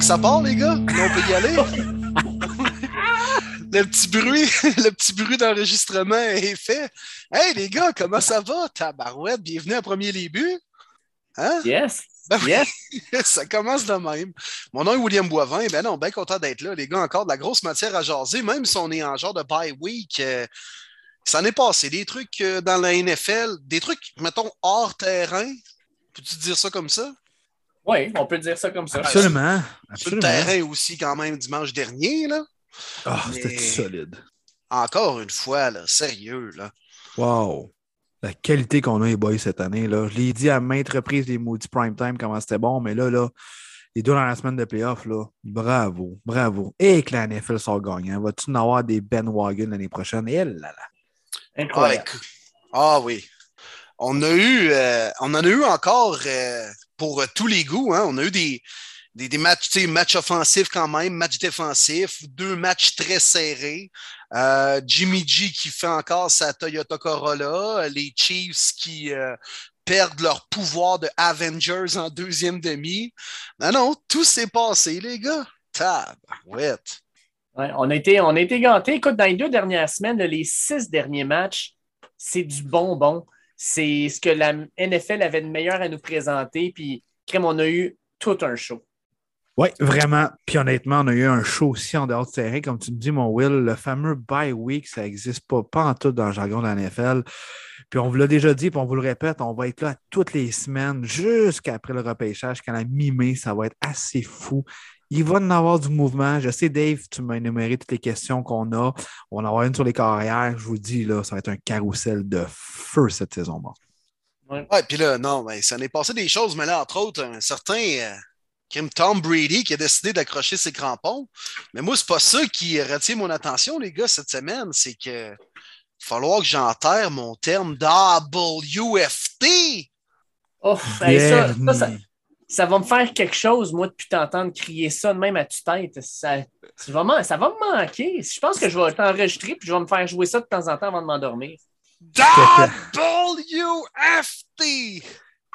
que ça part, les gars? on peut y aller? le petit bruit, le petit bruit d'enregistrement est fait. Hey, les gars, comment ça va? Tabarouette, bienvenue à Premier Début. Hein? Yes. Ben yes. ça commence de même. Mon nom est William Boivin. Ben non, bien content d'être là. Les gars, encore de la grosse matière à jaser, même si on est en genre de bye week. Euh, ça n'est passé. Des trucs euh, dans la NFL, des trucs, mettons, hors terrain. Peux-tu dire ça comme ça? Oui, on peut dire ça comme ça. Absolument. Sur le terrain aussi, quand même, dimanche dernier. là. Ah, c'était solide. Encore une fois, là, sérieux. Là. Wow. La qualité qu'on a, les boys, cette année. Là. Je l'ai dit à maintes reprises, les maudits prime time, comment c'était bon, mais là, là, les deux dans la semaine de playoff, là, bravo, bravo. Et que la NFL sort gagnant. Va-tu en avoir des Ben Wagon l'année prochaine? Et là, là. Incroyable. Ah, oui. On, a eu, euh, on en a eu encore euh, pour euh, tous les goûts. Hein. On a eu des, des, matchs, matchs offensifs quand même, matchs défensifs, deux matchs très serrés. Jimmy G qui fait encore sa Toyota Corolla, les Chiefs qui perdent leur pouvoir de Avengers en deuxième demi. Non, non, tout s'est passé, les gars. On, a été, on a été gantés. Écoute, dans les deux dernières semaines, les six derniers matchs, c'est du bonbon. C'est ce que la NFL avait de meilleur à nous présenter. Puis, crème, on a eu tout un show. Oui, vraiment. Puis honnêtement, on a eu un show aussi en dehors de terrain. Comme tu me dis, mon Will, le fameux bye week, ça n'existe pas, pas en tout dans le jargon de la NFL. Puis on vous l'a déjà dit, puis on vous le répète, on va être là toutes les semaines jusqu'après le repêchage, quand la mi-mai, ça va être assez fou. Il va en avoir du mouvement. Je sais, Dave, tu m'as énuméré toutes les questions qu'on a. On va en avoir une sur les carrières. Je vous dis, là, ça va être un carrousel de feu cette saison. Ouais, puis là, non, mais ça n'est passé des choses, mais là, entre autres, un certain euh, Tom Brady qui a décidé d'accrocher ses crampons. Mais moi, c'est pas ça qui retient mon attention, les gars, cette semaine. C'est que falloir que j'enterre mon terme WFT. Oh, ça, ça, ça va me faire quelque chose, moi, depuis t'entendre crier ça de même à tue-tête. Ça, ça, va me manquer. Je pense que je vais t'enregistrer puis je vais me faire jouer ça de temps en temps avant de m'endormir. WFT!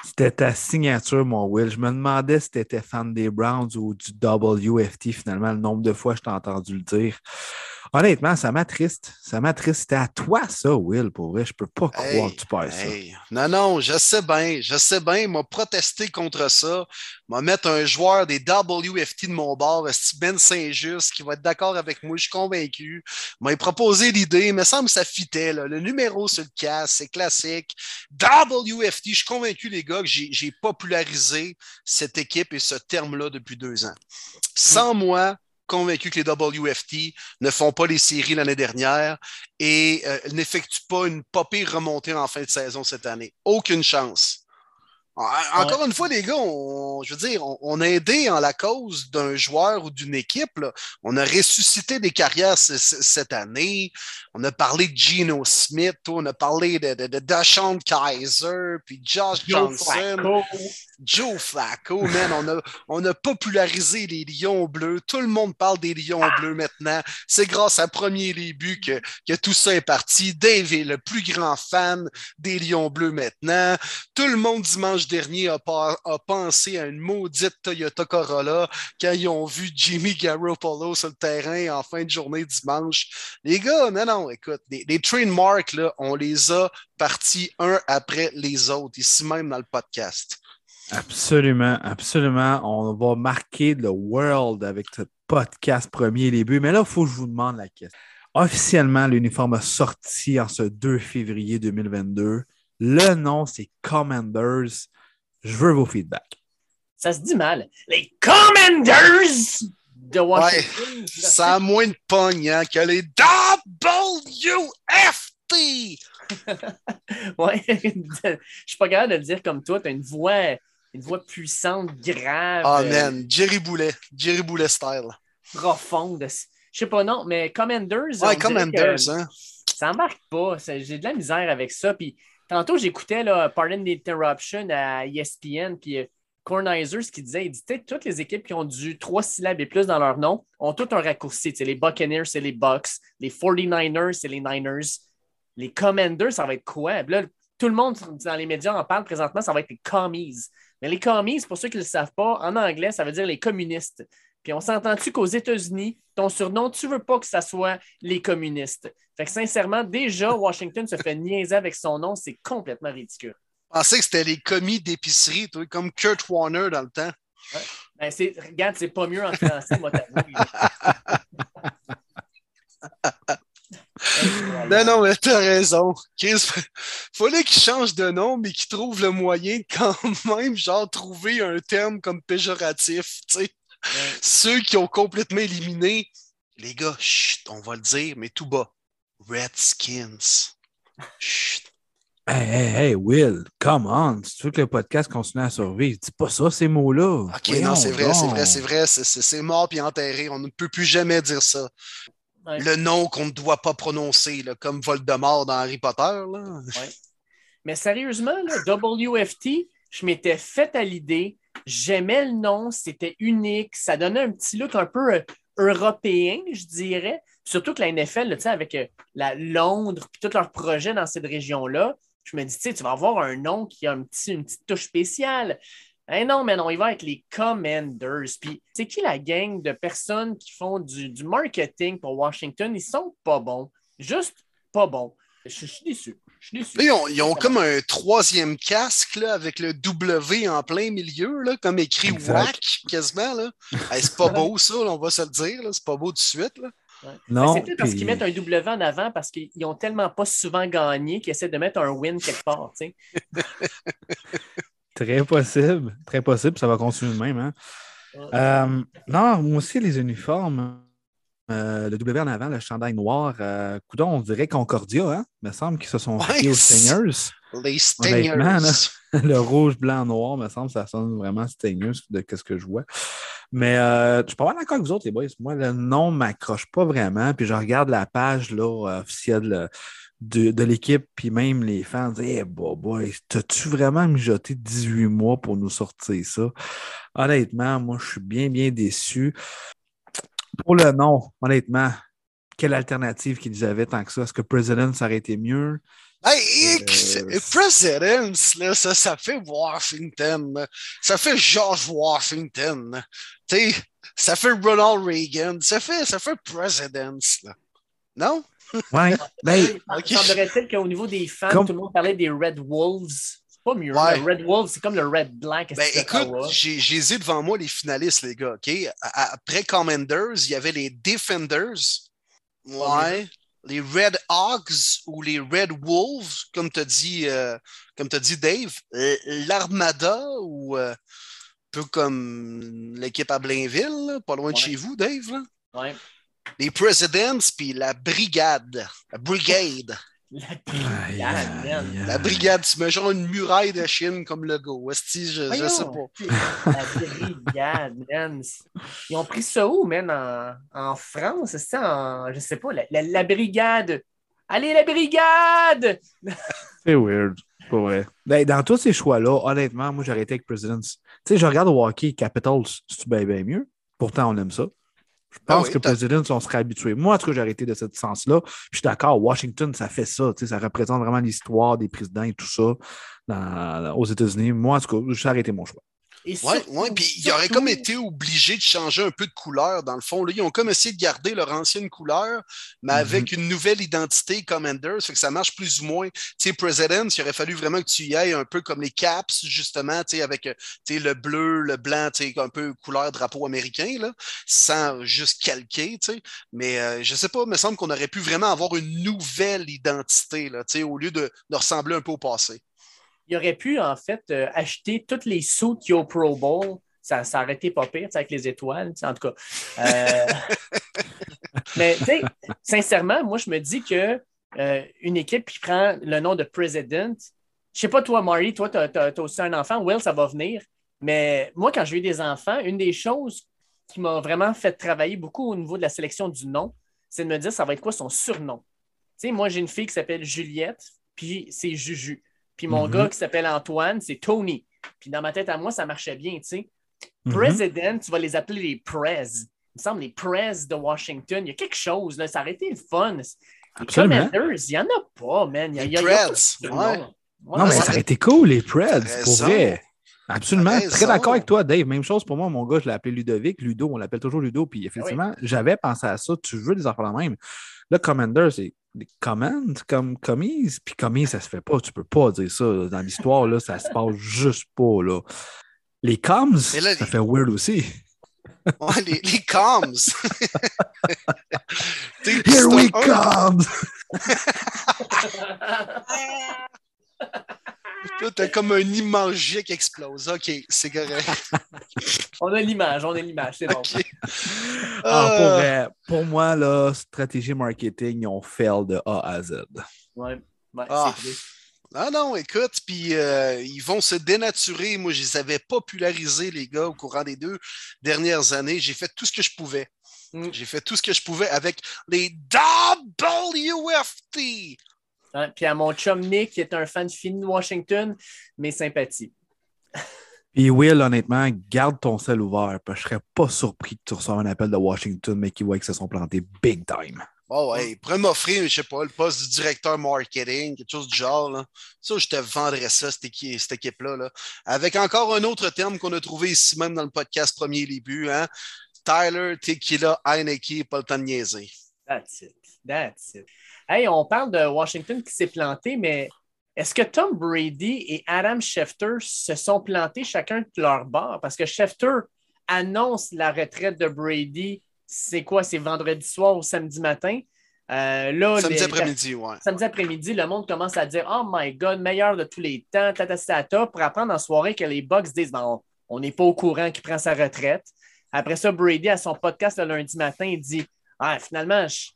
C'était ta signature, mon Will. Je me demandais si tu étais fan des Browns ou du WFT, finalement, le nombre de fois que je t'ai entendu le dire. Honnêtement, ça m'attriste. Ça m'attriste. C'était à toi, ça, Will, pour vrai. Je peux pas croire que tu passes ça. Non, non, je sais bien. Je sais bien. M'a protesté contre ça. M'a mettre un joueur des WFT de mon bord, Ben Saint-Just, qui va être d'accord avec moi. Je suis convaincu. M'a proposé l'idée. Il me semble que ça fitait. Là. Le numéro sur le casse, c'est classique. WFT, je suis convaincu, les gars, que j'ai popularisé cette équipe et ce terme-là depuis deux ans. Sans moi, convaincu que les WFT ne font pas les séries l'année dernière et euh, n'effectuent pas une popée remontée en fin de saison cette année. Aucune chance. Encore une fois, les gars, on, je veux dire, on, a aidé en la cause d'un joueur ou d'une équipe. On a ressuscité des carrières cette année. On a parlé de Geno Smith, on a parlé de, de, de Kaiser, puis Josh Johnson. Joe Flacco, man, on a, on a popularisé les Lions bleus. Tout le monde parle des Lions bleus maintenant. C'est grâce à Premier Début que, que tout ça est parti. Dave est le plus grand fan des Lions bleus maintenant. Tout le monde dimanche dernier a, pensé à une maudite Toyota Corolla quand ils ont vu Jimmy Garoppolo sur le terrain en fin de journée dimanche. Les gars, non, non, écoute, les, les trademarks, là, on les a partis un après les autres, ici même dans le podcast. Absolument, absolument. On va marquer le world avec ce podcast premier début. Mais là, il faut que je vous demande la question. Officiellement, l'uniforme a sorti en ce 2 février 2022. Le nom, c'est Commanders. Je veux vos feedbacks. Ça se dit mal. Les Commanders de Washington. Ouais, ça a moins de pogne hein, que les WFT. ouais, je suis pas capable de le dire comme toi. Tu as une voix, une voix puissante, grave. Ah, man, Jerry Boulet. Jerry Boulet style. Profonde. Je sais pas, non, mais Commanders. Ouais, Commanders, hein. Ça embarque pas. J'ai de la misère avec ça. Puis Tantôt, j'écoutais Pardon the à ESPN, puis euh, Cornizer, ce qu'il disait, il disait toutes les équipes qui ont du trois syllabes et plus dans leur nom ont tout un raccourci. les Buccaneers, c'est les Bucks. Les 49ers, c'est les Niners. Les Commanders, ça va être quoi? Là, tout le monde dans les médias en parle présentement, ça va être les commies. Mais les commies, pour ceux qui ne le savent pas, en anglais, ça veut dire les communistes. Puis on s'entend-tu qu'aux États-Unis, ton surnom, tu veux pas que ça soit les communistes. Fait que sincèrement, déjà, Washington se fait niaiser avec son nom, c'est complètement ridicule. Je pensais que c'était les commis d'épicerie, comme Kurt Warner dans le temps. Ben, c'est, regarde, c'est pas mieux en français, moi, t'avoue. non, non, mais t'as raison. Chris, fallait qu'il change de nom, mais qu'il trouve le moyen quand même, genre, trouver un terme comme péjoratif, tu sais. Ceux qui ont complètement éliminé, les gars, chut, on va le dire, mais tout bas. Redskins. Chut. Hey, hey, hey, Will, come on. Si tu veux que le podcast continue à survivre, dis pas ça, ces mots-là. OK, non, c'est vrai, c'est vrai, c'est vrai. C'est mort puis enterré. On ne peut plus jamais dire ça. Le nom qu'on ne doit pas prononcer, là, comme Voldemort dans Harry Potter. Là. Mais sérieusement, là, WFT, je m'étais fait à l'idée. J'aimais le nom, c'était unique. Ça donnait un petit look un peu euh, européen, je dirais. Surtout que la NFL, avec euh, la Londres et tous leurs projets dans cette région-là, je me dis, tu vas avoir un nom qui a un petit, une petite touche spéciale. Eh non, mais non, il va avec les Commanders. Puis, c'est qui la gang de personnes qui font du, marketing pour Washington? Ils sont pas bons. Juste pas bons. Je, suis déçu. ils ont, comme un troisième casque là, avec le W en plein milieu, là, comme écrit WAC quasiment. Là. c'est pas beau, ça, on va se le dire. C'est pas beau tout de suite. Là. Non. C'est peut-être parce qu'ils mettent un W en avant parce qu'ils n'ont tellement pas souvent gagné qu'ils essaient de mettre un win quelque part. Très possible. Très possible. Ça va continuer de même. Hein? Euh, non, moi aussi, les uniformes. Euh, le W en avant, le chandail noir. Euh, coudon, on dirait Concordia, hein? Il me semble qu'ils se sont ouais, aux Stingers. Les Stingers. le rouge, blanc, noir, me semble, ça sonne vraiment Stingers de ce que je vois. Mais euh, je suis pas mal d'accord avec vous autres, les boys. Moi, le nom ne m'accroche pas vraiment. Puis je regarde la page là, officielle de, l'équipe, puis même les fans disent Hey, boy, t'as-tu vraiment mijoté 18 mois pour nous sortir ça? Honnêtement, moi, je suis bien, bien déçu. Pour le nom, honnêtement, quelle alternative qu'ils avaient tant que ça? Est-ce que President, ça aurait été mieux? Hey, euh, President, là, ça, ça fait Washington. Ça fait George Washington. sais, ça fait Ronald Reagan. Ça fait, ça fait President. Là. Non? Ouais. Ben, okay. Semblerait-il qu'au niveau des fans, tout le monde parlait des Red Wolves. C'est pas mieux. Ouais. Red Wolves, c'est comme le Red Black. Ben, écoute, j'ai devant moi les finalistes, les gars. OK? Après Commanders, il y avait les Defenders. Ouais. Les Red Hogs ou les Red Wolves, comme tu dit, euh, comme as dit Dave. L'Armada ou euh, un peu comme l'équipe à Blainville, pas loin de chez vous, Dave. Là. Ouais les Presidents, puis la brigade. La brigade. La brigade, La brigade, tu mets genre une muraille de Chine comme logo. je, je sais pas. La brigade, man. Ils ont pris ça où, man? En, en France? C'est ça? En, je sais pas. La, la, brigade. Allez, la brigade! C'est weird. Pas vrai. Ben, dans tous ces choix-là, honnêtement, moi, j'aurais été avec Presidents. Tu sais, je regarde Hockey Capitals, c'est bien, bien mieux? Pourtant, on aime ça. Je ah pense que President, on serait habitué. Moi, en tout cas, j'ai arrêté de ce sens-là. Je suis d'accord, Washington, ça fait ça. Ça représente vraiment l'histoire des présidents et tout ça aux États-Unis. Moi, en tout cas, j'ai arrêté mon choix. Oui, ouais, puis ils auraient comme été obligés de changer un peu de couleur, dans le fond. Là, ils ont comme essayé de garder leur ancienne couleur, mais mm-hmm. avec une nouvelle identité Commanders, fait que ça marche plus ou moins. Tu sais, President, il aurait fallu vraiment que tu y ailles un peu comme les Caps, justement, tu sais, avec le bleu, le blanc, tu sais, un peu couleur drapeau américain, là, sans juste calquer, tu sais. Mais euh, je sais pas, il me semble qu'on aurait pu vraiment avoir une nouvelle identité, là, tu sais, au lieu de, de ressembler un peu au passé il aurait pu, en fait, euh, acheter toutes les sous qu'il y a au Pro Bowl. Ça, ça aurait été pas pire, avec les étoiles, en tout cas. Euh, mais, sincèrement, moi, je me dis que euh, une équipe qui prend le nom de President, je sais pas, toi, Marie, toi, tu as, aussi un enfant. Will, ça va venir. Mais moi, quand j'ai eu des enfants, une des choses qui m'a vraiment fait travailler beaucoup au niveau de la sélection du nom, c'est de me dire ça va être quoi son surnom? Tu moi, j'ai une fille qui s'appelle Juliette, puis c'est Juju. Puis mon mhm. gars qui s'appelle Antoine, c'est Tony. Puis dans ma tête à moi, ça marchait bien, tu sais. Mhm. President, tu vas les appeler les Prez. Il me semble les Prez de Washington. Il y a quelque chose, là. Ça aurait été le fun. Les Commanders, il n'y en a pas, man. Il y a, les Preds, ouais. Non, mais ça aurait été cool, les Preds, pour vrai. Absolument. Très d'accord avec toi, Dave. Même chose pour moi, mon gars, je l'ai appelé Ludovic. Ludo, on l'appelle toujours Ludo. Puis effectivement, j'avais pensé à ça. Tu veux des affaires la même. Là, Commander, c'est des commands comme commis. Puis commis, ça se fait pas. Tu peux pas dire ça. Dans l'histoire, là, ça se passe juste pas. Là. Les comms, là, ça les- fait weird aussi. Ouais, les, les comms. Here we come! Là, t'as comme un immense jet qui explose. OK, c'est correct. On a l'image, on a l'image, c'est bon. OK. Ah, pour, Euh, vrai, pour moi, là, stratégie marketing, ils ont fail de A à Z. Ouais, ouais, Ah. c'est vrai. Ah non, écoute, puis euh, ils vont se dénaturer. Moi, je les avais popularisés, les gars, au courant des deux dernières années. J'ai fait tout ce que je pouvais. Mm. J'ai fait tout ce que je pouvais avec les WFT. Hein, Puis à mon chum Nick, qui est un fan fini de Washington, mes sympathies. Puis Will, honnêtement, garde ton sel ouvert. Parce que je serais pas surpris que tu reçoives un appel de Washington, mais qu'ils voient que se sont plantés big time. Oh, ouais, il pourrait m'offrir, je sais pas, le poste du directeur marketing, quelque chose du genre. Là. Ça, je te vendrais ça, cette, équipe, cette équipe-là. Là. Avec encore un autre terme qu'on a trouvé ici même dans le podcast Premier Début, hein? Tyler, Tequila, Heineke, pas le temps de niaiser. That's it. That's it. Hey, on parle de Washington qui s'est planté, mais est-ce que Tom Brady et Adam Schefter se sont plantés chacun de leur bord? Parce que Schefter annonce la retraite de Brady. C'est quoi? C'est vendredi soir ou samedi matin? Euh, là, Samedi après-midi, ouais. Samedi après-midi, le monde commence à dire Oh my God, meilleur de tous les temps, tata, pour apprendre en soirée que les Bucks disent Ben, on n'est pas au courant qu'il prend sa retraite. Après ça, Brady, à son podcast le lundi matin, il dit Ah, finalement, je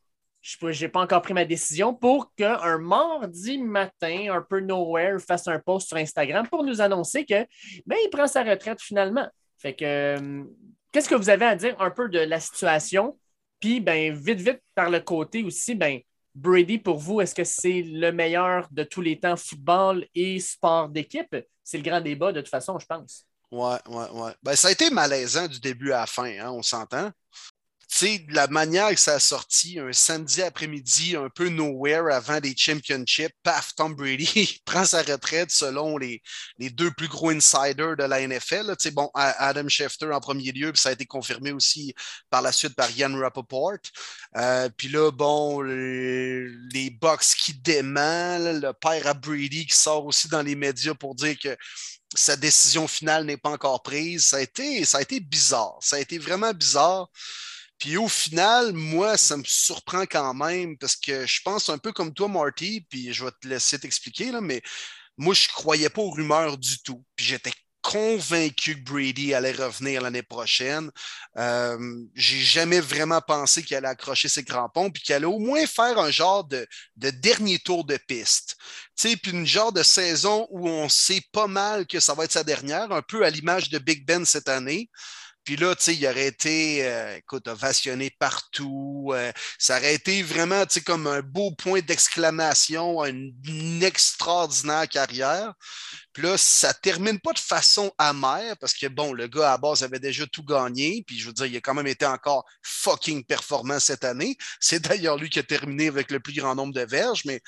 n'ai pas encore pris ma décision pour qu'un mardi matin, un peu nowhere, fasse un post sur Instagram pour nous annoncer que ben, il prend sa retraite finalement. Fait que euh, qu'est-ce que vous avez à dire un peu de la situation? Puis, ben, vite, vite, par le côté aussi, ben, Brady, pour vous, est-ce que c'est le meilleur de tous les temps, football et sport d'équipe? C'est le grand débat, de toute façon, je pense. Ouais, ouais, ouais. Ben, ça a été malaisant du début à la fin, hein, on s'entend. Sais, la manière que ça a sorti, un samedi après-midi, un peu nowhere avant des championships, paf, Tom Brady prend sa retraite selon les, les deux plus gros insiders de la NFL. Tu sais, bon, Adam Schefter en premier lieu, puis ça a été confirmé aussi par la suite par Ian Rappaport. Euh, puis là, bon, le- les Bucks qui dément, là, le père à Brady qui sort aussi dans les médias pour dire que sa décision finale n'est pas encore prise. Ça a été bizarre. Ça a été vraiment bizarre. Puis au final, moi, ça me surprend quand même parce que je pense un peu comme toi, Marty, puis je vais te laisser t'expliquer, là, mais moi, je croyais pas aux rumeurs du tout. Puis j'étais convaincu que Brady allait revenir l'année prochaine. Euh, J'ai jamais vraiment pensé qu'il allait accrocher ses crampons puis qu'il allait au moins faire un genre de, de dernier tour de piste. Tu sais, puis une genre de saison où on sait pas mal que ça va être sa dernière, un peu à l'image de Big Ben cette année. Puis là, tu sais, il aurait été, euh, écoute, ovationné partout. euh, ça aurait été vraiment, tu sais, comme un beau point d'exclamation une, extraordinaire carrière. Puis là, ça termine pas de façon amère parce que, bon, le gars à base avait déjà tout gagné. Puis je veux dire, il a quand même été encore fucking performant cette année. C'est d'ailleurs lui qui a terminé avec le plus grand nombre de verges, mais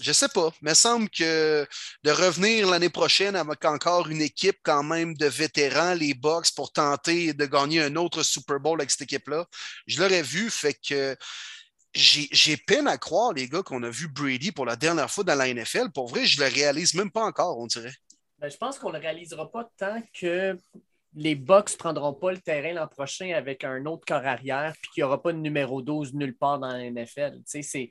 je sais pas. Me semble que de revenir l'année prochaine avec encore une équipe quand même de vétérans, les Bucks, pour tenter de gagner un autre Super Bowl avec cette équipe-là, je l'aurais vu. Fait que j'ai j'ai peine à croire, les gars, qu'on a vu Brady pour la dernière fois dans la NFL. Pour vrai, je le réalise même pas encore, on dirait. Ben, je pense qu'on ne le réalisera pas tant que les Bucks ne prendront pas le terrain l'an prochain avec un autre corps arrière puis qu'il n'y aura pas de numéro 12 nulle part dans la NFL. Tu sais, c'est.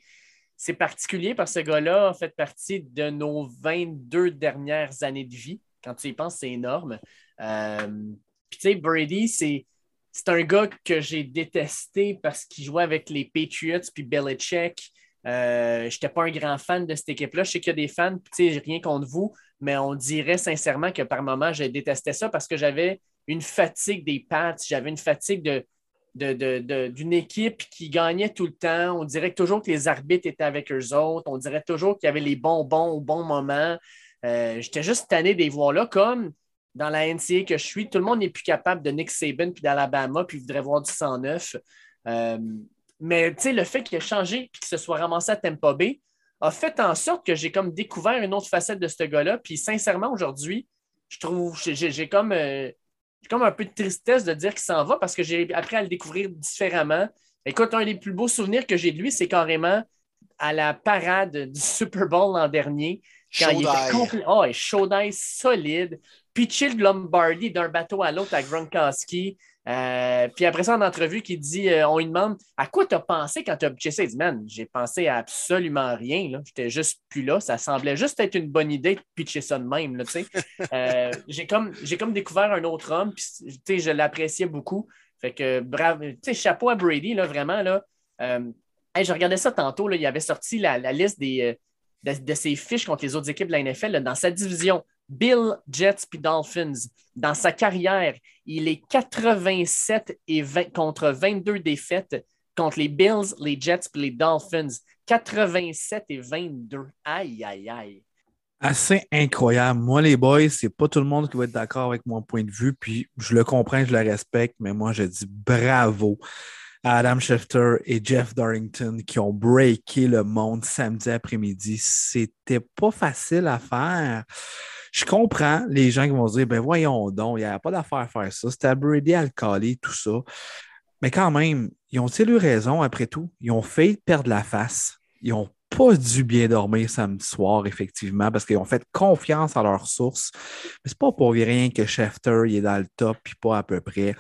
C'est particulier parce que ce gars-là a fait partie de nos 22 dernières années de vie. Quand tu y penses, c'est énorme. Euh, tu sais, Brady, c'est, c'est un gars que j'ai détesté parce qu'il jouait avec les Patriots puis Belichick. Euh, je n'étais pas un grand fan de cette équipe-là. Je sais qu'il y a des fans, tu sais, rien contre vous, mais on dirait sincèrement que par moments, je détestais ça parce que j'avais une fatigue des pattes, j'avais une fatigue de, d'une équipe qui gagnait tout le temps. On dirait toujours que les arbitres étaient avec eux autres. On dirait toujours qu'il y avait les bonbons au bon moment. Euh, j'étais juste tanné des voir là, comme dans la NCA que je suis, tout le monde n'est plus capable de Nick Saban puis d'Alabama, puis voudrait voir du 109. Euh, mais tu sais, le fait qu'il ait changé et qu'il se soit ramassé à Tampa Bay a fait en sorte que j'ai comme découvert une autre facette de ce gars-là. Puis sincèrement, aujourd'hui, je trouve, j'ai comme, euh, comme un peu de tristesse de dire qu'il s'en va parce que j'ai appris à le découvrir différemment. Écoute, un des plus beaux souvenirs que j'ai de lui, c'est carrément à la parade du Super Bowl l'an dernier. Quand il était complet. Oh, chaud solide. Pitcher le Lombardi d'un bateau à l'autre à Gronkowski. Euh, puis après ça, en entrevue, qui dit, euh, on lui demande à quoi tu as pensé quand tu as pitché ça? Il dit, man, j'ai pensé à absolument rien. J'étais juste plus là. Ça semblait juste être une bonne idée de pitcher ça de même. euh, j'ai comme, comme découvert un autre homme, puis je l'appréciais beaucoup. Fait que bravo, chapeau à Brady, là, vraiment. Là. Euh, je regardais ça tantôt, là, il avait sorti la, liste des, de, ses fiches contre les autres équipes de la NFL dans sa division. Bill, Jets puis Dolphins, dans sa carrière, il est 87 et 20, contre 22 défaites contre les Bills, les Jets puis les Dolphins. 87 et 22. Aïe, aïe, aïe. Assez incroyable. Moi, les boys, c'est pas tout le monde qui va être d'accord avec mon point de vue, puis je le comprends, je le respecte, mais moi, je dis bravo à Adam Schefter et Jeff Darrington qui ont breaké le monde samedi après-midi. C'était pas facile à faire. Je comprends les gens qui vont se dire, ben voyons donc, il n'y a pas d'affaire à faire ça. C'était Brady Alcali, tout ça. Mais quand même, ils ont-ils eu raison après tout? Ils ont fait perdre la face. Ils n'ont pas dû bien dormir samedi soir, effectivement, parce qu'ils ont fait confiance à leurs sources. Mais c'est pas pour rien que Schefter il est dans le top, puis pas à peu près.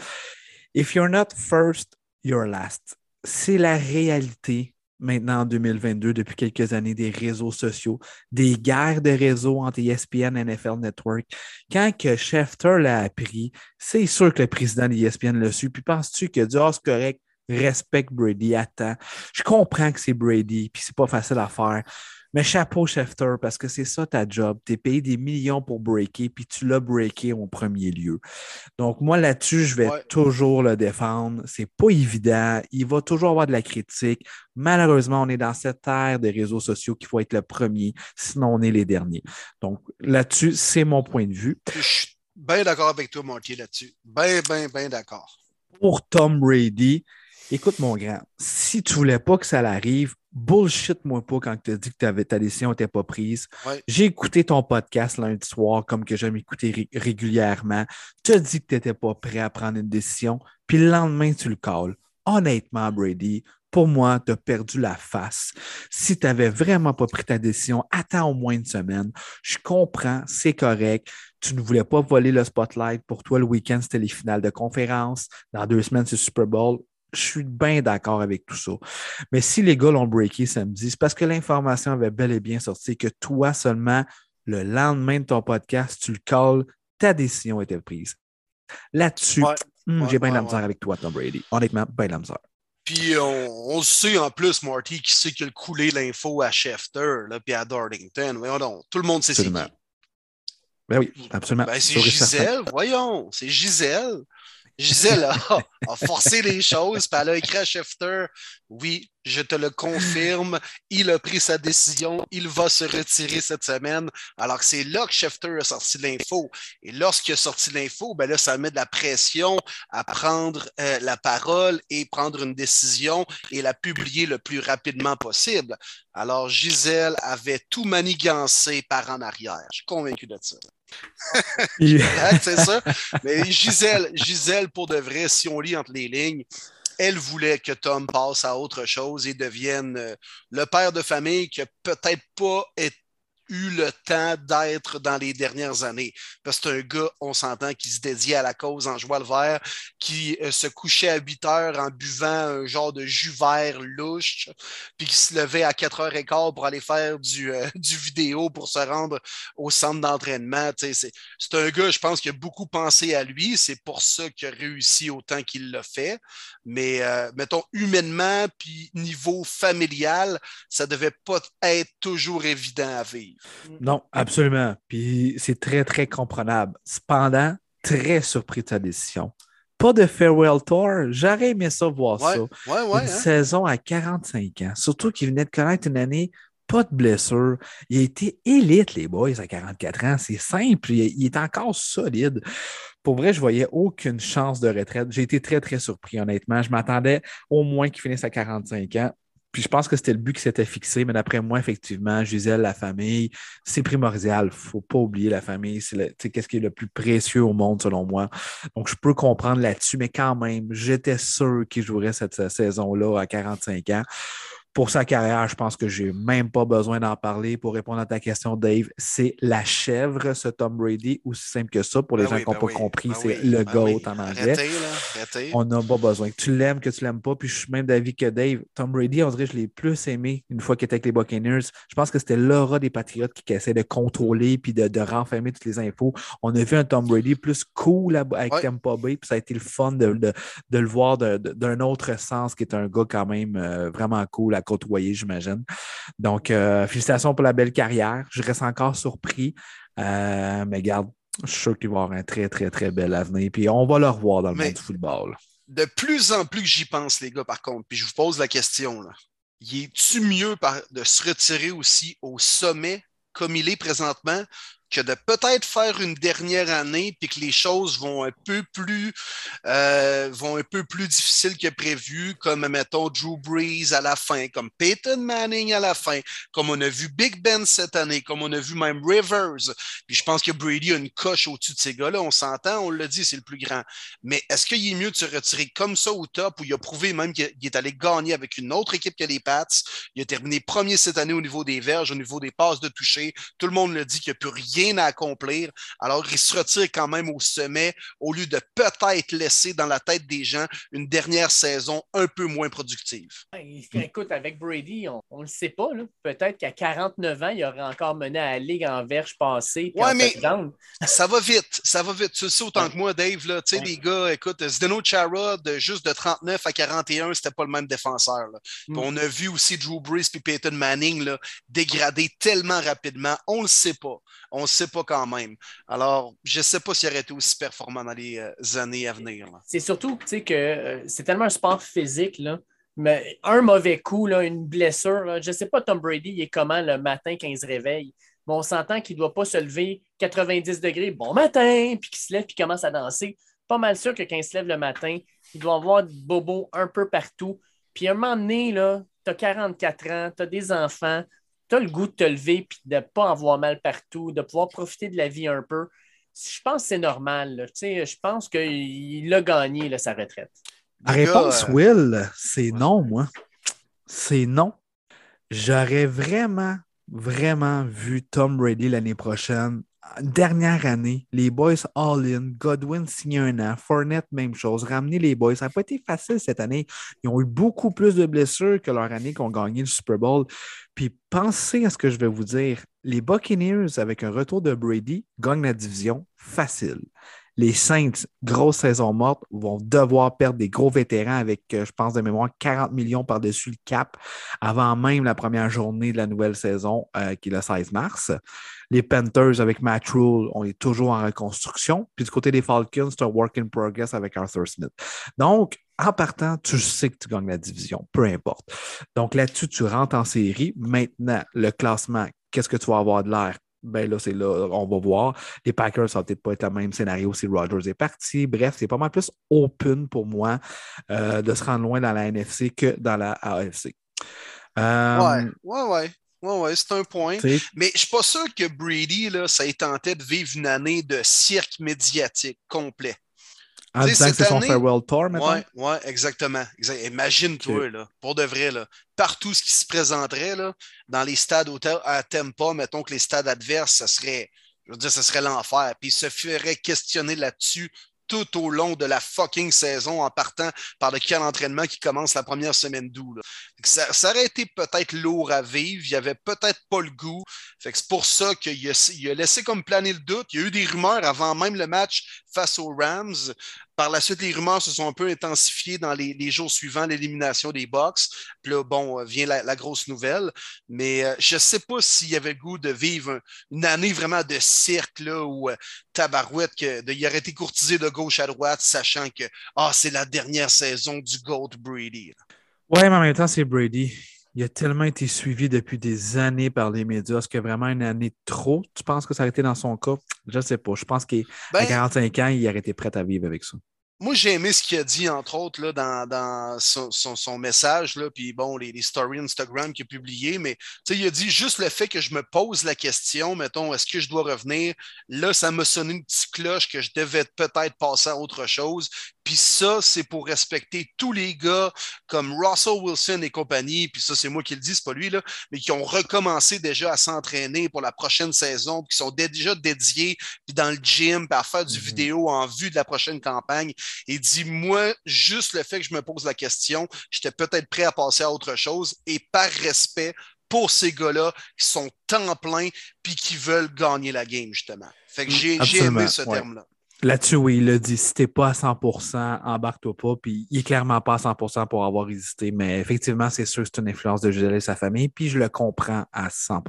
If you're not first, you're last. C'est la réalité maintenant en 2022, depuis quelques années, des réseaux sociaux, des guerres de réseaux entre ESPN et NFL Network. Quand que Schefter l'a appris, c'est sûr que le président d'ESPN l'a su. Puis penses-tu que du oh, c'est correct, respecte Brady, attends. Je comprends que c'est Brady, puis c'est pas facile à faire. Mais chapeau, Schefter, parce que c'est ça ta job. Tu es payé des millions pour breaker, puis tu l'as breaké au premier lieu. Donc, moi, là-dessus, je vais toujours le défendre. C'est pas évident. Il va toujours avoir de la critique. Malheureusement, on est dans cette ère des réseaux sociaux qu'il faut être le premier, sinon on est les derniers. Donc, là-dessus, c'est mon point de vue. Je suis bien d'accord avec toi, Monty, là-dessus. Bien, bien, bien d'accord. Pour Tom Brady, écoute, mon grand, si tu voulais pas que ça l'arrive, bullshit-moi pas quand tu as dit que ta décision n'était pas prise. J'ai écouté ton podcast lundi soir, comme que j'aime écouter régulièrement. Tu as dit que tu n'étais pas prêt à prendre une décision, puis le lendemain, tu le calls. Honnêtement, Brady, pour moi, tu as perdu la face. Si tu n'avais vraiment pas pris ta décision, attends au moins une semaine. Je comprends, c'est correct. Tu ne voulais pas voler le spotlight. Pour toi, le week-end, c'était les finales de conférence. Dans deux semaines, c'est Super Bowl je suis bien d'accord avec tout ça. Mais si les gars l'ont breaké samedi, c'est parce que l'information avait bel et bien sorti que toi seulement, le lendemain de ton podcast, tu le calls, ta décision était prise. Là-dessus, hmm, j'ai bien la misère avec toi, Tom Brady. Honnêtement, bien la misère. Puis on, sait en plus, Marty, qui sait qu'il a coulé l'info à Schefter, là, puis à Darlington. Voyons tout le monde sait c'est qui. Ben oui, absolument. Ben, c'est Gisèle, voyons, c'est Gisèle. Gisèle a, a, forcé les choses, puis elle a écrit à Schefter Oui, je te le confirme, il a pris sa décision, il va se retirer cette semaine. Alors c'est là que Schefter a sorti l'info. Et lorsqu'il a sorti l'info, ben là, ça met de la pression à prendre euh, la parole et prendre une décision et la publier le plus rapidement possible. Alors Gisèle avait tout manigancé par en arrière. Je suis convaincu de ça. c'est ça. Mais Gisèle, Gisèle, pour de vrai, si on lit entre les lignes, elle voulait que Tom passe à autre chose et devienne euh, le père de famille qui peut-être pas été eu le temps d'être dans les dernières années. Parce que c'est un gars, on s'entend, qui se dédiait à la cause en jouant le vert, qui euh, se couchait à 8 heures en buvant un genre de jus vert louche, puis qui se levait à 4 h quart pour aller faire du, euh, du vidéo pour se rendre au centre d'entraînement. C'est un gars, je pense, qui a beaucoup pensé à lui. C'est pour ça qu'il a réussi autant qu'il l'a fait. Mais euh, mettons, humainement, puis niveau familial, ça devait pas être toujours évident à vivre. Non, absolument. Puis c'est très, très comprenable. Cependant, très surpris de sa décision. Pas de farewell tour. J'aurais aimé ça voir ça. une hein. saison à 45 ans. Surtout qu'il venait de connaître une année pas de blessure. Il a été élite, les boys, à 44 ans. C'est simple. Il, est encore solide. Pour vrai, je voyais aucune chance de retraite. J'ai été très, très surpris, honnêtement. Je m'attendais au moins qu'il finisse à 45 ans Puis je pense que c'était le but qui s'était fixé, mais d'après moi, effectivement, Gisèle, la famille, c'est primordial. Il ne faut pas oublier la famille. C'est qu'est-ce qui est le plus précieux au monde, selon moi. Donc, je peux comprendre là-dessus, mais quand même, j'étais sûr qu'il jouerait cette saison-là à 45 ans pour sa carrière, je pense que j'ai même pas besoin d'en parler. Pour répondre à ta question, Dave, c'est la chèvre, ce Tom Brady, aussi simple que ça. Pour les ben gens qui n'ont ben pas compris, ben c'est le GOAT en anglais. On n'a pas besoin. Que tu l'aimes, que tu l'aimes pas. Puis je suis même d'avis que Dave, Tom Brady, on dirait que je l'ai plus aimé une fois qu'il était avec les Buccaneers. Je pense que c'était l'aura des Patriotes qui, essaie de contrôler puis de, renfermer toutes les infos. On a vu un Tom Brady plus cool avec Tampa Bay, puis ça a été le fun de, le voir d'un autre sens, qui est un gars quand même euh, vraiment cool à côtoyer, j'imagine. Donc, euh, félicitations pour la belle carrière. Je reste encore surpris. Euh, mais garde, je suis sûr qu'il va avoir un très, très, très bel avenir. Puis on va le revoir dans le monde du football. De plus en plus que j'y pense, les gars, par contre, puis je vous pose la question, là. Y est-tu mieux de se retirer aussi au sommet comme il est présentement que de peut-être faire une dernière année puis que les choses vont un peu plus euh, vont un peu plus difficiles que prévu, comme mettons Drew Brees à la fin, comme Peyton Manning à la fin, comme on a vu Big Ben cette année, comme on a vu même Rivers. Puis je pense que Brady a une coche au-dessus de ces gars-là. On s'entend, on l'a dit, c'est le plus grand. Mais est-ce qu'il est mieux de se retirer comme ça au top où il a prouvé même qu'il est allé gagner avec une autre équipe que les Pats? Il a terminé premier cette année au niveau des verges, au niveau des passes de toucher. Tout le monde le dit qu'il n'y a plus rien à accomplir. Alors, il se retire quand même au sommet au lieu de peut-être laisser dans la tête des gens une dernière saison un peu moins productive. Écoute, avec Brady, on ne le sait pas. Peut-être qu'à 49 ans, il aurait encore mené à la Ligue en verge passée. Oui, mais ça va vite. Ça va vite. Tu le sais autant que moi, Dave. Là, tu sais, les gars, écoute, Zdeno Chara, de juste de 39 à 41, c'était pas le même défenseur. Mm. On a vu aussi Drew Brees et Peyton Manning là, dégrader tellement rapidement. On le sait pas. On le sait pas quand même. Alors, je ne sais pas s'il aurait été aussi performant dans les euh, années à venir. C'est surtout que euh, c'est tellement un sport physique. Là. Mais un mauvais coup, là, une blessure, je ne sais pas, Tom Brady, il est comment le matin quand il se réveille? Mais on s'entend qu'il ne doit pas se lever 90 degrés, bon matin, puis qu'il se lève puis commence à danser. Pas mal sûr que quand il se lève le matin, il doit avoir des bobos un peu partout. Puis à un moment donné, tu as 44 ans, tu as des enfants, tu as le goût de te lever puis de ne pas avoir mal partout, de pouvoir profiter de la vie un peu. Je pense que c'est normal. Je pense qu'il a gagné là, sa retraite. La réponse, euh, Will, c'est non, moi. C'est non. J'aurais vraiment, vraiment vu Tom Brady l'année prochaine dernière année, les boys all-in, Godwin signé un an, Fournette, même chose, ramener les boys. Ça n'a pas été facile cette année. Ils ont eu beaucoup plus de blessures que leur année qu'on gagné le Super Bowl. Puis pensez à ce que je vais vous dire. Les Buccaneers, avec un retour de Brady, gagnent la division facile. Les Saints, grosse saison morte, vont devoir perdre des gros vétérans avec, euh, je pense de mémoire, 40 millions par-dessus le cap avant même la première journée de la nouvelle saison, euh, qui est le 16 mars. Les Panthers avec Matt Rule, on est toujours en reconstruction. Puis du côté des Falcons, c'est un work in progress avec Arthur Smith. Donc, en partant, tu sais que tu gagnes la division, peu importe. Donc là-dessus, tu rentres en série. Maintenant, le classement, qu'est-ce que tu vas avoir de l'air? Ben là, c'est là, on va voir. Les Packers, ça va peut-être pas être le même scénario si Rodgers est parti. Bref, c'est pas mal plus open pour moi euh, de se rendre loin dans la NFC que dans la AFC. Euh, ouais, ouais, ouais. Ouais, ouais, c'est un point. Mais je suis pas sûr que Brady, là, ça ait tenté de vivre une année de cirque médiatique complet. En disant que c'est son farewell tour maintenant? Oui, ouais, exactement. Imagine-toi, là, pour de vrai, là, partout ce qui se présenterait là, dans les stades à Tempa, mettons que les stades adverses, ça serait, je veux dire, ce serait l'enfer. Puis il se ferait questionner là-dessus tout au long de la fucking saison en partant par le camp d'entraînement qui commence la première semaine d'août. Ça, aurait été peut-être lourd à vivre, il n'y avait peut-être pas le goût. c'est pour ça qu'il a, laissé comme planer le doute. Il y a eu des rumeurs avant même le match face aux Rams. Par la suite, les rumeurs se sont un peu intensifiées dans les, jours suivants, l'élimination des Box. Puis là, bon, euh, vient la, grosse nouvelle. Mais euh, je ne sais pas s'il y avait goût de vivre une année vraiment de cirque, là, où euh, tabarouette, que, de, il aurait été courtisé de gauche à droite, sachant que ah, c'est la dernière saison du Gold Brady. Oui, mais en même temps, c'est Brady. Il a tellement été suivi depuis des années par les médias. Est-ce que vraiment une année trop, tu penses que ça a été dans son cas? Je ne sais pas. Je pense qu'à 45 ben ans, il aurait été prêt à vivre avec ça. moi, j'ai aimé ce qu'il a dit, entre autres, là, dans, dans son, son, message, là, puis bon, les, les, stories Instagram qu'il a publiées, mais il a dit juste le fait que je me pose la question, mettons, est-ce que je dois revenir? Là, ça m'a sonné une petite cloche que je devais peut-être passer à autre chose. Puis ça, c'est pour respecter tous les gars comme Russell Wilson et compagnie, puis ça, c'est moi qui le dis, c'est pas lui, là, mais qui ont recommencé déjà à s'entraîner pour la prochaine saison, qui sont déjà dédiés puis dans le gym, puis à faire du mm-hmm. vidéo en vue de la prochaine campagne. Et dit, moi, juste le fait que je me pose la question, j'étais peut-être prêt à passer à autre chose, et par respect pour ces gars-là qui sont temps plein puis qui veulent gagner la game, justement. Fait que j'ai aimé ce terme-là. Là-dessus, oui, il a dit si t'es pas à 100%, embarque-toi pas. Puis il est clairement pas à 100% pour avoir hésité. Mais effectivement, c'est sûr que c'est une influence de Gisèle et sa famille. Puis je le comprends à 100%.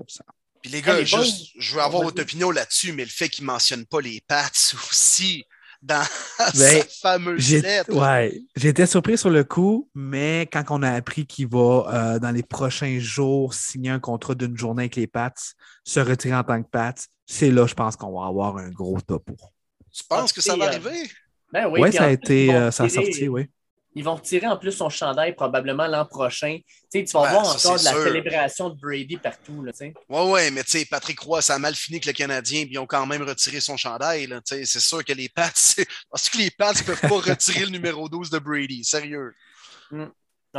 Puis les gars, juste, je veux avoir votre opinion là-dessus, mais le fait qu'il ne mentionne pas les Pats aussi dans ben, sa fameuse lettre. Ouais, j'étais surpris sur le coup, mais quand on a appris qu'il va, euh, dans les prochains jours, signer un contrat d'une journée avec les Pats, se retirer en tant que Pats, c'est là, je pense qu'on va avoir un gros topo. Tu penses que ça va arriver? Ben oui, ouais, ça a été euh, ça a sorti, oui. Ils vont retirer en plus son chandail probablement l'an prochain. tu vas voir encore de la célébration de Brady partout. Oui, oui, mais tu sais, Patrick Roy, ça a mal fini que le Canadien, puis ils ont quand même retiré son chandail. C'est sûr que les Pats, parce que les Pats ne peuvent pas retirer le numéro 12 de Brady? Sérieux. Mm.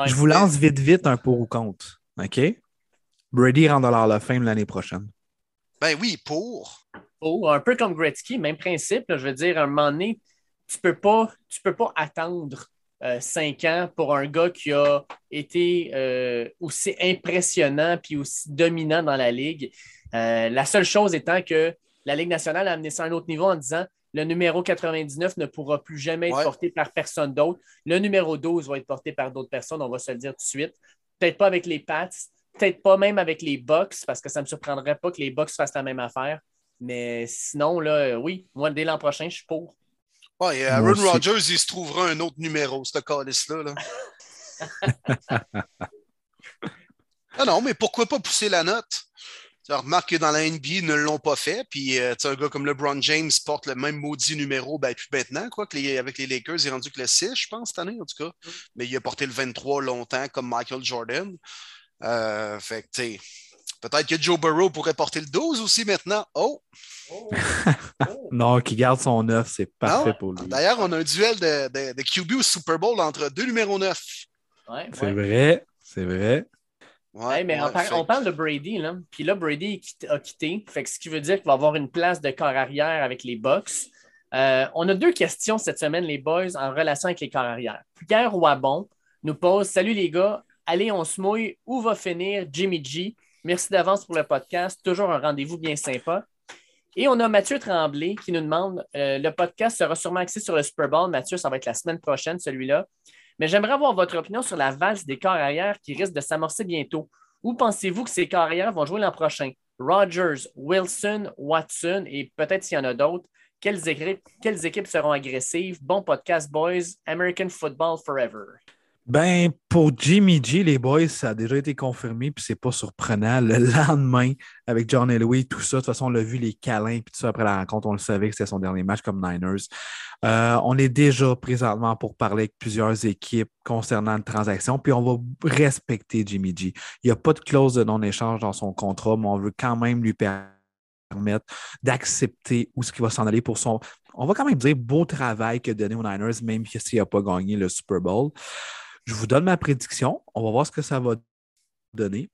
Je vous lance vite, vite un pour ou contre. OK? Brady rentre dans la fin l'année prochaine. Ben oui, pour. Un peu comme Gretzky, même principe. je veux dire, à un moment donné, tu ne peux, pas, tu peux pas attendre euh, cinq ans pour un gars qui a été euh, aussi impressionnant puis aussi dominant dans la Ligue. Euh, la seule chose étant que la Ligue nationale a amené ça à un autre niveau en disant le numéro 99 ne pourra plus jamais être porté par personne d'autre. Le numéro 12 va être porté par d'autres personnes, on va se le dire tout de suite. Peut-être pas avec les Pats, peut-être pas même avec les Bucks, parce que ça ne me surprendrait pas que les Bucks fassent la même affaire. Mais sinon, là, oui, moi, dès l'an prochain, je suis pour. Ouais, Aaron Rodgers, il se trouvera un autre numéro, ce calice-là. Là. ah non, mais pourquoi pas pousser la note? Tu remarques que dans la NBA, ils ne l'ont pas fait. Puis, euh, un gars comme LeBron James porte le même maudit numéro, ben, plus maintenant, quoi, que avec les Lakers, il est rendu que le 6, je pense, cette année, en tout cas. Mm. Mais il a porté le 23 longtemps, comme Michael Jordan. Euh, fait que, tu sais, Peut-être que Joe Burrow pourrait porter le 12 aussi maintenant. Oh! non, qui garde son 9, c'est parfait pour lui. D'ailleurs, on a un duel de, de, QB au Super Bowl entre deux numéros 9. c'est vrai, c'est vrai. mais on, parle de Brady, là. Puis là, Brady a quitté. Fait que ce qui veut dire qu'il va avoir une place de corps arrière avec les Bucks. Euh, on a deux questions cette semaine, les boys, en relation avec les corps arrière. Pierre Wabon nous pose Salut les gars, allez, on se mouille. Où va finir Jimmy G Merci d'avance pour le podcast. Toujours un rendez-vous bien sympa. Et on a Mathieu Tremblay qui nous demande euh, le podcast sera sûrement axé sur le Super Bowl. Mathieu, ça va être la semaine prochaine, celui-là. Mais j'aimerais avoir votre opinion sur la valse des corps arrière qui risque de s'amorcer bientôt. Où pensez-vous que ces corps arrière vont jouer l'an prochain? Rogers, Wilson, Watson et peut-être s'il y en a d'autres. Quelles équipes seront agressives? Bon podcast, boys. American Football Forever. Ben, pour Jimmy G, les boys, ça a déjà été confirmé, puis c'est pas surprenant. Le lendemain, avec John Elway, tout ça, de toute façon, on l'a vu, les câlins, puis tout ça, après la rencontre, on le savait que c'était son dernier match comme Niners. Euh, on est déjà présentement pour parler avec plusieurs équipes concernant une transaction, puis on va respecter Jimmy G. Il n'y a pas de clause de non-échange dans son contrat, mais on veut quand même lui permettre d'accepter où ce qu'il va s'en aller pour son, on va quand même dire, beau travail que donné aux Niners, même s'il n'a pas gagné le Super Bowl. Je vous donne ma prédiction. On va voir ce que ça va donner.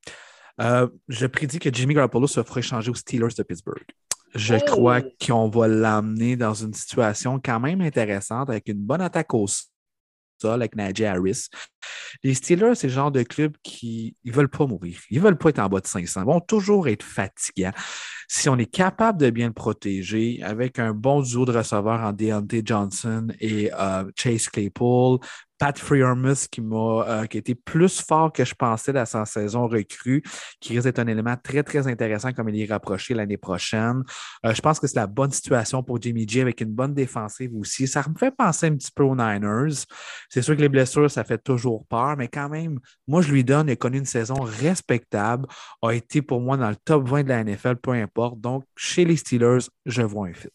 Euh, je prédis que Jimmy Garoppolo se fera échanger aux Steelers de Pittsburgh. Je crois qu'on va l'amener dans une situation quand même intéressante avec une bonne attaque au sol avec Najee Harris. Les Steelers, c'est le genre de club qui ne veulent pas mourir. Ils ne veulent pas être en bas de 500. Ils vont toujours être fatigants. Si on est capable de bien le protéger avec un bon duo de receveurs en Deontay Johnson et euh, Chase Claypool, Pat Freermus qui m'a euh, a été plus fort que je pensais dans sa saison recrue, qui risque d'être un élément très, très intéressant comme il est rapproché l'année prochaine. Euh, je pense que c'est la bonne situation pour Jimmy G avec une bonne défensive aussi. Ça me fait penser un petit peu aux Niners. C'est sûr que les blessures, ça fait toujours peur, mais quand même, moi, je lui donne, il a connu une saison respectable, a été pour moi dans le top 20 de la NFL, peu importe. Donc, chez les Steelers, je vois un fit.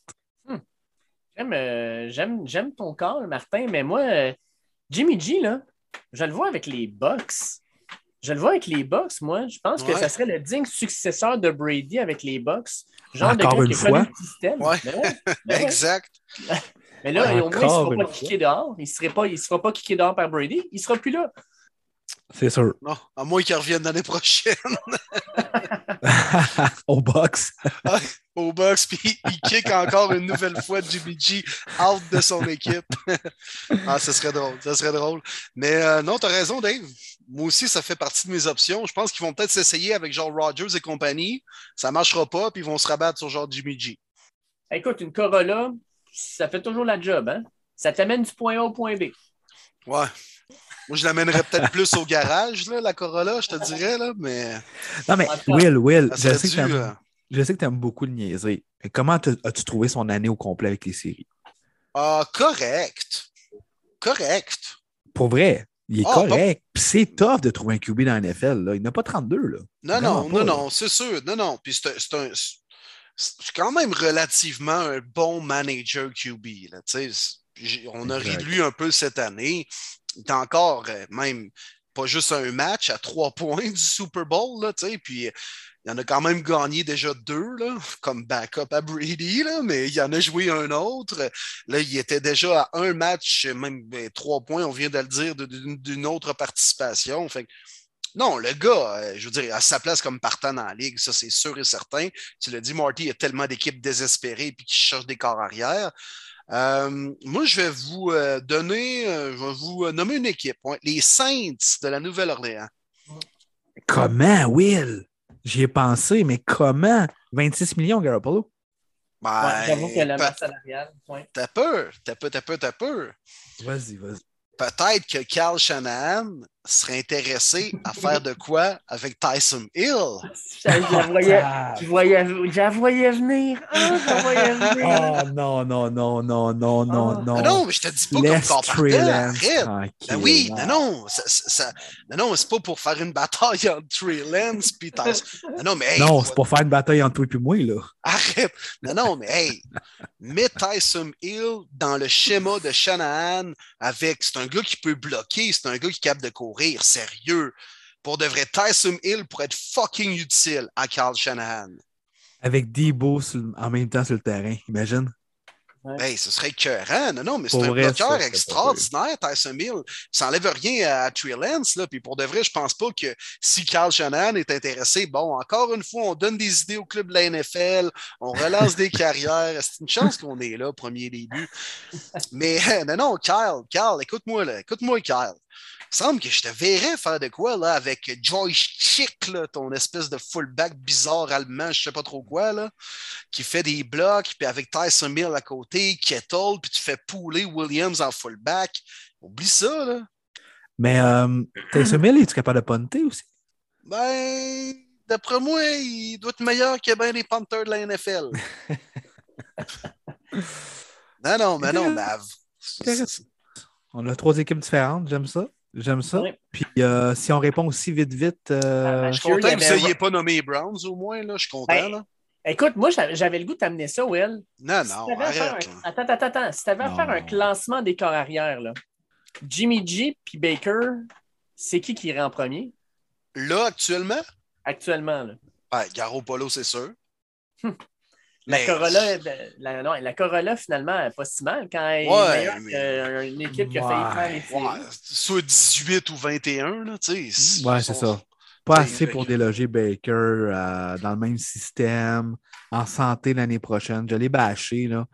J'aime, euh, j'aime, j'aime ton corps, Martin, mais moi, Jimmy G, là, je le vois avec les Bucks. Je le vois avec les Bucks, moi. Je pense que ça serait le digne successeur de Brady avec les Bucks. Genre Encore de gars une qui fois. le système. Ouais. Ben ouais, ben ouais. Exact. Mais là, au moins, il ne sera une pas kické dehors. Il ne pas, il sera pas kické dehors par Brady. Il ne sera plus là. C'est sûr. Non, à moins qu'il revienne l'année prochaine Au box. au box, puis il kick encore une nouvelle fois Jimmy G out de son équipe. ah, ce serait drôle, ça serait drôle. Mais euh, non, tu as raison, Dave. Moi aussi, ça fait partie de mes options. Je pense qu'ils vont peut-être s'essayer avec genre Rogers et compagnie. Ça ne marchera pas, puis ils vont se rabattre sur genre Jimmy G. Écoute, une Corolla, ça fait toujours la job. Hein? Ça t'amène du point A au point B. Ouais. Moi, je l'amènerais peut-être plus au garage, là, la Corolla, je te dirais, là, mais Non, mais Will, Will, ça je sais, que dû, euh, je sais que tu aimes beaucoup le niaiser. Mais comment as-tu trouvé son année au complet avec les séries? Ah, correct. Correct. Pour vrai, il est Ah, correct. Puis c'est tough de trouver un QB dans la NFL. Là. Il n'a pas 32. Là. Non, non, pas, non, là. non, c'est sûr. Non, non. Puis c'est un- c'est quand même relativement un bon manager QB. Là, tu sais. J'ai- on a ri de lui un peu cette année. Est encore euh, même pas juste un match à trois points du Super Bowl. Là, puis il en a quand même gagné déjà deux là, comme backup à Brady, là, mais il en a joué un autre. Là, il était déjà à un match, même ben, trois points, on vient de le dire, d'une autre participation. Non, le gars, euh, je veux dire, à sa place comme partant dans la ligue, ça c'est sûr et certain. Tu l'as dit, Marty, il y a tellement d'équipes désespérées et qui cherchent des corps arrière. Euh, moi, je vais vous euh, donner, euh, je vais vous euh, nommer une équipe. ouais, les Saints de la Nouvelle-Orléans. Comment, Will? J'y ai pensé, mais comment? 26 millions, Garoppolo? Ben, Ouais, J'avoue que la masse salariale. T'as peur, t'as peur, t'as peur, t'as peur. Vas-y, vas-y. Peut-être que Carl Shanahan serait intéressé à faire de quoi avec Tyson Hill? Je la voyais, Ah, je voyais, je la voyais venir. Ah, je voyais venir. Oh non, non, non, non, non, non, Ah. non. Non, non, mais je te dis pas Laisse comme corps Trey partant, Lance arrête. tranquille. Ben oui, non, non, ça, ça- ça- non, non, c'est pas pour faire une bataille entre Trey Lance et Tyson. Non, non, mais hey, Non, c'est pour faire une bataille entre toi et moi, là. arrête. Non, non, mais hey, mets Tyson Hill dans le schéma de Shanahan avec. C'est un gars qui peut bloquer, c'est un gars qui est capable de courir, sérieux. Pour de vrai, Tyson Hill pourrait être fucking utile à Carl Shanahan. Avec Debo en même temps sur le terrain, imagine. Hey, ce serait écœurant. Non, non, mais c'est un vrai, bloqueur ça, extraordinaire, Tyson Hill. Ça n'enlève rien à Trey Lance, là. Puis pour de vrai, je pense pas que si Carl Shanahan est intéressé, bon, encore une fois, on donne des idées au club de la NFL, on relance des carrières. C'est une chance qu'on est là, premier début. Mais non, non, Kyle, Kyle, écoute-moi, là. Écoute-moi, Kyle. Semble que je te verrais faire de quoi là, avec Joyce Chick, là, ton espèce de fullback bizarre allemand, je sais pas trop quoi, là, qui fait des blocs, puis avec Tyson Mill à côté, Kettle, puis tu fais pouler Williams en fullback. Oublie ça, là. Mais euh, Taysom Hill, es-tu capable de punter aussi? Ben, d'après moi, il doit être meilleur que bien les Panthers de la NFL. non, non, mais non, mais. On a trois équipes différentes, j'aime ça. J'aime ça. Ouais. Puis euh, si on répond aussi vite, vite. euh, Ah, Je suis content que vous n'ayez pas nommé Browns, au moins, là. Je suis content, Ben, là. Écoute, moi, j'avais le goût de t'amener ça, Will. Non, Si non, arrête. un-. Attends, attends, attends. Si tu avais à faire un classement des corps arrière, là, Jimmy G puis Baker, c'est qui qui irait en premier? Là, actuellement, actuellement? Là? ben, Garo Polo, c'est sûr. Hum. La Mais- Corolla, ben, la, non, la Corolla, finalement, elle est pas si mal quand elle Ouais, est meilleure mais- qu'une équipe qui a failli faire les. Ouais, soit 18 ou 21, là, tu sais. Ouais, c'est sont- ça. Pas assez pour déloger Baker euh, dans le même système, en santé l'année prochaine. Je l'ai bâché, là.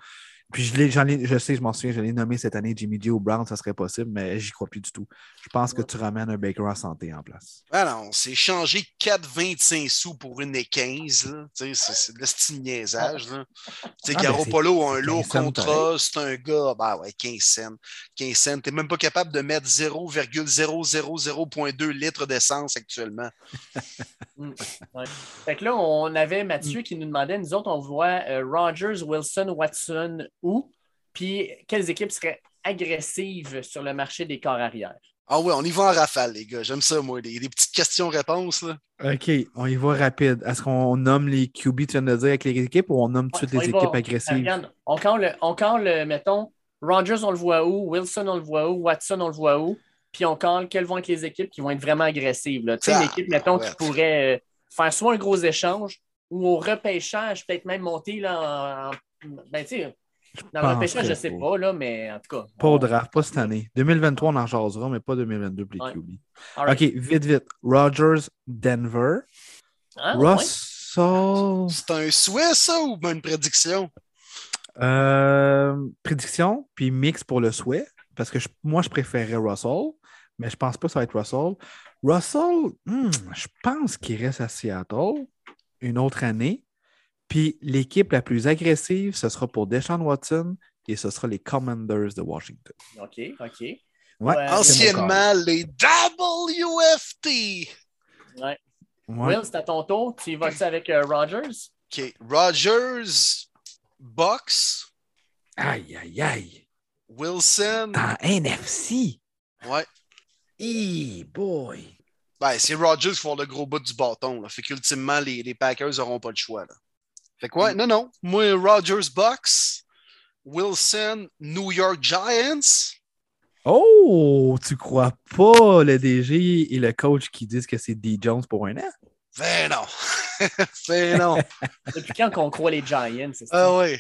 Puis je, l'ai- j'en ai- je sais, je m'en souviens, je l'ai nommé cette année Jimmy G Brown, ça serait possible, mais j'y crois plus du tout. Je pense que tu ramènes un Baker en santé en place. Ah non, c'est changé 4,25 sous pour une et 15, là. Tu sais, c'est- c'est de l'estime niaisage, là. Tu sais, Ah, Garo ben, Polo a un lourd 15 cents contrat, c'est un gars, bah ouais, 15 cents. 15 cents. T'es même pas capable de mettre 0,000.2 litres d'essence actuellement. Fait que là, on avait Mathieu qui nous demandait, nous autres, on voit euh, Rogers, Wilson, Watson où, puis quelles équipes seraient agressives sur le marché des corps arrière? Ah ouais, on y va en rafale, les gars. J'aime ça, moi. Les, petites questions-réponses. là. OK, on y va rapide. Est-ce qu'on nomme les QB, tu viens de dire, avec les équipes ou on nomme tout de suite On les va. équipes agressives? Regarde, on compte le, on compte le, mettons, Rogers, on le voit où, Wilson, on le voit où, Watson, on le voit où, puis on compte quelles vont être les équipes qui vont être vraiment agressives. là? Tu sais, Ah, une équipe, mettons, ouais. qui pourrait euh, faire soit un gros échange ou au repêchage, peut-être même monter là, en, en- ben, tu sais, dans le repêchage, je ne sais pas, là, mais en tout cas. Pas au on- draft, pas cette année. 2023, on en jasera, mais pas 2022 pour les. QB. OK, vite, vite. Rogers, Denver. Ah, ouais. Russell. C'est un souhait, ça, ou ben une prédiction? Euh, prédiction, puis mix pour le souhait. Parce que je- moi, je préférerais Russell, mais je pense pas que ça va être Russell. Russell, hmm, je pense qu'il reste à Seattle une autre année. Puis l'équipe la plus agressive, ce sera pour Deshaun Watson et ce sera les Commanders de Washington. OK, OK. Ouais. Anciennement, les WFT. Ouais. Ouais. Will, c'est à ton tour. Tu y vas-tu avec euh, Rogers? OK. Rogers, Bucks, Aïe, aïe, aïe. Wilson. Dans NFC. Ouais. Hey boy. Ben, c'est Rogers qui font le gros bout du bâton. Là. Fait qu'ultimement, les, les Packers n'auront pas le choix. Là. Fait que ouais, non, non. Moi, Rogers, Bucks, Wilson, New York Giants. Oh, tu crois pas le DG et le coach qui disent que c'est D. Jones pour un an? Ben non. ben non. Depuis quand qu'on croit les Giants? c'est ça? Ah ouais.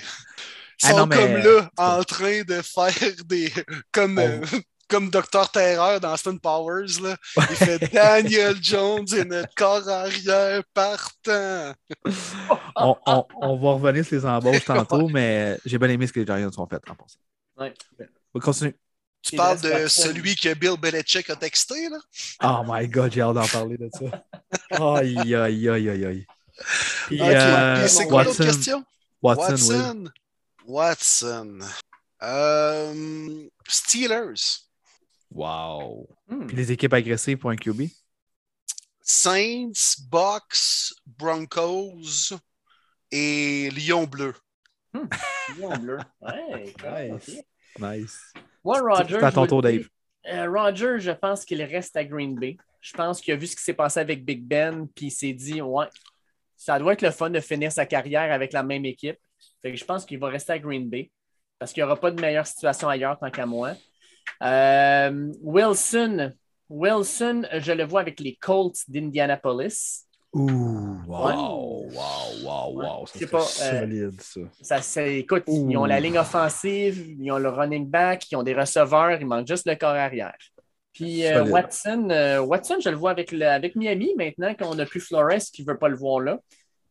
Ils Ah sont non, mais- comme là, en train de faire des. Comme, On- euh, comme Dr. Terreur dans Austin Powers. Là. Il fait Daniel Jones et notre corps arrière partant. On, on- on va revenir sur les embauches tantôt, mais j'ai bien aimé ce que les Giants ont fait en. Ouais. On continue. Tu Il parles de celui que Bill Belichick a texté, là? Oh my God, j'ai hâte d'en parler de ça. Aïe, aïe, aïe, aïe, aïe. Puis, euh, c'est quoi l'autre Watson, question? Watson. Watson. Watson. Euh, Steelers. Wow. Hmm. Puis les équipes agressives pour un QB? Saints, Bucks, Broncos et Lion Bleu. Lion bleu. Ouais, Nice. ok. Nice. Moi, Roger. C'est à ton je tour, Dave. euh, Roger, je pense qu'il reste à Green Bay. Je pense qu'il a vu ce qui s'est passé avec Big Ben, puis il s'est dit, ouais, ça doit être le fun de finir sa carrière avec la même équipe. Fait que je pense qu'il va rester à Green Bay parce qu'il n'y aura pas de meilleure situation ailleurs tant qu'à moi. Euh, Wilson. Wilson, je le vois avec les Colts d'Indianapolis. Ouh, wow, Ouais. wow, wow, wow. Ça serait pas, euh, solide, ça. Ça, c'est- écoute, Ouh. ils ont la ligne offensive, ils ont le running back, ils ont des receveurs, il manque juste le corps arrière. Puis euh. Watson, euh, Watson, je le vois avec, le- avec Miami maintenant qu'on n'a plus Flores qui ne veut pas le voir là.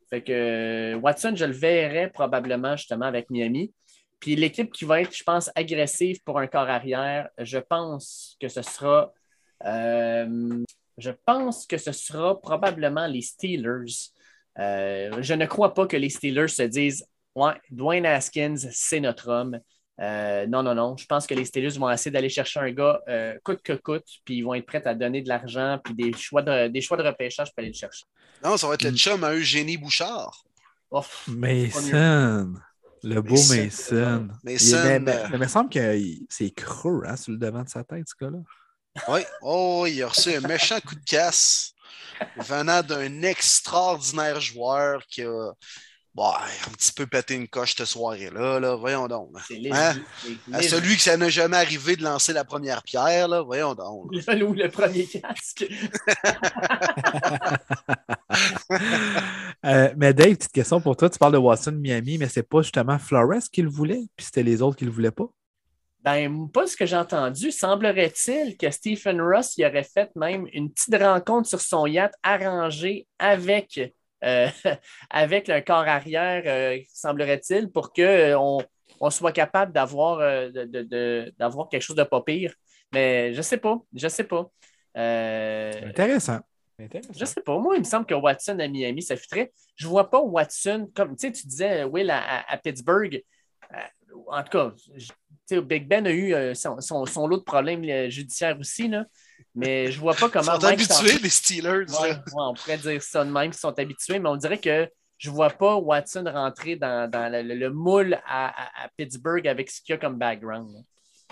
Fait que Watson, je le verrais probablement justement avec Miami. Puis l'équipe qui va être, je pense, agressive pour un corps arrière, je pense que ce sera. euh, je pense que ce sera probablement les Steelers. Euh, je ne crois pas que les Steelers se disent Ouais, Dwayne Haskins, c'est notre homme. Euh, non, non, non. Je pense que les Steelers vont essayer d'aller chercher un gars euh, coûte que coûte, puis ils vont être prêts à donner de l'argent, puis des choix de, des choix de repêchage pour aller le chercher. Non, ça va être le Mm. chum à Eugénie Bouchard. Mason. Le beau Mason. Mason. Mason, Il- mais, euh, me semble que c'est creux hein, sur le devant de sa tête, ce gars-là. Oui. Oh, il a reçu un méchant coup de casse venant d'un extraordinaire joueur qui a bon, un petit peu pété une coche cette soirée-là. Là. Voyons donc. Hein? À celui que ça n'a jamais arrivé de lancer la première pierre, là. voyons donc. Le, ou le premier casque. Euh, mais Dave, petite question pour toi. Tu parles de Watson Miami, mais c'est pas justement Flores qui le voulait, puis c'était les autres qui le voulaient pas? Ben, pas ce que j'ai entendu. Semblerait-il que Stephen Ross y aurait fait même une petite rencontre sur son yacht arrangée avec, euh, avec le corps arrière, euh, semblerait-il, pour qu'on on soit capable d'avoir euh, de- de- de- d'avoir quelque chose de pas pire. Mais je sais pas. Je sais pas. Euh, Intéressant. Intéressant. je sais pas. Moi, il me semble que Watson à Miami, ça fitterait. Je vois pas Watson, comme tu sais, tu disais, Will, à, Pittsburgh. euh, en tout cas, je- tu sais, Big Ben a eu euh, son, son- son lot de problèmes euh, judiciaires aussi, là. Mais je vois pas Ils comment. sont Mike habitués, les Steelers. Ouais, là. ouais, on pourrait dire ça de même, ils sont habitués, mais on dirait que je vois pas Watson rentrer dans, dans le, le- le moule à, à- à Pittsburgh avec ce qu'il y a comme background.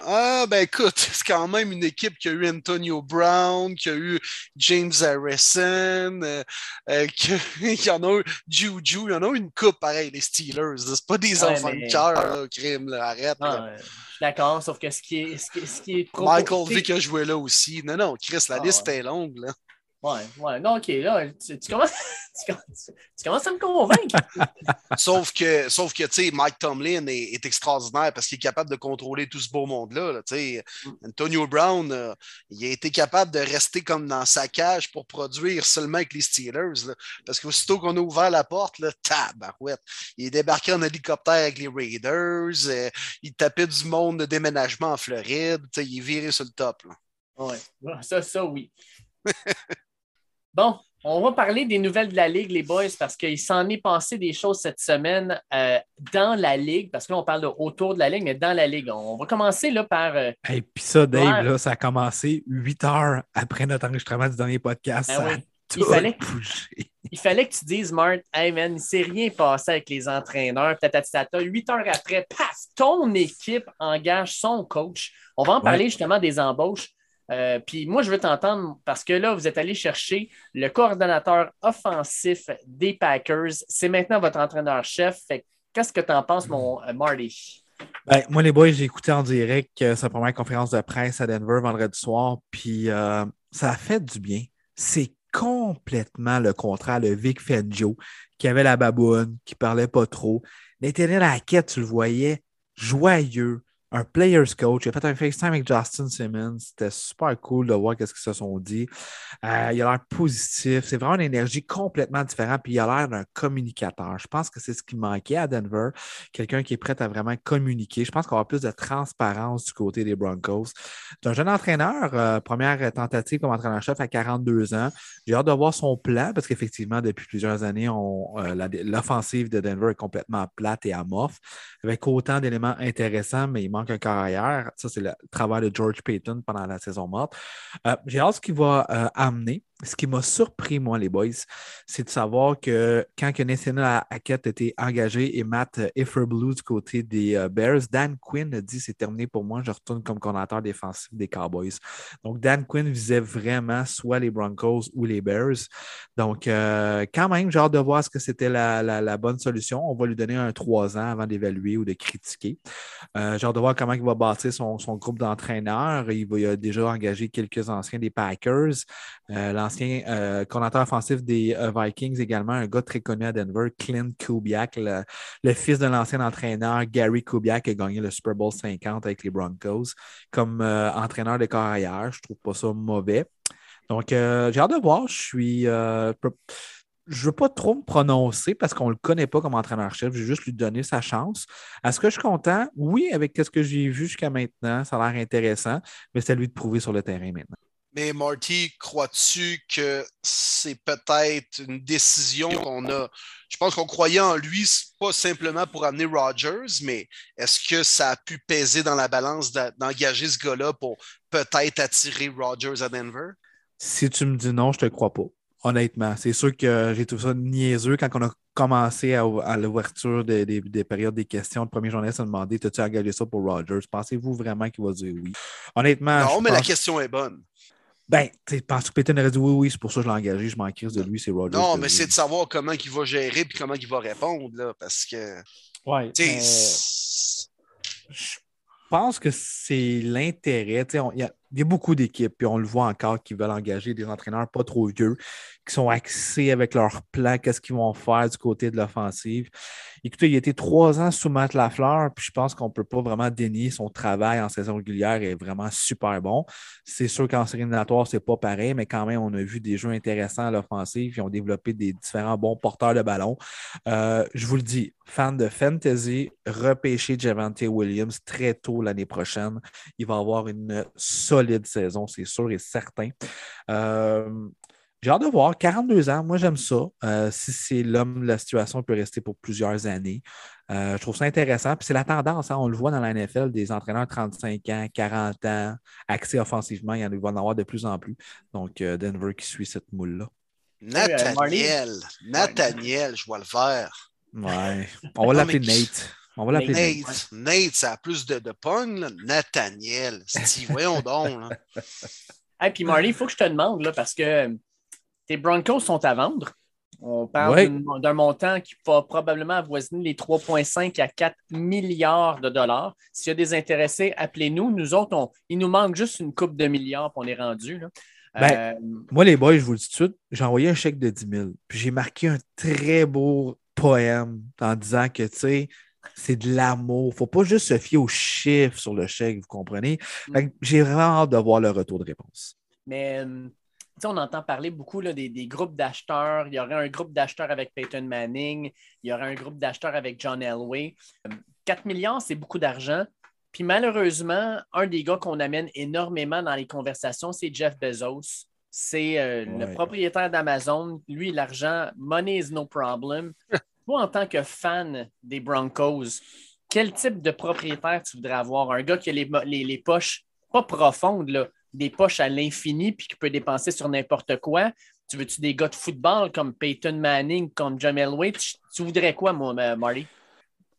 Ah, ben écoute, c'est quand même une équipe qui a eu Antonio Brown, qui a eu James Harrison, euh, euh, qui, y en a eu Juju, il y en a eu une coupe pareil, les Steelers. C'est pas des enfants de cœur, crime, là, arrête. suis d'accord, sauf que ce qui est. Ce qui, ce qui est Michael Vick a joué là aussi. Non, non, Chris, la ah, liste est longue. Là. Ouais, ouais. Non, OK, là, tu, commences, tu, commences, à me convaincre. sauf que, sauf que tu sais, Mike Tomlin est, extraordinaire parce qu'il est capable de contrôler tout ce beau monde-là. tu sais. Mm. Antonio Brown, euh, il a été capable de rester comme dans sa cage pour produire seulement avec les Steelers. Là, parce qu'aussitôt qu'on a ouvert la porte, là, tabarouette, il est débarqué en hélicoptère avec les Raiders, euh, il tapait du monde de déménagement en Floride, il est viré sur le top. Oui, ça, ça, oui. Bon, on va parler des nouvelles de la Ligue, les boys, parce qu'il s'en est passé des choses cette semaine euh, dans la Ligue, parce que là, on parle de autour de la Ligue, mais dans la Ligue. On va commencer là par. Et euh, puis ça, Dave, là, ça a commencé huit heures après notre enregistrement du dernier podcast. Ben il, fallait, il fallait que tu dises, Martin, hey man, il ne s'est rien passé avec les entraîneurs. Tata, huit heures après, paf, ton équipe engage son coach. On va en parler justement des embauches. Euh, puis moi, je veux t'entendre parce que là, vous êtes allé chercher le coordonnateur offensif des Packers. C'est maintenant votre entraîneur-chef. Qu'est-ce que tu en penses, mon euh, Marty? Ben, moi, les boys, j'ai écouté en direct euh, sa première conférence de presse à Denver vendredi soir, puis ça a fait du bien. C'est complètement le contraire de Vic Fangio, qui avait la baboune, qui parlait pas trop. La quête, tu le voyais, joyeux, un player's coach. Il a fait un FaceTime avec Justin Simmons. C'était super cool de voir qu'est-ce qu'ils se sont dit. Euh, il a l'air positif. C'est vraiment une énergie complètement différente. Puis il a l'air d'un communicateur. Je pense que c'est ce qui manquait à Denver. Quelqu'un qui est prêt à vraiment communiquer. Je pense qu'on va plus de transparence du côté des Broncos. C'est un jeune entraîneur. Euh, première tentative comme entraîneur-chef à 42 ans. J'ai hâte de voir son plan parce qu'effectivement, depuis plusieurs années, euh, l'offensive de Denver est complètement plate et amorphe avec autant d'éléments intéressants, mais il manque un carrière. Ça, c'est le travail de George Payton pendant la saison morte. Euh, j'ai hâte ce qu'il va euh, amener ce qui m'a surpris, moi, les boys, c'est de savoir que quand que Nathaniel Hackett était engagé et Matt Ifferblue du côté des euh, Bears, Dan Quinn a dit c'est terminé pour moi, je retourne comme coordinateur défensif des Cowboys. Donc, Dan Quinn visait vraiment soit les Broncos ou les Bears. Donc, euh, quand même, j'ai hâte de voir ce que c'était la, bonne solution. On va lui donner un trois ans avant d'évaluer ou de critiquer. Euh, j'ai hâte de voir comment il va bâtir son, groupe d'entraîneurs. Il, il, a déjà engagé quelques anciens des Packers. Ancien euh, offensif des euh, Vikings également, un gars très connu à Denver, Clint Kubiak, le, fils de l'ancien entraîneur Gary Kubiak qui a gagné le Super Bowl 50 avec les Broncos comme euh, entraîneur de carrière. Je trouve pas ça mauvais. Donc, j'ai hâte de voir. Je suis. je ne veux pas trop me prononcer parce qu'on ne le connaît pas comme entraîneur-chef. Je vais juste lui donner sa chance. Est-ce que je suis content? Oui, avec ce que j'ai vu jusqu'à maintenant. Ça a l'air intéressant, mais c'est à lui de prouver sur le terrain maintenant. Mais Marty, crois-tu que c'est peut-être une décision qu'on a? Je pense qu'on croyait en lui, pas simplement pour amener Rogers, mais est-ce que ça a pu peser dans la balance d'engager ce gars-là pour peut-être attirer Rogers à Denver? Si tu me dis non, je te crois pas. Honnêtement, c'est sûr que j'ai trouvé ça niaiseux quand on a commencé à, l'ouverture des, périodes des questions. Le premier journaliste a demandé T'as-tu engagé ça pour Rogers Pensez-vous vraiment qu'il va dire oui? Honnêtement. Non, mais la question est bonne. Ben, tu penses que Peyton aurait dit oui, oui, c'est pour ça que je l'ai engagé, je m'en crise de lui, c'est Rogers. Non, mais c'est de savoir comment il va gérer et comment il va répondre, là, parce que. Ouais. Je pense que c'est l'intérêt. Il y, y, a beaucoup d'équipes, puis on le voit encore, qui veulent engager des entraîneurs pas trop vieux, qui sont axés avec leur plan, qu'est-ce qu'ils vont faire du côté de l'offensive. Écoutez, il été trois ans sous Matt Lafleur, puis je pense qu'on ne peut pas vraiment dénier son travail en saison régulière est vraiment super bon. C'est sûr qu'en série éliminatoire, ce n'est pas pareil, mais quand même, on a vu des jeux intéressants à l'offensive. Ils ont développé des différents bons porteurs de ballon. Euh, je vous le dis, fan de fantasy, repêcher Javante Williams très tôt l'année prochaine. Il va avoir une solide saison, c'est sûr et certain. Euh, j'ai hâte de voir. 42 ans, moi j'aime ça. Euh, si c'est l'homme, la situation peut rester pour plusieurs années. Euh, je trouve ça intéressant. Puis c'est la tendance, hein. on le voit dans la NFL, des entraîneurs 35 ans, 40 ans, axés offensivement, il y en va en avoir de plus en plus. Donc euh, Denver qui suit cette moule-là. Nathaniel, Nathaniel, je vois le faire. Ouais. On va l'appeler Nate. On va l'appeler Nate. Nate, ça a plus de, de là. Nathaniel. Steve, voyons donc. Là. Et puis Marty, il faut que je te demande, là, parce que tes Broncos sont à vendre. On parle Ouais. d'un montant qui va probablement avoisiner les 3,5 à 4 milliards de dollars. S'il y a des intéressés, appelez-nous. Nous autres, on- il nous manque juste une coupe de milliards pour on est rendu. Ben, Euh, Moi, les boys, je vous le dis tout de suite, j'ai envoyé un chèque de 10 000. Puis j'ai marqué un très beau poème en disant que, tu sais, c'est de l'amour. Il ne faut pas juste se fier aux chiffres sur le chèque, vous comprenez? Que J'ai vraiment hâte de voir le retour de réponse. Mais on entend parler beaucoup là, des, des groupes d'acheteurs. Il y aurait un groupe d'acheteurs avec Peyton Manning. Il y aurait un groupe d'acheteurs avec John Elway. Euh, 4 milliards, c'est beaucoup d'argent. Puis malheureusement, un des gars qu'on amène énormément dans les conversations, c'est Jeff Bezos. C'est euh, le propriétaire d'Amazon. Lui, l'argent, money is no problem. Toi, en tant que fan des Broncos, quel type de propriétaire tu voudrais avoir? Un gars qui a les- les poches pas profondes, là, des poches à l'infini puis qui peut dépenser sur n'importe quoi. Tu veux-tu des gars de football comme Peyton Manning, comme John Elway? Tu, voudrais quoi, moi, euh, Marty?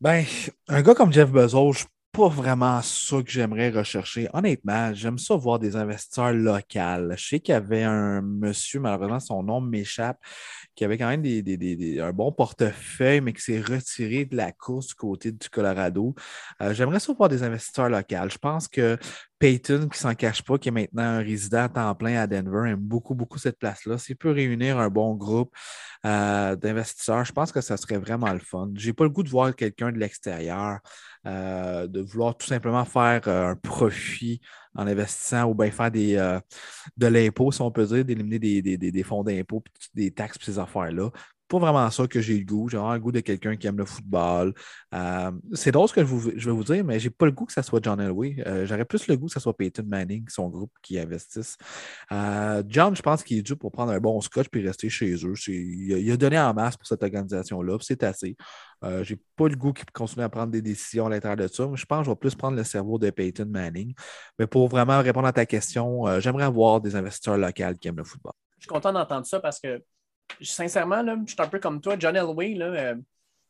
Ben, un gars comme Jeff Bezos, je pas vraiment ça que j'aimerais rechercher. Honnêtement, j'aime ça voir des investisseurs locaux. Je sais qu'il y avait un monsieur, malheureusement, son nom m'échappe, qui avait quand même des, un bon portefeuille, mais qui s'est retiré de la course du côté du Colorado. Euh, j'aimerais ça voir des investisseurs locaux. Je pense que Peyton, qui s'en cache pas, qui est maintenant un résident à temps plein à Denver, aime beaucoup, beaucoup cette place-là. S'il peut réunir un bon groupe euh, d'investisseurs, je pense que ça serait vraiment le fun. J'ai pas le goût de voir quelqu'un de l'extérieur, euh, de vouloir tout simplement faire euh, un profit en investissant ou bien faire des, euh, de l'impôt, si on peut dire, d'éliminer des, fonds d'impôt, des taxes, ces affaires-là. Pas vraiment ça que j'ai le goût. J'ai vraiment le goût de quelqu'un qui aime le football. Euh, c'est drôle ce que je, vais vous dire, mais j'ai pas le goût que ça soit John Elway. Euh, J'aurais plus le goût que ça soit Peyton Manning, son groupe qui investisse. Euh, John, je pense qu'il est dû pour prendre un bon scotch puis rester chez eux. Il a, donné en masse pour cette organisation-là, c'est assez. J'ai pas le goût qu'il continue à prendre des décisions à l'intérieur de ça. Je pense que je vais plus prendre le cerveau de Peyton Manning. Mais pour vraiment répondre à ta question, j'aimerais avoir des investisseurs locaux qui aiment le football. Je suis content d'entendre ça parce que, sincèrement, là, je suis un peu comme toi. John Elway, là, euh,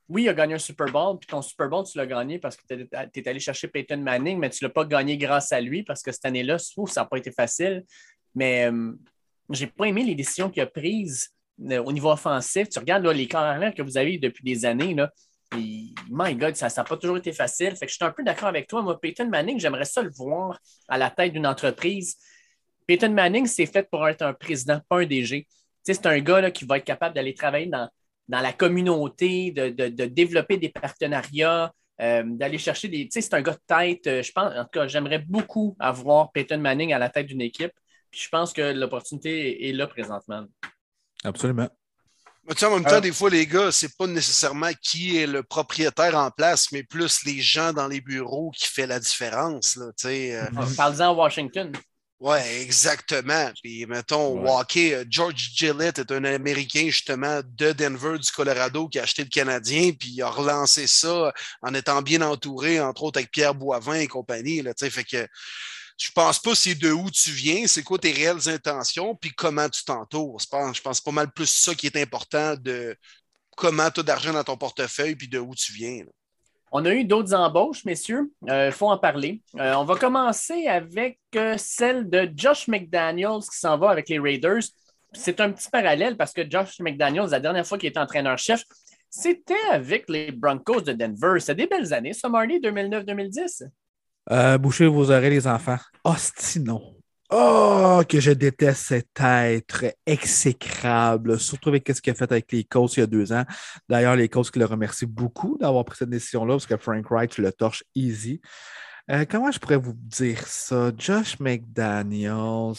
oui, il a gagné un Super Bowl, puis ton Super Bowl, tu l'as gagné parce que tu es allé chercher Peyton Manning, mais tu ne l'as pas gagné grâce à lui parce que cette année-là, ça n'a pas été facile. Mais euh, j'ai pas aimé les décisions qu'il a prises euh, au niveau offensif. Tu regardes les carrières que vous avez depuis des années, là, et, my God, ça n'a pas toujours été facile. Fait que je suis un peu d'accord avec toi. Moi, Peyton Manning, j'aimerais ça le voir à la tête d'une entreprise. Peyton Manning, c'est fait pour être un président, pas un DG. C'est un gars là, qui va être capable d'aller travailler dans, dans la communauté, de, de- de développer des partenariats, euh, d'aller chercher des. Tu sais, c'est un gars de tête. Euh, Je pense, en tout cas, j'aimerais beaucoup avoir Peyton Manning à la tête d'une équipe. Puis je pense que l'opportunité est là présentement. Absolument. Mais tu sais, en même temps, Euh, des fois, les gars, c'est pas nécessairement qui est le propriétaire en place, mais plus les gens dans les bureaux qui fait la différence. Là, tu sais, euh, Parle-en à Washington. Ouais, exactement. Puis, mettons, Ouais. Walker, euh, George Gillette est un Américain, justement, de Denver, du Colorado, qui a acheté le Canadien, puis il a relancé ça en étant bien entouré, entre autres avec Pierre Boivin et compagnie. Là, tu sais, fait que je pense pas c'est de où tu viens, c'est quoi tes réelles intentions, puis comment tu t'entoures. Je pense, je pense pas mal plus ça qui est important de comment tu as d'argent dans ton portefeuille, puis de où tu viens. là. On a eu d'autres embauches, messieurs. Il faut en parler. Euh, on va commencer avec euh, celle de Josh McDaniels qui s'en va avec les Raiders. C'est un petit parallèle parce que Josh McDaniels, la dernière fois qu'il était entraîneur-chef, c'était avec les Broncos de Denver. C'est des belles années, ça, Marty, 2009-2010. Euh, bouchez vos oreilles, les enfants. Hostie. Oh, que je déteste cet être exécrable, surtout avec ce qu'il a fait avec les Colts il y a deux ans. D'ailleurs, les Colts qui le remercient beaucoup d'avoir pris cette décision-là, parce que Frank Wright le torche easy. Euh, comment je pourrais vous dire ça? Josh McDaniels,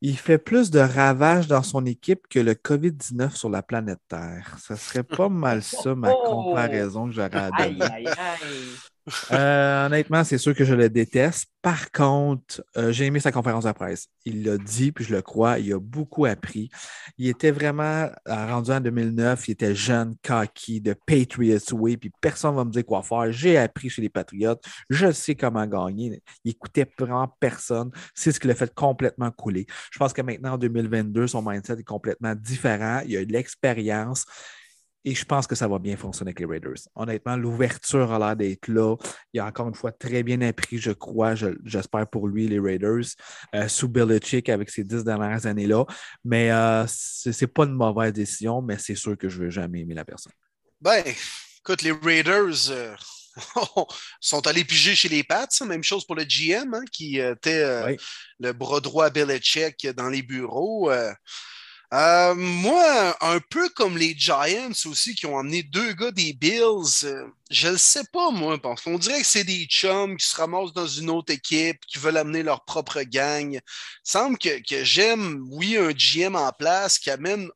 il fait plus de ravages dans son équipe que le COVID-19 sur la planète Terre. Ça serait pas mal ça, ma Oh! comparaison que j'aurais à Aïe, donner. aïe, aïe. Euh, honnêtement, c'est sûr que je le déteste. Par contre, euh, j'ai aimé sa conférence de presse. Il l'a dit, puis je le crois, il a beaucoup appris. Il était vraiment euh, rendu en 2009, il était jeune, cocky, de Patriots Way, puis personne ne va me dire quoi faire. J'ai appris chez les Patriots, je sais comment gagner. Il écoutait vraiment personne. C'est ce qui l'a fait complètement couler. Je pense que maintenant, en 2022, son mindset est complètement différent. Il a de l'expérience. Et je pense que ça va bien fonctionner avec les Raiders. Honnêtement, l'ouverture a l'air d'être là. Il a encore une fois très bien appris, je crois, j'espère pour lui, les Raiders, euh, sous Belichick avec ces dix dernières années-là. Mais euh, ce n'est pas une mauvaise décision, mais c'est sûr que je ne veux jamais aimer la personne. Ben, écoute, les Raiders euh, sont allés piger chez les Pats. Même chose pour le GM, hein, qui était le bras droit à Belichick dans les bureaux. Euh, moi, un peu comme les Giants aussi, qui ont amené deux gars des Bills, euh, je ne sais pas, moi, parce qu'on dirait que c'est des chums qui se ramassent dans une autre équipe, qui veulent amener leur propre gang. Il semble que, que j'aime, oui, un GM en place qui amène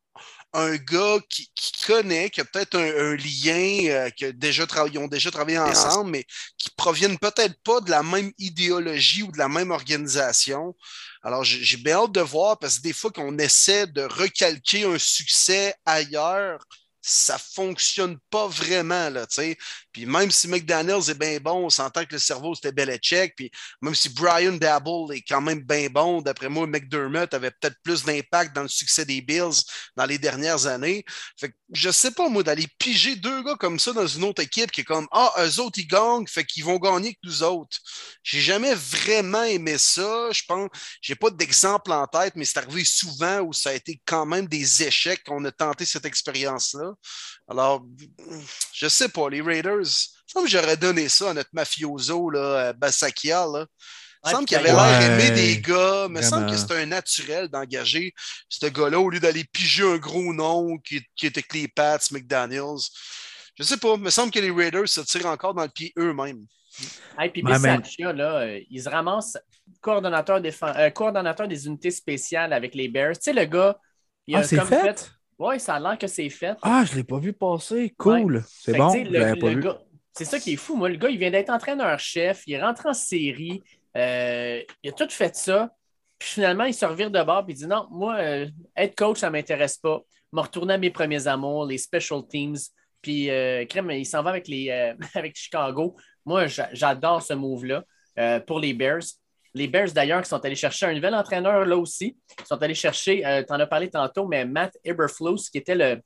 un gars qui, connaît, qui a peut-être un, lien, euh, que déjà ils ont déjà travaillé ensemble, mais qui proviennent peut-être pas de la même idéologie ou de la même organisation. Alors, j'ai bien hâte de voir parce que des fois qu'on essaie de recalquer un succès ailleurs, ça fonctionne pas vraiment, là, tu sais. Puis même si McDaniels est bien bon, on s'entend que le cerveau, c'était Belichick. Puis même si Brian Dabble est quand même bien bon, d'après moi, McDermott avait peut-être plus d'impact dans le succès des Bills dans les dernières années. Fait que je sais pas, moi, d'aller piger deux gars comme ça dans une autre équipe qui est comme Ah, eux autres, ils gagnent, fait qu'ils vont gagner que nous autres. J'ai jamais vraiment aimé ça. Je pense, j'ai pas d'exemple en tête, mais c'est arrivé souvent où ça a été quand même des échecs qu'on a tenté cette expérience-là. Alors, je sais pas, les Raiders, il semble que j'aurais donné ça à notre mafioso, là, Bassakia. Là. Il semble qu'il avait l'air aimé des gars, mais il semble que c'était un naturel d'engager ce gars-là au lieu d'aller piger un gros nom qui, qui était que les Pats, McDaniels. Je sais pas, mais il semble que les Raiders se tirent encore dans le pied eux-mêmes. Et puis Bisaccia, là, euh, il se ramasse coordonnateur, euh, coordonnateur des unités spéciales avec les Bears. Tu sais, le gars, il a ah, comme fait oui, ça a l'air que c'est fait. Ah, je ne l'ai pas vu passer. Cool. C'est bon. C'est ça qui est fou. Moi, le gars, il vient d'être entraîneur-chef. Il rentre en série. Euh, il a tout fait ça. Puis finalement, il se revire de bord et il dit non, moi, euh, être coach, ça ne m'intéresse pas. Me retourner à mes premiers amours, les special teams. Puis, euh, crème, il s'en va avec, les, avec Chicago. Moi, j'adore ce move-là pour les Bears. Les Bears, d'ailleurs, qui sont allés chercher un nouvel entraîneur là aussi. Ils sont allés chercher, euh, tu en as parlé tantôt, mais Matt Eberflus, qui était le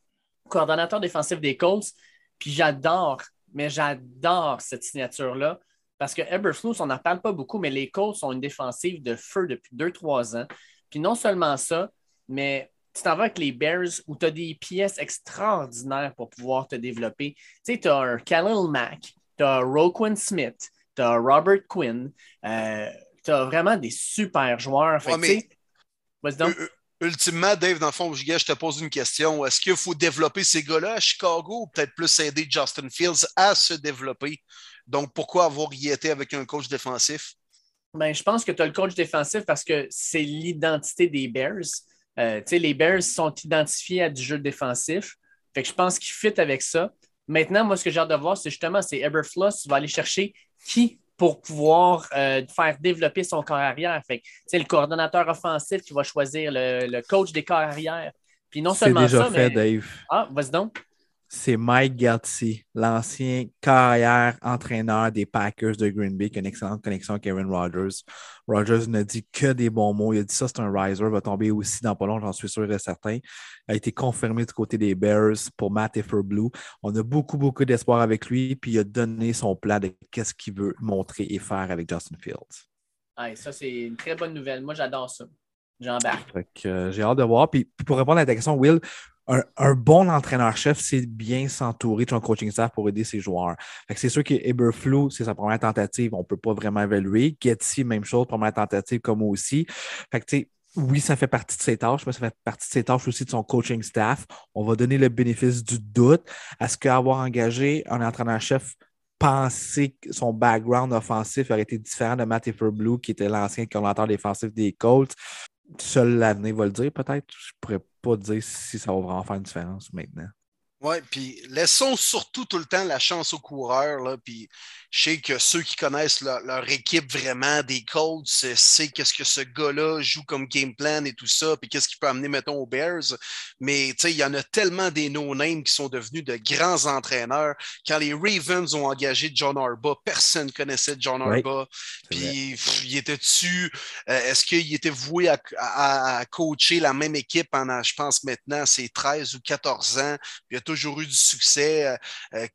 coordonnateur défensif des Colts. Puis j'adore, mais j'adore cette signature-là. Parce que Eberflus, on n'en parle pas beaucoup, mais les Colts sont une défensive de feu depuis 2-3 ans. Puis non seulement ça, mais tu t'en vas avec les Bears où tu as des pièces extraordinaires pour pouvoir te développer. Tu sais, tu as un Khalil Mack, tu as Roquan Smith, tu as Robert Quinn. Euh, tu as vraiment des super joueurs. Ultimement, Dave, dans le fond, je te pose une question. Est-ce qu'il faut développer ces gars-là à Chicago ou peut-être plus aider Justin Fields à se développer? Donc, pourquoi avoir y été avec un coach défensif? Ben, je pense que tu as le coach défensif parce que c'est l'identité des Bears. Euh, les Bears sont identifiés à du jeu défensif. Fait que je pense qu'ils fit avec ça. Maintenant, moi, ce que j'ai hâte de voir, c'est justement, c'est Eberfluss va aller chercher qui pour pouvoir euh, faire développer son corps arrière. c'est le coordonnateur offensif qui va choisir le, coach des corps arrière. Puis non seulement déjà ça, fait, Dave. Ah, vas-y donc c'est Mike Gatti, l'ancien carrière entraîneur des Packers de Green Bay, qui a une excellente connexion avec Aaron Rodgers. Rodgers n'a dit que des bons mots. Il a dit ça, c'est un riser, va tomber aussi dans pas long, j'en suis sûr et certain. Il a été confirmé du côté des Bears pour Matt Blue. On a beaucoup, beaucoup d'espoir avec lui, puis il a donné son plan de qu'est-ce qu'il veut montrer et faire avec Justin Fields. ça, c'est une très bonne nouvelle. Moi, j'adore ça. J'embarque. Euh, j'ai hâte de voir. Puis, pour répondre à ta question, Will, un, bon entraîneur-chef, c'est bien s'entourer de son coaching staff pour aider ses joueurs. C'est sûr que Eberflou, c'est sa première tentative, on ne peut pas vraiment évaluer. Getty, même chose, première tentative comme aussi. Fait que, oui, ça fait partie de ses tâches, mais ça fait partie de ses tâches aussi de son coaching staff. On va donner le bénéfice du doute. Est-ce qu'avoir engagé un entraîneur-chef penser que son background offensif aurait été différent de Matt Blue, qui était l'ancien coordinateur défensif des Colts? Seul l'avenir va le dire, peut-être. Je pourrais pas dire si ça va vraiment faire une différence maintenant. Oui, puis laissons surtout tout le temps la chance aux coureurs. Là, puis je sais que ceux qui connaissent leur, équipe vraiment des Colts savent qu'est-ce que ce gars-là joue comme game plan et tout ça, puis qu'est-ce qu'il peut amener, mettons, aux Bears. Mais il y en a tellement des no-names qui sont devenus de grands entraîneurs. Quand les Ravens ont engagé John Arba, personne ne connaissait John Arba. puis il était-tu, euh, est-ce qu'il était voué à, coacher la même équipe pendant, je pense maintenant, c'est 13 ou 14 ans? Puis il a toujours eu du succès.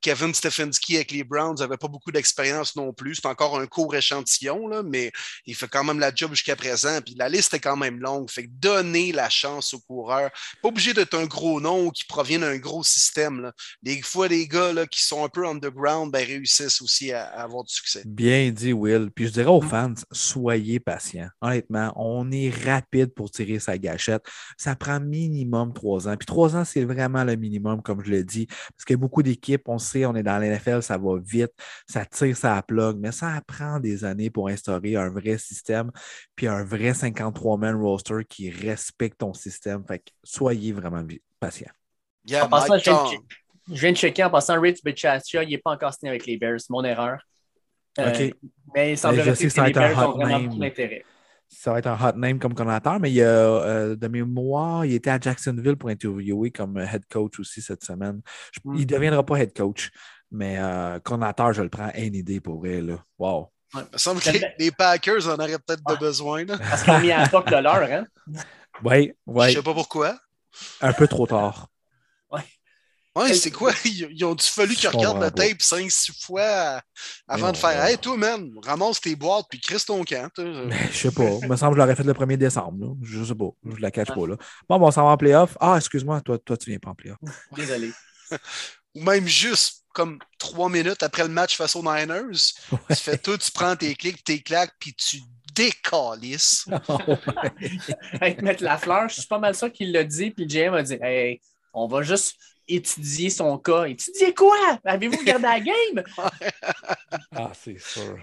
Kevin Stefanski avec les Browns n'avait pas beaucoup d'expérience non plus. C'est encore un court échantillon, là, mais il fait quand même la job jusqu'à présent. Puis la liste est quand même longue. Fait que donner la chance aux coureurs. Pas obligé d'être un gros nom ou qui provient d'un gros système. Là. Des fois, les gars là, qui sont un peu underground ben, réussissent aussi à, avoir du succès. Bien dit, Will. Puis je dirais aux fans, soyez patients. Honnêtement, on est rapide pour tirer sa gâchette. Ça prend minimum trois ans. Puis trois ans, c'est vraiment le minimum, comme je l'ai dit. Parce qu'il y a beaucoup d'équipes, on sait, on est dans l'NFL, ça va vite, ça tire, ça plug, mais ça prend des années pour instaurer un vrai système, puis un vrai 53-man roster qui respecte ton système. Fait que soyez vraiment patient. je, viens de checker en passant, Rich Bichatia, il n'est pas encore signé avec les Bears, mon erreur. Euh, OK. mais il semblerait que, que les Bears ont vraiment beaucoup d'intérêt ça va être un hot name comme coordinateur, mais il y a, euh, de mémoire, il était à Jacksonville pour interviewer comme head coach aussi cette semaine. Il ne mm. deviendra pas head coach, mais euh, coordinateur, je le prends une idée pour elle. Wow. il me semble que les, Packers en auraient peut-être de besoin. Là. Parce qu'ils ont mis à la de l'heure, hein? Oui, oui. Je ne sais pas pourquoi. Un peu trop tard. Ouais, c'est quoi? Ils, ont-tu fallu qu'ils regardent le tape 5-6 fois avant de faire Hey, toi, man, ramasse tes boîtes puis crisse ton camp. Je sais pas. Il me semble que je l'aurais fait le 1er décembre. Je sais pas. Je la cache pas. Là. Bon, bon, on s'en va en playoff. Ah, excuse-moi, toi, toi, tu viens pas en playoff. Désolé. Ou même juste comme trois minutes après le match face aux Niners, tu fais tout, tu prends tes clics, tes claques, puis tu décalisses. hey, mettre la fleur, je suis pas mal sûr qu'il l'a dit, puis JM a dit Hey, on va juste étudier son cas. Étudier quoi? Avez-vous regardé la game? ah, c'est sûr.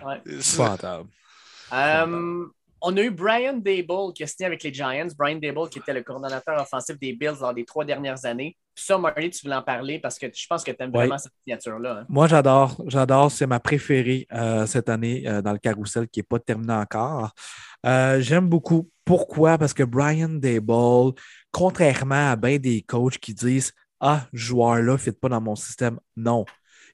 Euh, on a eu Brian Dable qui a signé avec les Giants. Brian Dable qui était le coordonnateur offensif des Bills dans les trois dernières années. ça, Marty, tu voulais en parler parce que je pense que tu aimes vraiment cette signature-là. Hein. Moi, j'adore. J'adore. C'est ma préférée euh, cette année euh, dans le carrousel qui n'est pas terminé encore. J'aime beaucoup. Pourquoi? Parce que Brian Dable, contrairement à bien des coachs qui disent ah, joueur-là ne fit pas dans mon système. Non.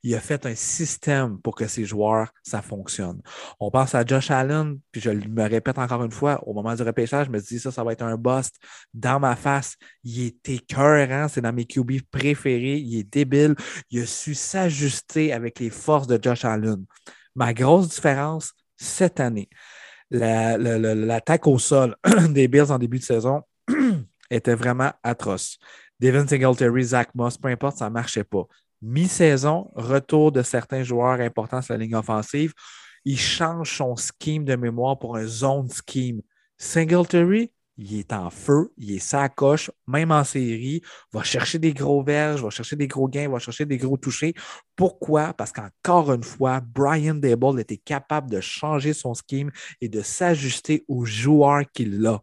Il a fait un système pour que ces joueurs, ça fonctionne. On pense à Josh Allen, puis je me répète encore une fois, au moment du repêchage, je me dis ça, ça va être un bust. Dans ma face, il était écœurant, c'est dans mes QB préférés, il est débile. Il a su s'ajuster avec les forces de Josh Allen. Ma grosse différence cette année, l'attaque au sol des Bills en début de saison était vraiment atroce. Devin Singletary, Zach Moss, peu importe, ça ne marchait pas. Mi-saison, retour de certains joueurs importants sur la ligne offensive. Il change son scheme de mémoire pour un zone scheme. Singletary, il est en feu, il est sa coche, même en série, va chercher des gros verges, va chercher des gros gains, va chercher des gros touchés. Pourquoi? Parce qu'encore une fois, Brian Dable était capable de changer son scheme et de s'ajuster aux joueurs qu'il a.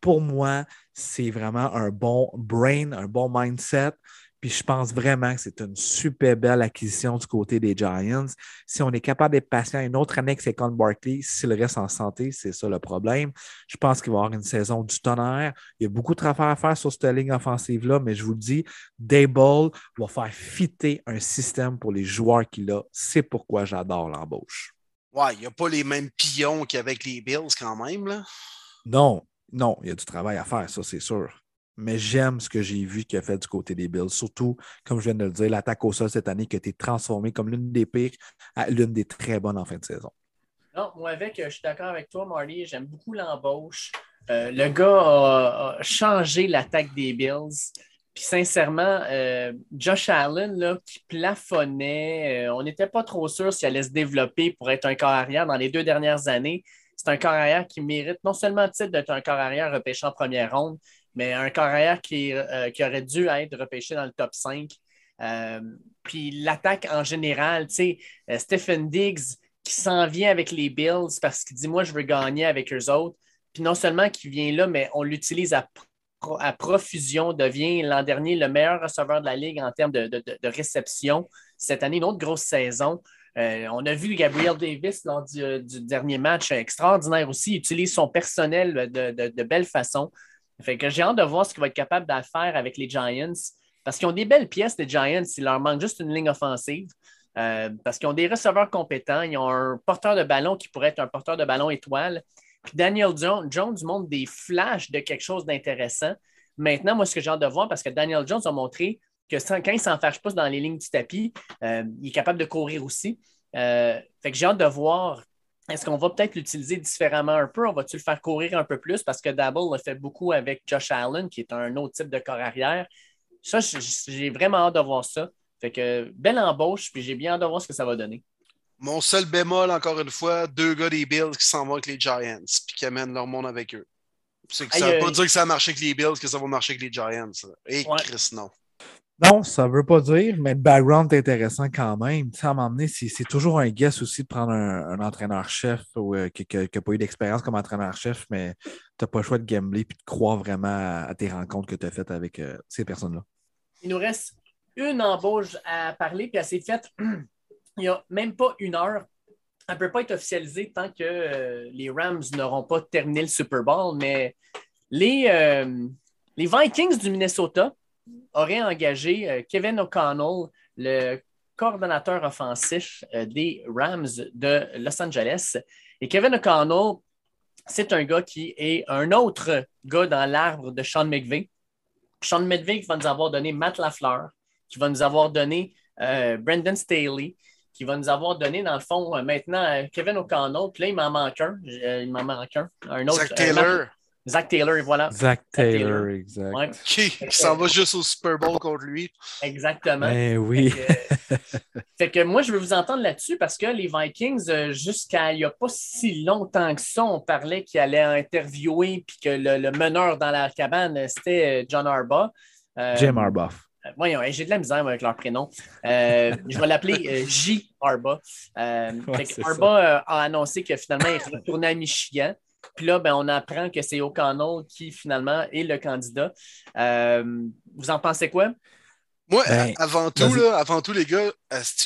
Pour moi, c'est vraiment un bon brain, un bon mindset. Puis je pense vraiment que c'est une super belle acquisition du côté des Giants. Si on est capable d'être patient une autre année que c'est Barkley, s'il reste en santé, c'est ça le problème. Je pense qu'il va y avoir une saison du tonnerre. Il y a beaucoup de travail à faire sur cette ligne offensive-là, mais je vous le dis, Dayball va faire fitter un système pour les joueurs qu'il a. C'est pourquoi j'adore l'embauche. Ouais, il n'y a pas les mêmes pions qu'avec les Bills quand même. Là. Non, non, il y a du travail à faire, ça, c'est sûr. Mais j'aime ce que j'ai vu qu'il a fait du côté des Bills. Surtout, comme je viens de le dire, l'attaque au sol cette année qui a été transformée comme l'une des pires à l'une des très bonnes en fin de saison. Non, moi, avec, je suis d'accord avec toi, Marty. J'aime beaucoup l'embauche. Euh, le gars a, changé l'attaque des Bills. Puis sincèrement, euh, Josh Allen, là, qui plafonnait, euh, on n'était pas trop sûr s'il allait se développer pour être un corps arrière dans les deux dernières années c'est un corps arrière qui mérite non seulement le titre d'être un corps arrière repêché en première ronde, mais un corps arrière qui, euh, aurait dû être repêché dans le top 5. Euh, puis l'attaque en général, tu sais, euh, Stephen Diggs qui s'en vient avec les Bills parce qu'il dit Moi, je veux gagner avec eux autres. Puis non seulement qu'il vient là, mais on l'utilise à, à, profusion, devient l'an dernier le meilleur receveur de la Ligue en termes de, de réception. Cette année, une autre grosse saison. Euh, on a vu Gabriel Davis lors du, euh, dernier match extraordinaire aussi. Il utilise son personnel de, belle façon. Fait que j'ai hâte de voir ce qu'il va être capable de avec les Giants. Parce qu'ils ont des belles pièces, les Giants. Il leur manque juste une ligne offensive. Euh, parce qu'ils ont des receveurs compétents. Ils ont un porteur de ballon qui pourrait être un porteur de ballon étoile. Puis Daniel Jones, Jones montre des flashs de quelque chose d'intéressant. Maintenant, moi, ce que j'ai hâte de voir, parce que Daniel Jones a montré que quand il ne s'en fâche pas dans les lignes du tapis, euh, il est capable de courir aussi. fait que j'ai hâte de voir est-ce qu'on va peut-être l'utiliser différemment un peu? On va-tu le faire courir un peu plus? Parce que Dabble l'a fait beaucoup avec Josh Allen, qui est un autre type de corps arrière. Ça, j'ai vraiment hâte de voir ça. Fait que belle embauche, puis j'ai bien hâte de voir ce que ça va donner. Mon seul bémol, encore une fois, deux gars des Bills qui s'en vont avec les Giants, puis qui amènent leur monde avec eux. ça ne veut pas dire que ça a marché avec les Bills, que ça va marcher avec les Giants. Et Chris, non. Non, ça ne veut pas dire, mais le background est intéressant quand même. Ça, à m'emmener, c'est toujours un guess aussi de prendre un, entraîneur-chef euh, qui n'a pas eu d'expérience comme entraîneur-chef, mais tu n'as pas le choix de gambler et de croire vraiment à, tes rencontres que tu as faites avec euh, ces personnes-là. Il nous reste une embauche à parler, puis elle s'est faite il n'y a même pas une heure. Elle ne peut pas être officialisée tant que euh, les Rams n'auront pas terminé le Super Bowl, mais les, les Vikings du Minnesota aurait engagé euh, Kevin O'Connell, le coordonnateur offensif euh, des Rams de Los Angeles. Et Kevin O'Connell, c'est un gars qui est un autre gars dans l'arbre de Sean McVay. Sean McVay qui va nous avoir donné Matt Lafleur, qui va nous avoir donné euh, Brendan Staley, qui va nous avoir donné, dans le fond, maintenant Kevin O'Connell. Puis là, il m'en manque un. il m'en manque un. Un autre. Zach Taylor. Zach Taylor, voilà. Zach Taylor, exact. Qui, s'en va juste au Super Bowl contre lui. Exactement. Ben oui. Fait que, moi, je veux vous entendre là-dessus parce que les Vikings, euh, jusqu'à il n'y a pas si longtemps que ça, on parlait qu'ils allaient interviewer puis que le, meneur dans la cabane, c'était euh, John Arba. Euh, Jim Arba. Voyons, j'ai de la misère avec leur prénom. je vais l'appeler J. Arba. Arba a annoncé que finalement, il retournait à Michigan. Puis là, ben, on apprend que c'est O'Connell qui finalement est le candidat. Euh, vous en pensez quoi? Moi, ben, avant tout, là, avant tout, les gars,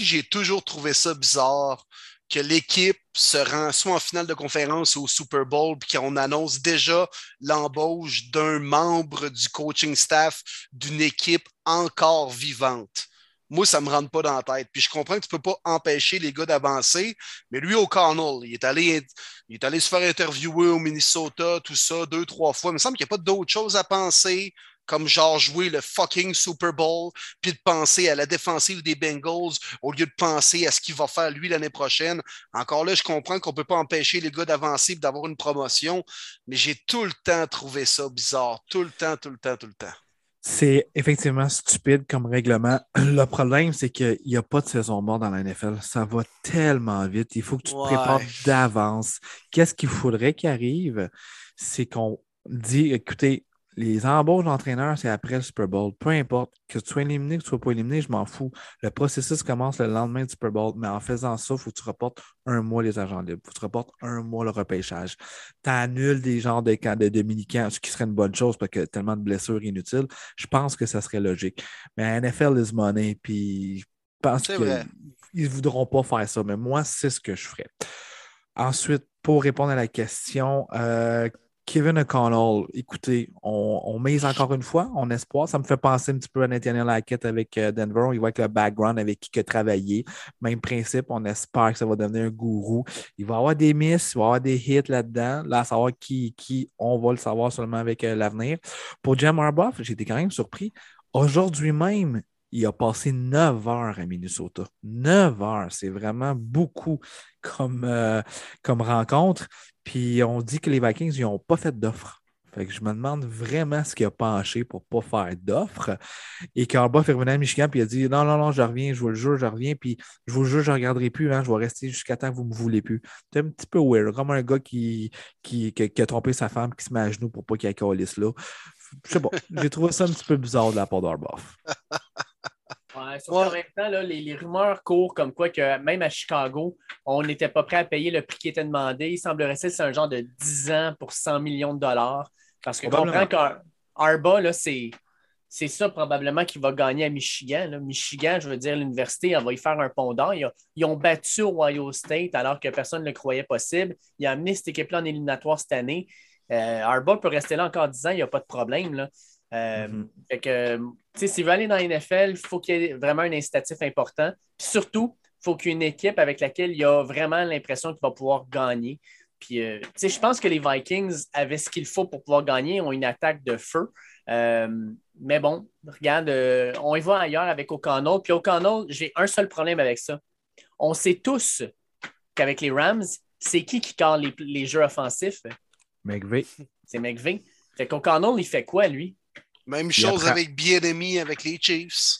j'ai toujours trouvé ça bizarre que l'équipe se rend soit en finale de conférence ou au Super Bowl, puis qu'on annonce déjà l'embauche d'un membre du coaching staff d'une équipe encore vivante moi, ça ne me rentre pas dans la tête. Puis je comprends que tu ne peux pas empêcher les gars d'avancer, mais lui, au Connell, il est, allé, il est allé se faire interviewer au Minnesota, tout ça, deux, trois fois. Il me semble qu'il n'y a pas d'autre chose à penser comme genre jouer le fucking Super Bowl, puis de penser à la défensive des Bengals au lieu de penser à ce qu'il va faire lui l'année prochaine. Encore là, je comprends qu'on ne peut pas empêcher les gars d'avancer et d'avoir une promotion, mais j'ai tout le temps trouvé ça bizarre. Tout le temps, tout le temps, tout le temps. C'est effectivement stupide comme règlement. Le problème, c'est qu'il n'y a pas de saison morte dans la NFL. Ça va tellement vite. Il faut que tu te prépares d'avance. Qu'est-ce qu'il faudrait qu'il arrive? C'est qu'on dit, écoutez, les embauches d'entraîneurs, c'est après le Super Bowl. Peu importe que tu sois éliminé, que tu ne sois pas éliminé, je m'en fous. Le processus commence le lendemain du Super Bowl, mais en faisant ça, il faut que tu reportes un mois les agents libres. Il faut que tu reportes un mois le repêchage. Tu annules des genres de Dominicains, ce qui serait une bonne chose parce que tellement de blessures inutiles. Je pense que ça serait logique. Mais NFL is money, puis je pense qu'ils ne voudront pas faire ça. Mais moi, c'est ce que je ferais. Ensuite, pour répondre à la question, euh, Kevin O'Connell, écoutez, on, mise encore une fois, on espère. Ça me fait penser un petit peu à Nathaniel Hackett avec euh, Denver. Il voit que le background avec qui il a travaillé. Même principe, on espère que ça va devenir un gourou. Il va avoir des miss, il va avoir des hits là-dedans. Là, savoir qui, qui, on va le savoir seulement avec euh, l'avenir. Pour Jim Harbaugh, j'étais quand même surpris. Aujourd'hui même, il a passé 9 heures à Minnesota. 9 heures, c'est vraiment beaucoup comme, euh, comme rencontre. Puis on dit que les Vikings n'ont pas fait d'offre. Fait que je me demande vraiment ce qu'il a penché pour ne pas faire d'offre. Et Carba fait revenir à Michigan, puis il a dit Non, non, non, je reviens, je vous le jure, je reviens, puis je vous le jure, je ne regarderai plus, hein, je vais rester jusqu'à temps que vous ne me voulez plus. C'est un petit peu weird, comme un gars qui, qui, a trompé sa femme, qui se met à genoux pour pas qu'il y ait là. Je sais pas, j'ai trouvé ça un petit peu bizarre de la part d'Arboff. Ouais, sauf qu'en même temps, là, les, rumeurs courent comme quoi que même à Chicago, on n'était pas prêt à payer le prix qui était demandé. Il semblerait que c'est un genre de 10 ans pour 100 millions de dollars. Parce que je comprends qu'Arba, c'est. C'est ça probablement qui va gagner à Michigan. Michigan, je veux dire, l'université, elle va y faire un pont d'or. Ils, ont battu Ohio State alors que personne ne le croyait possible. Il a amené cette équipe-là en éliminatoire cette année. Euh, Arba peut rester là encore 10 ans, il n'y a pas de problème. Là. Euh, mm-hmm. que, s'il veut aller dans la NFL, il faut qu'il y ait vraiment un incitatif important. surtout, il faut qu'il y ait une équipe avec laquelle il a vraiment l'impression qu'il va pouvoir gagner. Puis, euh, tu sais, je pense que les Vikings avaient ce qu'il faut pour pouvoir gagner, ont une attaque de feu. Euh, mais bon, regarde, euh, on y va ailleurs avec O'Connell. Puis O'Connell, j'ai un seul problème avec ça. On sait tous qu'avec les Rams, c'est qui qui carre les, les jeux offensifs? McVeigh. C'est McVeigh. Fait qu'O'Connell, il fait quoi, lui? Même chose avec bien-aimé avec les Chiefs.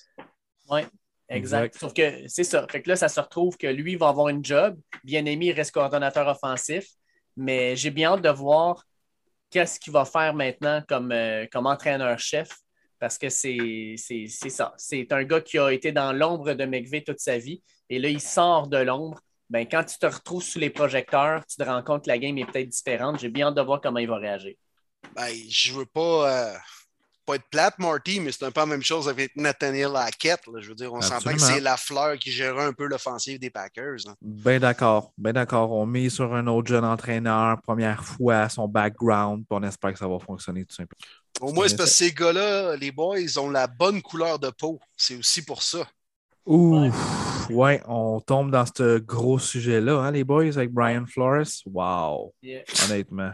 Oui, exact. Exact. Sauf que c'est ça. Fait que là, ça se retrouve que lui va avoir une job. Bien aimé, il reste coordonnateur offensif. Mais j'ai bien hâte de voir qu'est-ce qu'il va faire maintenant comme, euh, comme entraîneur-chef. Parce que c'est c'est- c'est ça. C'est un gars qui a été dans l'ombre de McVeigh toute sa vie. Et là, il sort de l'ombre. Ben, quand tu te retrouves sous les projecteurs, tu te rends compte que la game est peut-être différente. J'ai bien hâte de voir comment il va réagir. Ben, je veux pas, euh, pas être plate, Marty, mais c'est un peu la même chose avec Nathaniel Hackett. là. Je veux dire, on s'entend que c'est la fleur qui gérait un peu l'offensive des Packers. là. Ben d'accord, ben d'accord. On met sur un autre jeune entraîneur, première fois, son background, puis on espère que ça va fonctionner tout simplement. Au moins, c'est parce que ces gars-là, les boys, ils ont la bonne couleur de peau. C'est aussi pour ça. Ouh, ouais, on tombe dans ce gros sujet-là, hein, les boys, avec Brian Flores. Wow, Yeah. honnêtement.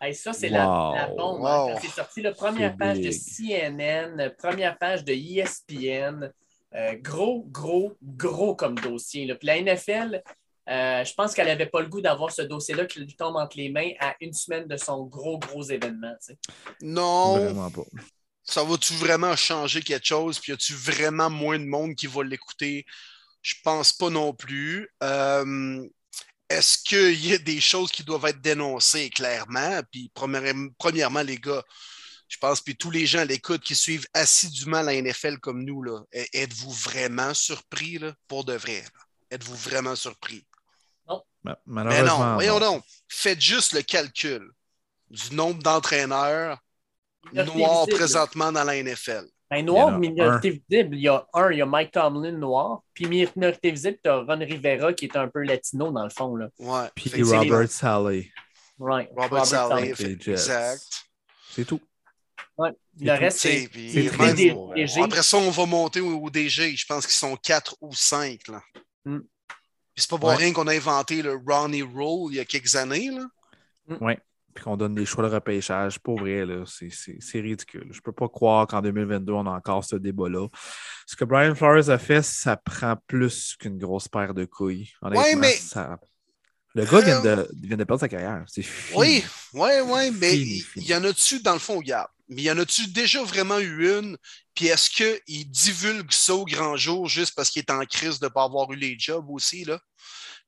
Hey, ça, c'est la, Wow. la bombe. Wow. hein. C'est sorti, la première page de. CNN, première page de ESPN. euh, gros, gros, gros comme dossier. là. Puis la NFL, euh, je pense qu'elle n'avait pas le goût d'avoir ce dossier-là qui lui tombe entre les mains à une semaine de son gros, gros événement. tu sais. Non, Vraiment pas. ça va-tu vraiment changer quelque chose? Puis y a-tu vraiment moins de monde qui va l'écouter? Je pense pas non plus. Euh, Est-ce qu'il y a des choses qui doivent être dénoncées clairement? Puis premièrement, les gars, je pense, puis tous les gens à l'écoute qui suivent assidûment la NFL comme nous, là, e- êtes-vous vraiment surpris là, pour de vrai? Êtes-vous vraiment surpris? Ma- Mais Malheureusement. non, voyons non. donc. Faites juste le calcul du nombre d'entraîneurs noirs visible. présentement dans la NFL. Ben, noir, a minorité visible. Il y a un, il y a Mike Tomlin noir. Puis minorité visible, tu as Ron Rivera qui est un peu latino dans le fond. Là. Ouais. Puis c'est les- Robert Saleh. Right. Robert Saleh. Jets. exact. C'est tout. Ouais. Le tout. reste, c'est léger. Après ça, on va monter au, au DG. Je pense qu'ils sont quatre ou cinq. Là. Mm. Puis c'est pas pour Ouais. rien qu'on a inventé le Ronnie Rule il y a quelques années. Là. Puis qu'on donne des choix de repêchage. Pour vrai, là, c'est- ridicule. Je peux pas croire qu'en 2022, on a encore ce débat-là. Ce que Brian Flores a fait, ça prend plus qu'une grosse paire de couilles. Ouais, mais- ça- Le gars vient de, vient de perdre sa carrière. C'est. Oui, oui, oui, mais Fini, il fini. il y en a-tu, dans le fond, regarde, mais il y en a-tu déjà vraiment eu une? Puis est-ce qu'il divulgue ça au grand jour juste parce qu'il est en crise de ne pas avoir eu les jobs aussi, là?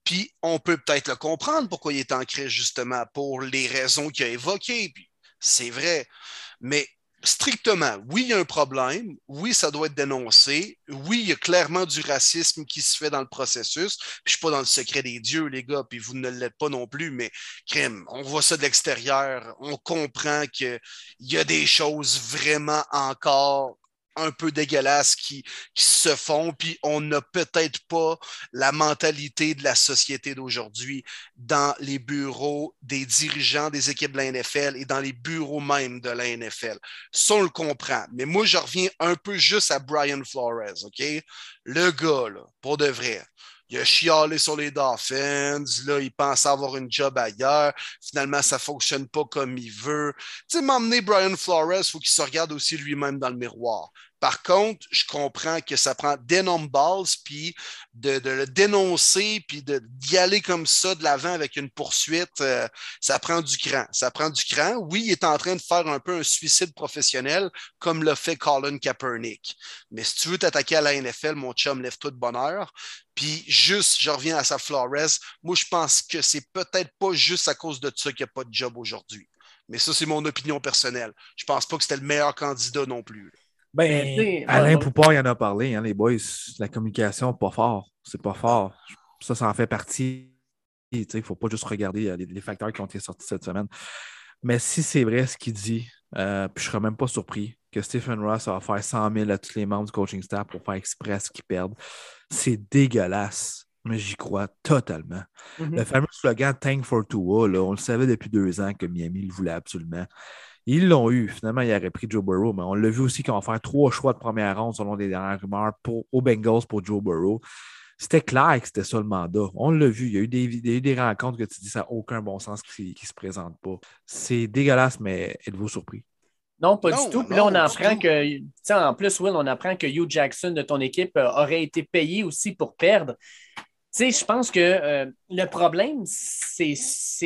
Puis on peut peut-être le comprendre pourquoi il est en justement, pour les raisons qu'il a évoquées. Puis c'est vrai. Mais strictement, oui, il y a un problème. Oui, ça doit être dénoncé. Oui, il y a clairement du racisme qui se fait dans le processus. Puis je ne suis pas dans le secret des dieux, les gars, puis vous ne l'êtes pas non plus, mais crème, on voit ça de l'extérieur. On comprend qu'il y a des choses vraiment encore un peu dégueulasses qui, se font, puis on n'a peut-être pas la mentalité de la société d'aujourd'hui dans les bureaux des dirigeants des équipes de la NFL et dans les bureaux même de la NFL. Ça, on le comprend. Mais moi, je reviens un peu juste à Brian Flores, OK? Le gars, pour de vrai. Il a chialé sur les Dolphins, là, il pensait avoir une job ailleurs. Finalement, ça ne fonctionne pas comme il veut. Tu sais, m'emmener Brian Flores, il faut qu'il se regarde aussi lui-même dans le miroir. Par contre, je comprends que ça prend d'énormes bases, puis de, le dénoncer, puis d'y aller comme ça de l'avant avec une poursuite, euh, ça prend du cran. Ça prend du cran. Oui, il est en train de faire un peu un suicide professionnel, comme l'a fait Colin Kaepernick. Mais si tu veux t'attaquer à la NFL, mon chum, lève-toi de bonheur. Puis juste, je reviens à sa Flores. Moi, je pense que c'est peut-être pas juste à cause de ça qu'il n'y a pas de job aujourd'hui. Mais ça, c'est mon opinion personnelle. Je pense pas que c'était le meilleur candidat non plus. Ben, sais, Alain ouais, Poupard, il en a parlé, hein, les boys. La communication, pas fort. C'est pas fort. Ça, ça en fait partie. Il ne faut pas juste regarder euh, les, les facteurs qui ont été sortis cette semaine. Mais si c'est vrai ce qu'il dit, euh, puis je ne serais même pas surpris que Stephen Ross va faire 100 000 à tous les membres du coaching staff pour faire express qu'ils perdent. C'est dégueulasse, mais j'y crois totalement. Mhm. Le fameux slogan Tank for Tua, on le savait depuis deux ans que Miami le voulait absolument. Ils l'ont eu. Finalement, il aurait pris Joe Burrow, mais on l'a vu aussi qu'ils vont faire trois choix de première ronde selon les dernières rumeurs pour, aux Bengals pour Joe Burrow. C'était clair que c'était ça le mandat. On l'a vu. Il y a eu des, il y a eu des rencontres que tu dis ça n'a aucun bon sens qui ne se présentent pas. C'est dégueulasse, mais êtes-vous surpris? Non, pas Non, du tout. Puis là, on apprend tout. que, tu sais, en plus, Will, on apprend que Hugh Jackson de ton équipe euh, aurait été payé aussi pour perdre. Tu sais, je pense que euh, le problème, c'est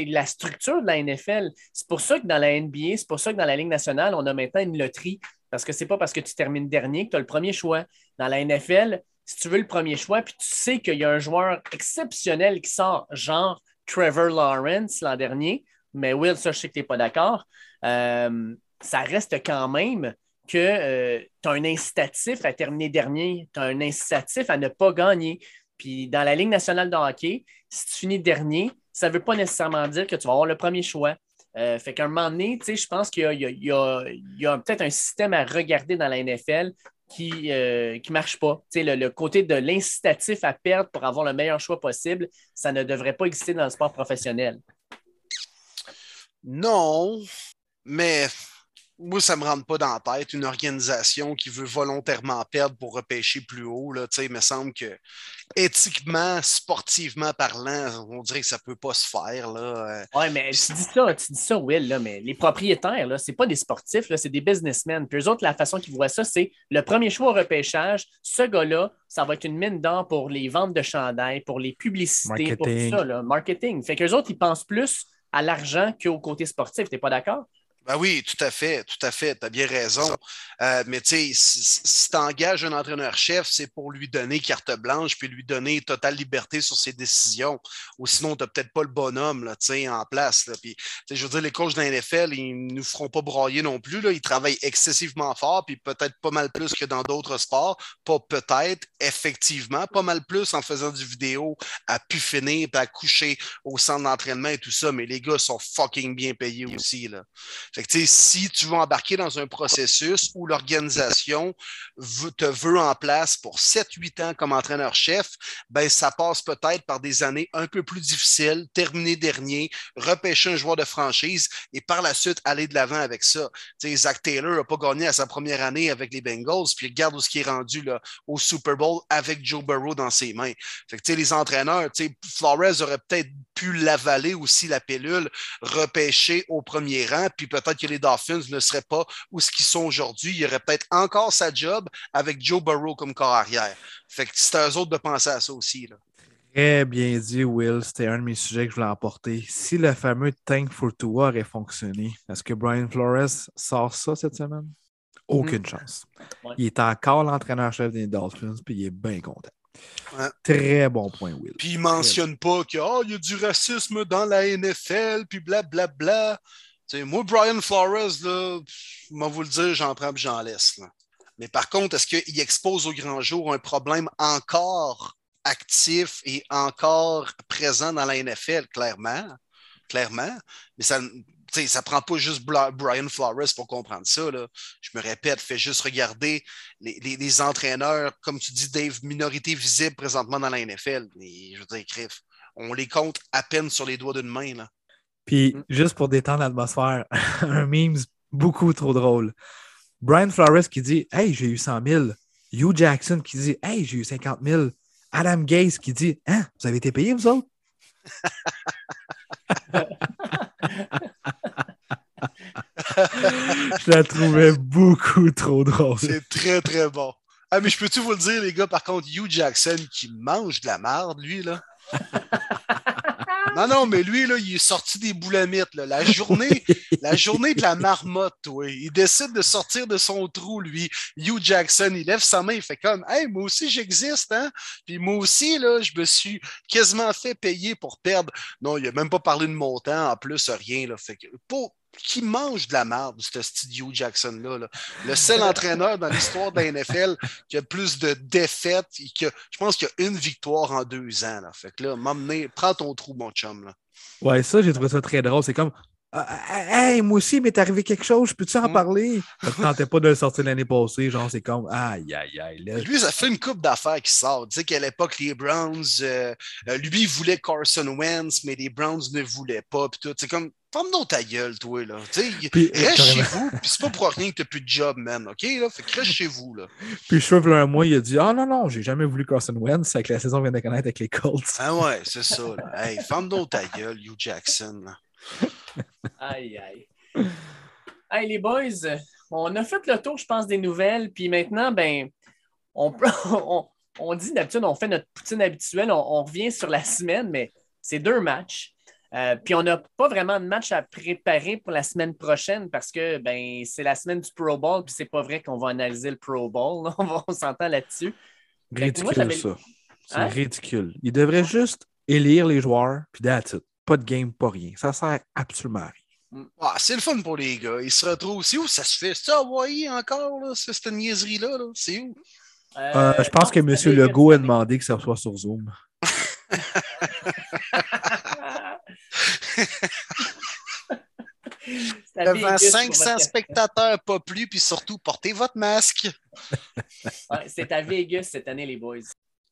la structure de la NFL. C'est pour ça que dans la NBA, c'est pour ça que dans la Ligue nationale, on a maintenant une loterie. Parce que c'est pas parce que tu termines dernier que tu as le premier choix. Dans la NFL, si tu veux le premier choix, puis tu sais qu'il y a un joueur exceptionnel qui sort, genre Trevor Lawrence l'an dernier, mais Will, ça, je sais que tu n'es pas d'accord. Euh, ça reste quand même que tu as un incitatif à terminer dernier, tu as un incitatif à ne pas gagner. Puis dans la Ligue nationale de hockey, si tu finis dernier, ça ne veut pas nécessairement dire que tu vas avoir le premier choix. Euh, fait qu'à un moment donné, tu sais, je pense qu'il y a, peut-être un système à regarder dans la NFL qui ne marche pas. Tu sais, le, le côté de l'incitatif à perdre pour avoir le meilleur choix possible, ça ne devrait pas exister dans le sport professionnel. Non, mais moi, ça ne me rentre pas dans la tête. Une organisation qui veut volontairement perdre pour repêcher plus haut, là, tu sais, il me semble que éthiquement, sportivement parlant, on dirait que ça ne peut pas se faire. Là. Oui, mais tu dis ça, tu dis ça, Will, là, mais les propriétaires, là, c'est pas des sportifs, là, c'est des businessmen. Puis eux autres, la façon qu'ils voient ça, c'est le premier choix au repêchage, ce gars-là, ça va être une mine d'or pour les ventes de chandail, pour les publicités, pour Marketing. tout ça, là, marketing. Fait qu'eux autres, ils pensent plus à l'argent qu'au côté sportif. T'es pas d'accord? Ben oui, tout à fait, tout à fait, tu as bien raison. Euh, mais tu sais, si, si tu engages un entraîneur-chef, c'est pour lui donner carte blanche puis lui donner totale liberté sur ses décisions. Ou sinon, tu n'as peut-être pas le bonhomme là, en place. Là. Puis, je veux dire, les coachs de la NFL, ils ne nous feront pas broyer non plus. Là. Ils travaillent excessivement fort, puis peut-être pas mal plus que dans d'autres sports. Pas peut-être, effectivement, pas mal plus en faisant du vidéo à pu finir, puis à coucher au centre d'entraînement et tout ça. Mais les gars sont fucking bien payés aussi. Là. Que, si tu veux embarquer dans un processus où l'organisation te veut en place pour 7-8 ans comme entraîneur-chef, ben, ça passe peut-être par des années un peu plus difficiles, terminer dernier, repêcher un joueur de franchise et par la suite aller de l'avant avec ça. Zach Taylor n'a pas gagné à sa première année avec les Bengals, puis regarde où ce qui est rendu là, au Super Bowl avec Joe Burrow dans ses mains. Que, les entraîneurs, Flores aurait peut-être pu l'avaler aussi, la pilule, repêcher au premier rang, puis peut-être que les Dolphins ne seraient pas où ce qu'ils sont aujourd'hui. Il y aurait peut-être encore sa job avec Joe Burrow comme corps arrière. Fait que c'est à eux autres de penser à ça aussi. Là. Très bien dit, Will. C'était un de mes sujets que je voulais emporter. Si le fameux Tank for Tua aurait fonctionné, est-ce que Brian Flores sort ça cette semaine? Aucune chance. Ouais. Il est encore l'entraîneur-chef des Dolphins, puis il est bien content. Ouais. Très bon point, Will. Puis ils ne mentionnent pas qu'il oh, y a du racisme dans la NFL, puis blablabla. Tu sais, moi, Brian Flores, là, moi vous le dire, j'en prends j'en laisse. là. Mais par contre, est-ce qu'il expose au grand jour un problème encore actif et encore présent dans la NFL? Clairement. Clairement. Mais ça ne ça prend pas juste Bla- Brian Flores pour comprendre ça. Là. Je me répète, fais juste regarder les, les- les entraîneurs, comme tu dis, Dave, minorité visible présentement dans la NFL. Et, je veux dire, on les compte à peine sur les doigts d'une main. Là. Puis, Mm. juste pour détendre l'atmosphère, un meme beaucoup trop drôle. Brian Flores qui dit Hey, j'ai eu 100 000. Hugh Jackson qui dit Hey, j'ai eu 50 000. Adam Gaze qui dit Hein, vous avez été payé, vous autres? Je la trouvais beaucoup trop drôle. C'est très, très bon. Ah, mais je peux-tu vous le dire, les gars, par contre, Hugh Jackson qui mange de la marde, lui, là. Non, non, mais lui, là, il est sorti des boulamites. Là. La journée, la journée de la marmotte, oui. Il décide de sortir de son trou, lui. Hugh Jackson, il lève sa main, il fait comme Hey, moi aussi, j'existe, hein? Puis moi aussi, là, je me suis quasiment fait payer pour perdre. Non, il n'a même pas parlé de montant, en plus, rien. Là. Fait que, pour, qui mange de la merde, ce studio Jackson-là. là? Le seul entraîneur dans l'histoire de la NFL qui a plus de défaites et que je pense qu'il y a une victoire en deux ans. Là. Fait que là, m'emmener, prends ton trou, mon chum. Là. Ouais, ça, j'ai trouvé ça très drôle. C'est comme Ah, ah, hey, moi aussi, il m'est arrivé quelque chose, peux-tu en Mm. parler? Je ne tentais pas de le sortir l'année passée, genre, c'est comme, aïe, aïe, aïe. Là, Lui, ça fait une coupe d'affaires qui sort. Tu sais qu'à l'époque, les Browns, euh, euh, lui, il voulait Carson Wentz, mais les Browns ne voulaient pas. Puis tout. C'est comme, ferme-nous ta gueule, toi, là. Puis, reste chez vous, puis c'est pas pour rien que t'as plus de job, man. OK, là? Fait que reste chez vous, là. Puis je suis un mois, il a dit Ah non, non, j'ai jamais voulu Carson Wentz, c'est que la saison vient de connaître avec les Colts. Ah ouais, c'est ça, là. Hey, ferme-nous ta gueule, Hugh Jackson, là. Aïe, aïe. Hey, les boys, on a fait le tour, je pense, des nouvelles. Puis maintenant, ben, on, on, on dit d'habitude, on fait notre poutine habituelle, on, on revient sur la semaine, mais c'est deux matchs. Euh, puis on n'a pas vraiment de match à préparer pour la semaine prochaine parce que ben, c'est la semaine du Pro Bowl, puis c'est pas vrai qu'on va analyser le Pro Bowl. là. On, va- on s'entend là-dessus. Moi, Ridicule, ça. C'est Hein? ridicule. Il devrait juste élire les joueurs, puis that's it. Pas de game, pas rien. Ça sert absolument à rien. Ah, c'est le fun pour les gars. Ils se retrouvent aussi. Où ça se fait? C'est Hawaii encore, là? C'est cette niaiserie-là, là? C'est où? Euh, je pense que M. c'est Legault a demandé que ça soit sur Zoom. Devant Vegas pour 500 votre- spectateurs, pas plus, puis surtout, portez votre masque. Ouais, c'est à Vegas cette année, les boys.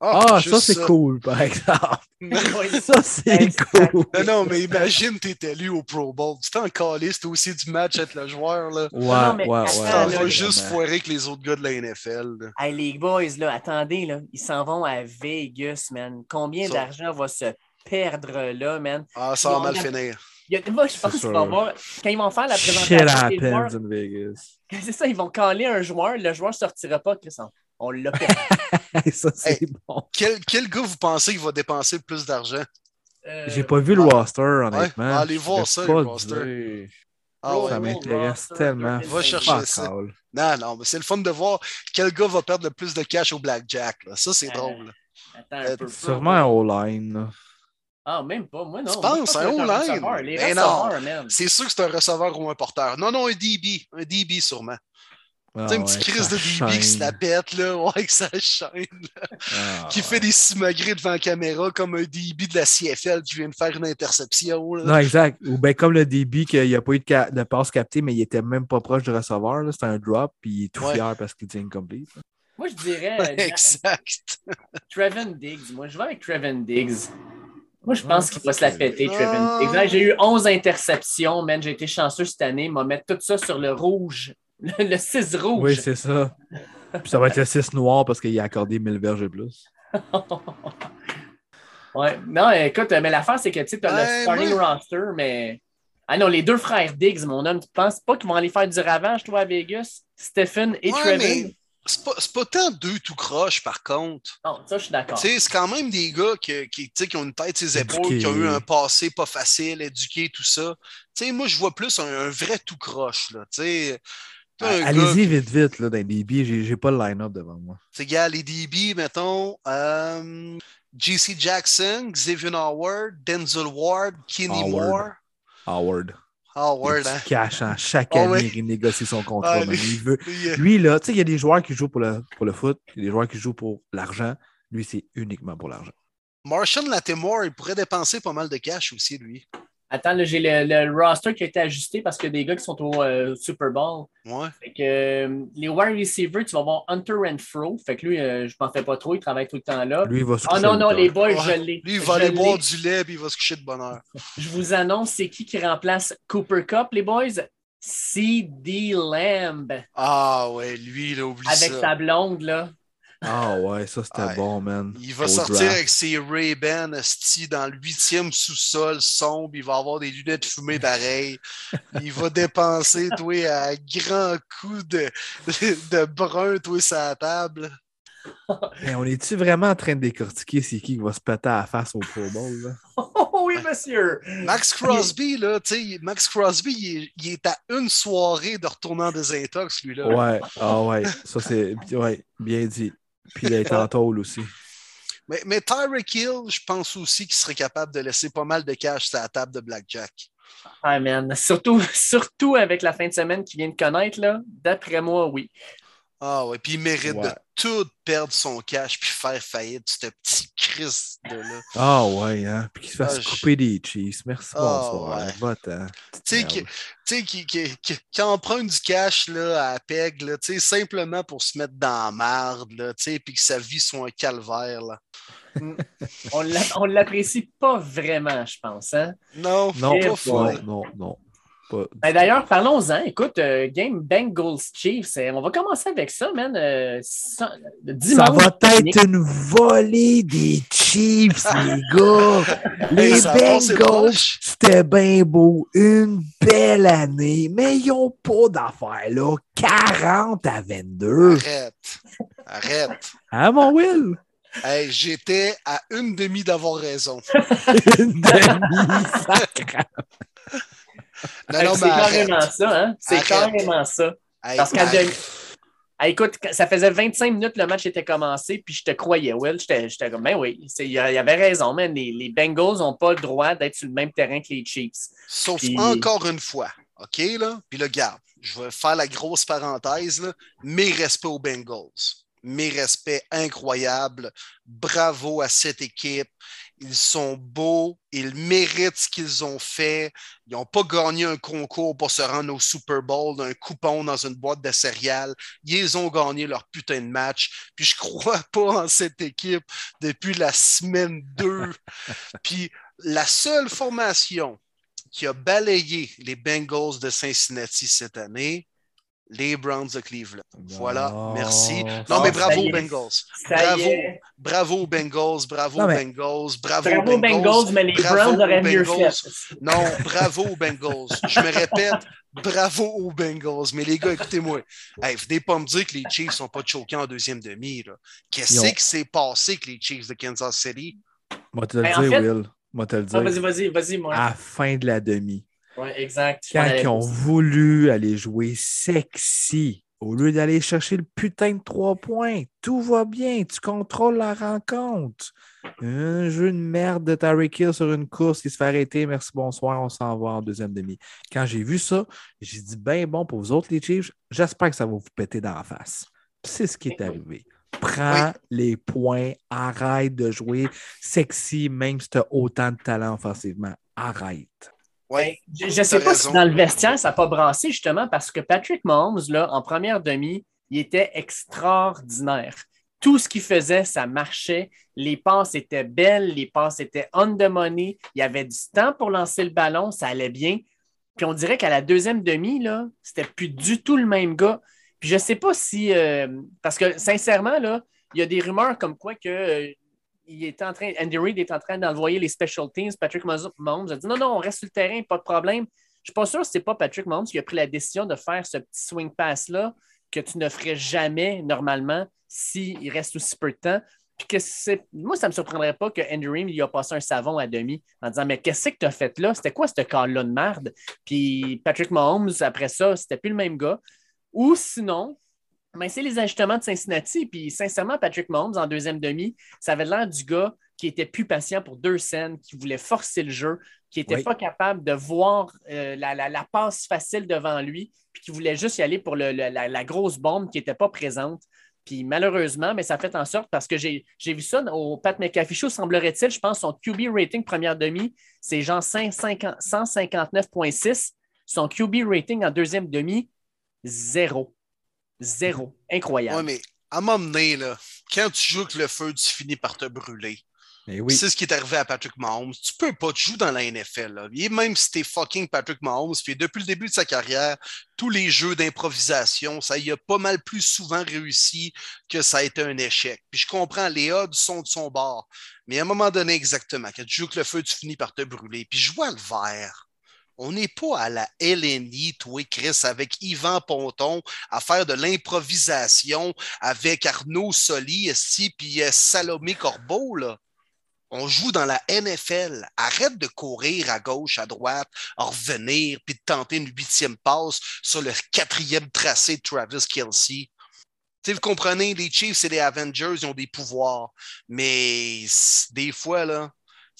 Ah, juste ça, c'est cool, par exemple. Ça, c'est cool. Non, non, mais imagine, t'es élu au Pro Bowl. Tu t'es en calice, t'as aussi du match être le joueur, là. Ouais, non, mais ouais, attends, ouais. T'en là, vas vraiment. juste foirer avec les autres gars de la NFL. là. Hey, les boys, là, attendez, là, ils s'en vont à Vegas, man. Combien Ça. d'argent va se perdre là, man? Ah, ça va mal non. finir. Il y a- moi, je pense C'est qu'il va y sûr. avoir. Quand ils vont faire la Shit présentation des joueurs, Vegas. c'est ça, ils vont caler un joueur, le joueur ne sortira pas, Chris. On, on l'a perdu. ça, c'est Hey. bon. Quel, quel gars vous pensez qu'il va dépenser le plus d'argent? Euh, J'ai pas vu le ouais. roster, honnêtement. Ouais, allez voir ça, le roster. Ah Oh, ouais. Ça ouais. m'intéresse tellement. Va chercher ça. Non, non, mais c'est le fun de voir quel gars va perdre le plus de cash au blackjack. Là. Ça, c'est Euh, drôle. Attends un Euh, peu. Sûrement un O-line. Ah, même pas. Moi, non. Tu Moi, je penses, pense un O-line? C'est sûr que c'est un receveur ou un porteur. Non, non, un DB. Un DB sûrement. Ah, tu sais, une petite ouais, crise de DB qui se la pète, là. Ouais, que ça chaîne. Ah, qui fait des simagrées devant la caméra comme un DB de la CFL qui vient de faire une interception. là. Non, exact. Ou bien comme le débit qu'il n'y a pas eu de, ca- de passe captée, mais il était même pas proche du receveur. là. C'était un drop, puis il est tout Ouais. fier parce qu'il dit incomplete. là. Moi, je dirais exact. Trevin Diggs. Moi, je vais avec Trevin Diggs. Moi, je pense qu'il va se la péter, Ah. Trevin Diggs. Là, J'ai eu 11 interceptions, man. J'ai été chanceux cette année. Il m'a mettre tout ça sur le rouge. Le, le 6 rouge. Oui, c'est ça. Puis ça va être le 6 noir parce qu'il a accordé 1000 verges et plus. ouais. Non, écoute, mais l'affaire, c'est que tu as le starting moi- roster, mais. Ah non, les deux frères Diggs, mon homme, tu penses pas qu'ils vont aller faire du ravage, toi, à Vegas? Stephen et Ouais, Trevin? mais c'est pas, c'est pas tant deux tout croche, par contre. Non, ça, je suis d'accord. Tu sais, c'est quand même des gars qui, qui, tu sais, qui ont une tête sur les épaules, qui ont eu un passé pas facile, éduqués, tout ça. Tu sais, moi, je vois plus un, un vrai tout croche. Gars Allez-y vite, vite, là, dans les. J'ai j'ai pas le line-up devant moi. C'est gars, les DB, mettons, euh, JC Jackson, Xavier Howard, Denzel Ward, Kenny Howard. Moore. Howard. Howard, il hein? cache hein, chaque Ah année, il négocie son contrat. Ah, man. lui- Il veut... Euh, Lui, là, tu sais, il y a des joueurs qui jouent pour le, pour le foot, il y a des joueurs qui jouent pour l'argent. Lui, c'est uniquement pour l'argent. Martian Latimore, il pourrait dépenser pas mal de cash aussi, lui. Attends, là, j'ai le, le roster qui a été ajusté parce qu'il y a des gars qui sont au euh, Super Bowl. Ouais. Fait que euh, les wide receivers, tu vas voir Hunter Renfro. Fait que lui, euh, je m'en fais pas trop, il travaille tout le temps là. Lui, il va se Ah coucher non, non, les boys, Ouais. je l'ai. Lui, il va Je aller boire du lait puis il va se coucher de bonne heure. Je vous annonce, c'est qui qui remplace Cooper Cup, les boys? C.D. Lamb. Ah ouais, lui, il oublie Avec ça. sa blonde, là. Ah ouais, ça, c'était Ouais. bon, man. Il va Au sortir draft. avec ses Ray-Ban dans le huitième sous-sol sombre. Il va avoir des lunettes fumées pareilles. Il va dépenser, toi, à grands coups de, de, brun, toi, sur la table. Mais on est-tu vraiment en train de décortiquer c'est qui qui va se péter à la face au Pro Bowl? Là? Oh oui, monsieur. Max Crosby, là, tu sais, Max Crosby, il est, il est à une soirée de retourner en désintox, lui, là. Ouais, ah ouais, ça c'est ouais, bien dit. Puis il est en tôle aussi. Mais, mais Tyreek Hill, je pense aussi qu'il serait capable de laisser pas mal de cash sur la table de Blackjack. Ah, man. Surtout, surtout avec la fin de semaine qu'il vient de connaître, là. D'après moi, oui. Ah ouais, puis il mérite Ouais. de tout perdre son cash puis faire faillite, ce petit Chris de là. Ah ouais, hein? Puis qu'il se fasse Ah, je- couper des Chiefs. Merci, Ah, bonsoir. ouais. Va-t'en. Tu sais, qui, tu sais, qui, qui, qui- qui emprunte du cash là, à PEG, là, tu sais, simplement pour se mettre dans la marde, là, tu sais, puis que sa vie soit un calvaire. Là. On l'a- on l'apprécie pas vraiment, je pense. Hein? Non, Non, pas fou. non, non, non. Pas- Ben, D'ailleurs, parlons-en. Écoute, euh, Game Bengals Chiefs, euh, on va commencer avec ça, man. Euh, ça- dimanche, Ça va être une volée des Chiefs, les gars. Les Ça Bengals, c'était bien beau. Une belle année, mais ils n'ont pas d'affaires, là. 40 à 22. Arrête. Arrête. Hein, mon Will? Hey, J'étais à une demi d'avoir raison. Une demi-sacre. Non, non, c'est carrément ça, hein? C'est carrément ça. Hey, Parce qu'à Ah, écoute, ça faisait 25 minutes le match était commencé, puis je te croyais, Will. J'étais comme, ben oui, il y avait raison, man. Les, les Bengals n'ont pas le droit d'être sur le même terrain que les Chiefs. Sauf Puis- encore une fois, OK, là? Puis là, garde, je vais faire la grosse parenthèse, là. Mes respects aux Bengals. Mes respects incroyables. Bravo à cette équipe. Ils sont beaux. Ils méritent ce qu'ils ont fait. Ils n'ont pas gagné un concours pour se rendre au Super Bowl d'un coupon dans une boîte de céréales. Ils ont gagné leur putain de match. Puis je crois pas en cette équipe depuis la semaine 2. Puis la seule formation qui a balayé les Bengals de Cincinnati cette année, les Browns de Cleveland. Voilà, merci. Non, mais bravo aux. Bengals. Bravo. Bravo aux Bengals, bravo Non, aux mais- Bengals, bravo, Bravo aux aux Bengals, mais les bravo Browns auraient mieux Bengals. fait. Non, bravo aux Bengals. Je me répète, bravo aux Bengals. Mais les gars, écoutez-moi. Hey, venez pas me dire que les Chiefs sont pas choqués en deuxième demi. Qu'est-ce qui s'est passé avec les Chiefs de Kansas City? Moi, te le Ben, en dire, Will. Moi, te le Ah, vas-y, dire. vas-y, vas-y, moi. À la fin de la demi. Ouais, exact. Quand ils ont voulu aller jouer sexy, au lieu d'aller chercher le putain de trois points, tout va bien, tu contrôles la rencontre. Un jeu de merde de Tyreek Hill sur une course qui se fait arrêter, merci, bonsoir, on s'en va en deuxième demi. Quand j'ai vu ça, j'ai dit, ben bon, pour vous autres, les Chiefs, j'espère que ça va vous péter dans la face. C'est ce qui est arrivé. Prends les points, arrête de jouer sexy, même si tu as autant de talent offensivement. Arrête. Ouais. Je ne sais pas raison. si dans le vestiaire, ça n'a pas brassé justement parce que Patrick Mahomes, là, en première demi, il était extraordinaire. Tout ce qu'il faisait, ça marchait. Les passes étaient belles, les passes étaient on the money. Il y avait du temps pour lancer le ballon, ça allait bien. Puis on dirait qu'à la deuxième demi, là, c'était plus du tout le même gars. Puis je ne sais pas si. euh, parce que sincèrement, là, il y a des rumeurs comme quoi que. Il est en train, Andy Reid est en train d'envoyer les special teams. Patrick Mahomes a dit non, non, on reste sur le terrain, pas de problème. Je ne suis pas sûr que ce n'est pas Patrick Mahomes qui a pris la décision de faire ce petit swing pass-là que tu ne ferais jamais normalement s'il reste aussi peu de temps. Puis que c'est. Moi, ça ne me surprendrait pas que Andy Reid il a passé un savon à demi en disant Mais qu'est-ce que tu as fait là? C'était quoi ce call-là de merde? Puis Patrick Mahomes, après ça, c'était plus le même gars. Ou sinon, ben, c'est les ajustements de Cincinnati. Puis sincèrement, Patrick Mahomes, en deuxième demi, ça avait l'air du gars qui était plus patient pour deux scènes, qui voulait forcer le jeu, qui n'était Oui. pas capable de voir euh, la, la- la passe facile devant lui, puis qui voulait juste y aller pour le- le- la, la grosse bombe qui n'était pas présente. Puis malheureusement, mais ça fait en sorte parce que j'ai vu ça au Pat McAfee Show, semblerait-il, je pense, son QB rating première demi, c'est genre 150 159,6. Son QB rating en deuxième demi, zéro. Zéro. Incroyable. Ouais, mais à m'emmener, là, quand tu joues avec le feu, tu finis par te brûler. Oui. C'est ce qui est arrivé à Patrick Mahomes. Tu peux pas, tu joues dans la NFL. Là. Et même si t'es fucking Patrick Mahomes, puis depuis le début de sa carrière, tous les jeux d'improvisation, ça y a pas mal plus souvent réussi que ça a été un échec. Puis je comprends, les odds sont de son bord. Mais à un moment donné, exactement, quand tu joues avec le feu, tu finis par te brûler. Puis je vois le vert. On n'est pas à la LNI, toi, Chris, avec Yvan Ponton, à faire de l'improvisation avec Arnaud Soli, puis euh, Salomé Corbeau, là. On joue dans la NFL. Arrête de courir à gauche, à droite, à revenir, puis de tenter une huitième passe sur le quatrième tracé de Travis Kelsey. Tu sais, vous comprenez, les Chiefs, c'est les Avengers, ils ont des pouvoirs. Mais des fois, là,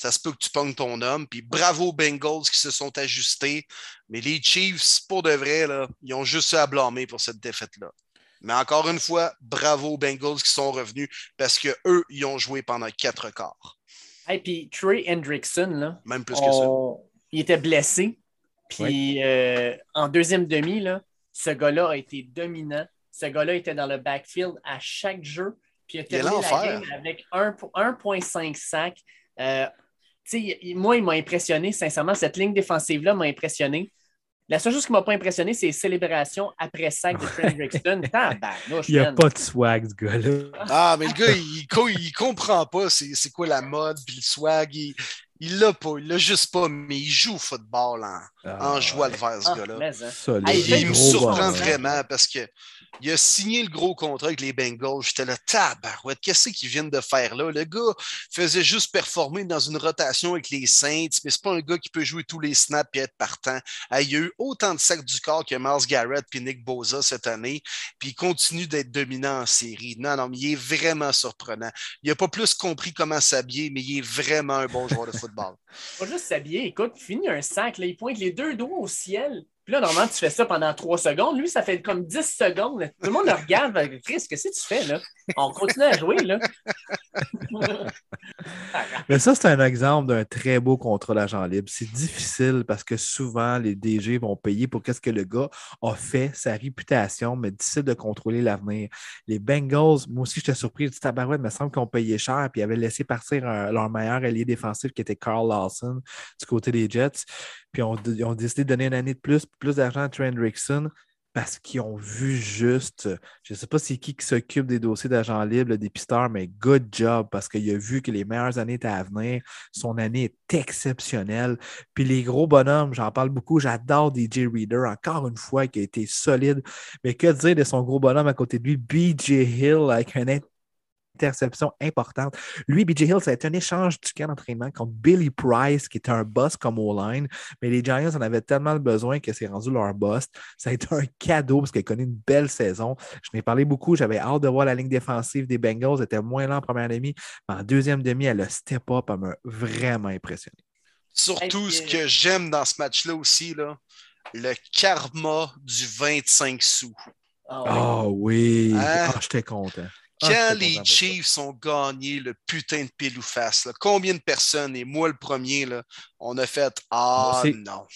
ça se peut que tu pognes ton homme. Puis bravo aux Bengals qui se sont ajustés. Mais les Chiefs, pour de vrai, là, ils ont juste à blâmer pour cette défaite-là. Mais encore une fois, bravo aux Bengals qui sont revenus parce qu'eux, ils ont joué pendant quatre quarts. Et puis Trey Hendrickson, là, Même plus que ça. il était blessé. Puis euh, en deuxième demi, là, ce gars-là a été dominant. Ce gars-là était dans le backfield à chaque jeu. Puis il a terminé la game avec 1,5 sac. Euh, moi, il m'a impressionné, sincèrement. Cette ligne défensive-là m'a impressionné. La seule chose qui ne m'a pas impressionné, c'est les célébrations après sac de Trent Brixton. il n'y a pas de swag, ce gars-là. Ah, mais le gars, il, il, comprend pas c'est quoi la mode, puis le swag. Il l'a pas, il l'a juste pas, mais il joue au football en, ah, en joie le vert, ce ah, gars-là. Hein. il me surprend vraiment parce que il a signé le gros contrat avec les Bengals. J'étais là, tabarouette, qu'est-ce qu'ils viennent de faire là? Le gars faisait juste performer dans une rotation avec les Saints, mais c'est pas un gars qui peut jouer tous les snaps et être partant. il y a eu autant de sacs du corps que Miles Garrett et Nick Boza cette année, puis il continue d'être dominant en série. Non, non, mais il est vraiment surprenant. Il n'a pas plus compris comment s'habiller, mais il est vraiment un bon joueur de football. Pas juste s'habiller, écoute, il finit un sac, là, il pointe les deux doigts au ciel, là, normalement, tu fais ça pendant trois secondes. Lui, ça fait comme 10 secondes. Tout le monde le regarde. Chris, qu'est-ce que tu fais, là? On continue à jouer, là. Mais ça, c'est un exemple d'un très beau contrat d'agent libre. C'est difficile parce que souvent, les DG vont payer pour qu'est-ce que le gars a fait, sa réputation, mais difficile de contrôler l'avenir. Les Bengals, moi aussi, j'étais surpris. Du tabarouette, il me semble qu'ils ont payé cher puis ils avaient laissé partir leur meilleur allié défensif qui était Carl Lawson du côté des Jets. Puis ils ont décidé de donner une année de plus, plus d'argent à Trent Rickson parce qu'ils ont vu juste, je ne sais pas c'est qui qui s'occupe des dossiers d'agents libres, des pisteurs, mais good job parce qu'il a vu que les meilleures années étaient à venir. Son année est exceptionnelle. Puis les gros bonhommes, j'en parle beaucoup, j'adore DJ Reader, encore une fois, qui a été solide. Mais que dire de son gros bonhomme à côté de lui, BJ Hill, avec un interception importante. Lui, BJ Hill, ça a été un échange du camp d'entraînement contre Billy Price, qui était un boss comme O-line, mais les Giants en avaient tellement besoin que c'est rendu leur boss. Ça a été un cadeau parce qu'il a connu une belle saison. Je n'ai parlé beaucoup, j'avais hâte de voir la ligne défensive des Bengals, elle était moins lent en première demi, mais en deuxième demi, elle a step up, elle m'a vraiment impressionné. Surtout, ce que j'aime dans ce match-là aussi, là, le karma du 25 sous. Ah oui, hein? ah, j'étais content. Ah, Quand les Chiefs ont gagné le putain de pile ou face, combien de personnes, et moi le premier, là, on a fait Ah non.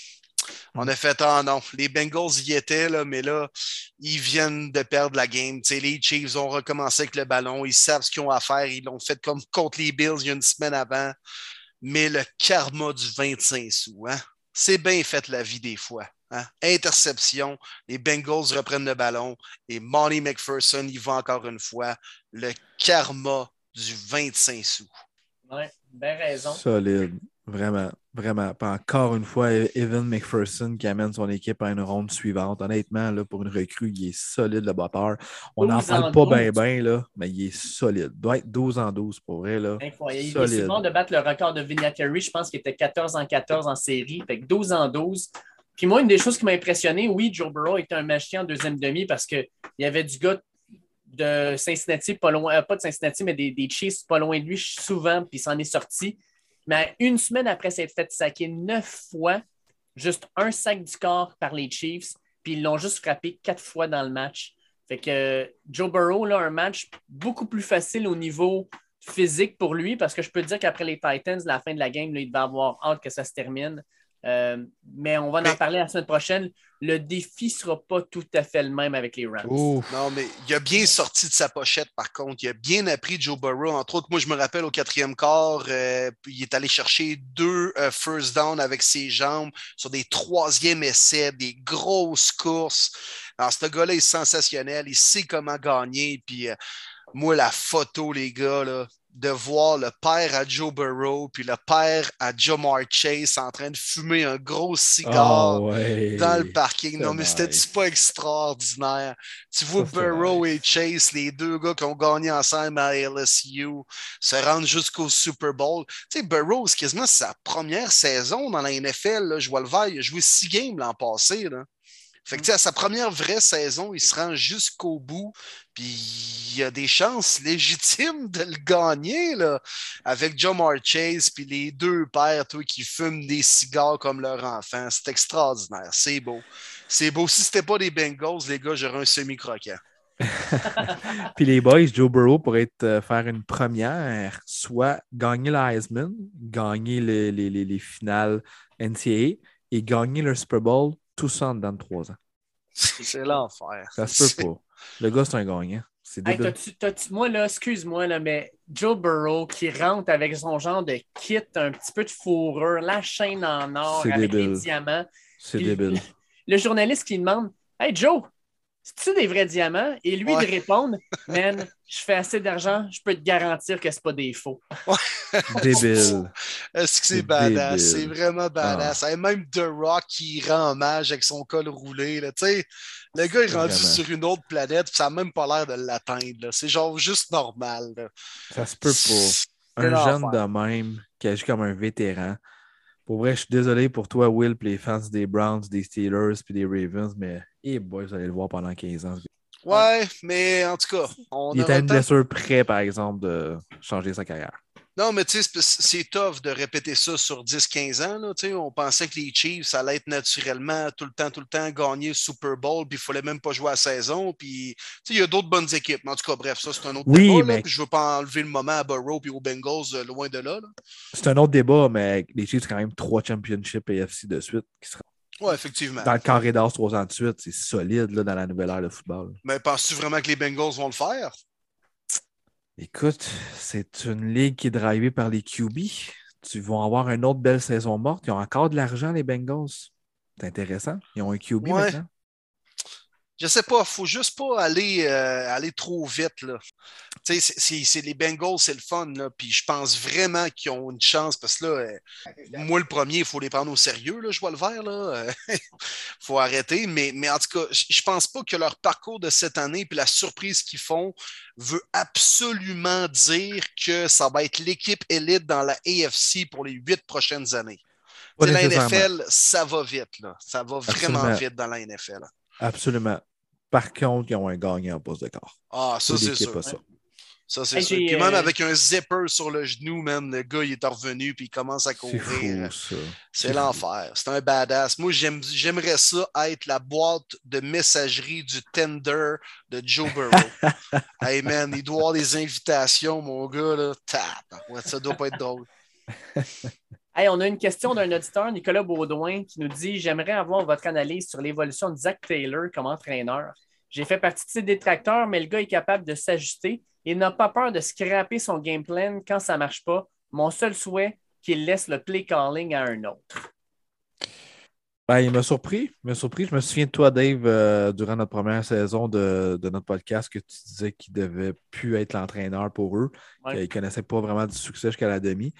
On a fait Ah non. Les Bengals y étaient, là, mais là, ils viennent de perdre la game. les Chiefs ont recommencé avec le ballon. Ils savent ce qu'ils ont à faire. Ils l'ont fait comme contre les Bills il y a une semaine avant. Mais le karma du 25 sous, hein? c'est bien fait la vie des fois. Hein? Interception, les Bengals reprennent le ballon et Monty McPherson y va encore une fois. Le karma du 25 sous. Oui, bien raison. Solide. Vraiment, vraiment. encore une fois, Evan McPherson qui amène son équipe à une ronde suivante. Honnêtement, là, pour une recrue, il est solide, le batteur. On n'en parle pas bien, bien, mais il est solide. Il doit être 12 en 12 pour vrai. Là. Incroyable. Il est souvent de battre le record de Vinatieri. Je pense qu'il était 14 en 14 en série. Fait que 12 en 12. Puis moi, une des choses qui m'a impressionné, oui, Joe Burrow était un magicien en deuxième demi parce qu'il y avait du gars de Cincinnati, pas loin, euh, pas de Cincinnati, mais des, des Chiefs pas loin de lui souvent, puis il s'en est sorti. Mais une semaine après s'être fait saquer neuf fois, juste un sac du corps par les Chiefs, puis ils l'ont juste frappé quatre fois dans le match. Fait que Joe Burrow, là, un match beaucoup plus facile au niveau physique pour lui, parce que je peux dire qu'après les Titans, la fin de la game, il devait avoir hâte que ça se termine. Euh, mais on va en parler la semaine prochaine. Le défi ne sera pas tout à fait le même avec les Rams. Non, mais il a bien sorti de sa pochette, par contre. Il a bien appris Joe Burrow. Entre autres, moi, je me rappelle au quatrième quart, euh, il est allé chercher deux euh, first down avec ses jambes sur des troisièmes essais, des grosses courses. Alors, ce gars-là est sensationnel. Il sait comment gagner. Puis, moi, la photo, les gars, là, de voir le père à Joe Burrow puis le père à Jamar Chase en train de fumer un gros cigare ah dans le parking. Non, mais c'était pas extraordinaire? Tu vois Burrow et Chase, les deux gars qui ont gagné ensemble à LSU, se rendent jusqu'au Super Bowl. Tu sais, Burrow, c'est quasiment sa première saison dans la NFL. je vois le vert, il a joué six games l'an passé. Là. Fait que, à sa première vraie saison, il se rend jusqu'au bout, puis il y a des chances légitimes de le gagner, là, avec John Chase, puis les deux pères, toi, qui fument des cigares comme leur enfant. C'est extraordinaire. C'est beau. C'est beau. Si c'était pas des Bengals, les gars, j'aurais un semi-croquant. Puis les boys, Joe Burrow pourrait être, faire une première, soit gagner l'Heisman, gagner les, les, les, les finales NCAA et gagner le Super Bowl tout ça en dedans de trois ans. C'est l'enfer. Ça se peut pas. Le gars, c'est un gagnant. C'est Hey, débile. t'as-tu- t'as-tu- moi, là, excuse-moi, là, mais Joe Burrow qui rentre avec son genre de kit, un petit peu de fourrure, la chaîne en or C'est avec débile. les diamants. C'est débile. Le journaliste qui demande Hey Joe, c'est-tu des vrais diamants? Et lui Ouais. de répondre Man, je fais assez d'argent, je peux te garantir que c'est pas des faux. Débile. Est-ce que c'est badass? C'est vraiment badass. Et même The Rock qui rend hommage avec son col roulé. Là. Tu sais, Le gars est rendu Vraiment. sur une autre planète, puis ça n'a même pas l'air de l'atteindre. C'est genre juste normal. là. Ça se peut pas. Un jeune de même qui agit comme un vétéran. Pour vrai, je suis désolé pour toi, Will, puis les fans des Browns, des Steelers, puis des Ravens, mais eh boy, vous allez le voir pendant 15 ans. Ouais, mais en tout cas, on Il aura à une blessure près, par exemple, de changer sa carrière. Non, mais tu sais, c'est- tough de répéter ça sur 10-15 ans. Là, on pensait que les Chiefs, ça allait être naturellement tout le temps, tout le temps gagner le Super Bowl, puis il ne fallait même pas jouer à la saison. Puis, il y a d'autres bonnes équipes. Mais en tout cas, bref, ça, c'est un autre Oui, débat. là, mais- puis je ne veux pas enlever le moment à Burrow et aux Bengals euh, loin de là. là. C'est un autre débat, mais les Chiefs, c'est quand même trois championships AFC de suite. Qui sera... Ouais, effectivement. Dans le carré suite, c'est solide là, dans la nouvelle ère de football. Mais penses-tu vraiment que les Bengals vont le faire? Écoute, c'est une ligue qui est drivée par les QB. Tu vas avoir une autre belle saison morte. Ils ont encore de l'argent, les Bengals. C'est intéressant. Ils ont un QB Ouais. maintenant. Je sais pas, faut juste pas aller, euh, aller trop vite. Là. Tu sais, c'est- les Bengals, c'est le fun. Là. Puis je pense vraiment qu'ils ont une chance parce que là, euh, moi, le premier, il faut les prendre au sérieux. Là, je vois le vert. là. Il faut arrêter. Mais, mais en tout cas, je pense pas que leur parcours de cette année puis la surprise qu'ils font veut absolument dire que ça va être l'équipe élite dans la AFC pour les huit prochaines années. La. NFL, ça va vite. Là. Ça va vraiment Absolument. vite dans la NFL. Absolument. Par contre, ils ont un gagnant en poste de corps. Ah, ça, c'est sûr. ça. Ça, c'est sûr. Puis même euh, avec un zipper sur le genou, man, le gars, il est revenu puis il commence à C'est courir. fou, ça. C'est l'enfer. C'est un badass. Moi, j'aime- j'aimerais ça être la boîte de messagerie du tender de Joe Burrow. hey, man, il doit avoir des invitations, mon gars, là. Tap. Ouais, ça doit pas être drôle. Hey, on a une question d'un auditeur, Nicolas Baudouin, qui nous dit J'aimerais avoir votre analyse sur l'évolution de Zach Taylor comme entraîneur. J'ai fait partie de ses détracteurs, mais le gars est capable de s'ajuster et n'a pas peur de scraper son game plan quand ça ne marche pas. Mon seul souhait, qu'il laisse le play calling à un autre. Ben, il m'a surpris. Il m'a surpris. Je me souviens de toi, Dave, euh, durant notre première saison de, de notre podcast, que tu disais qu'il devait plus être l'entraîneur pour eux, Ouais. qu'il ne connaissait pas vraiment du succès jusqu'à la demi.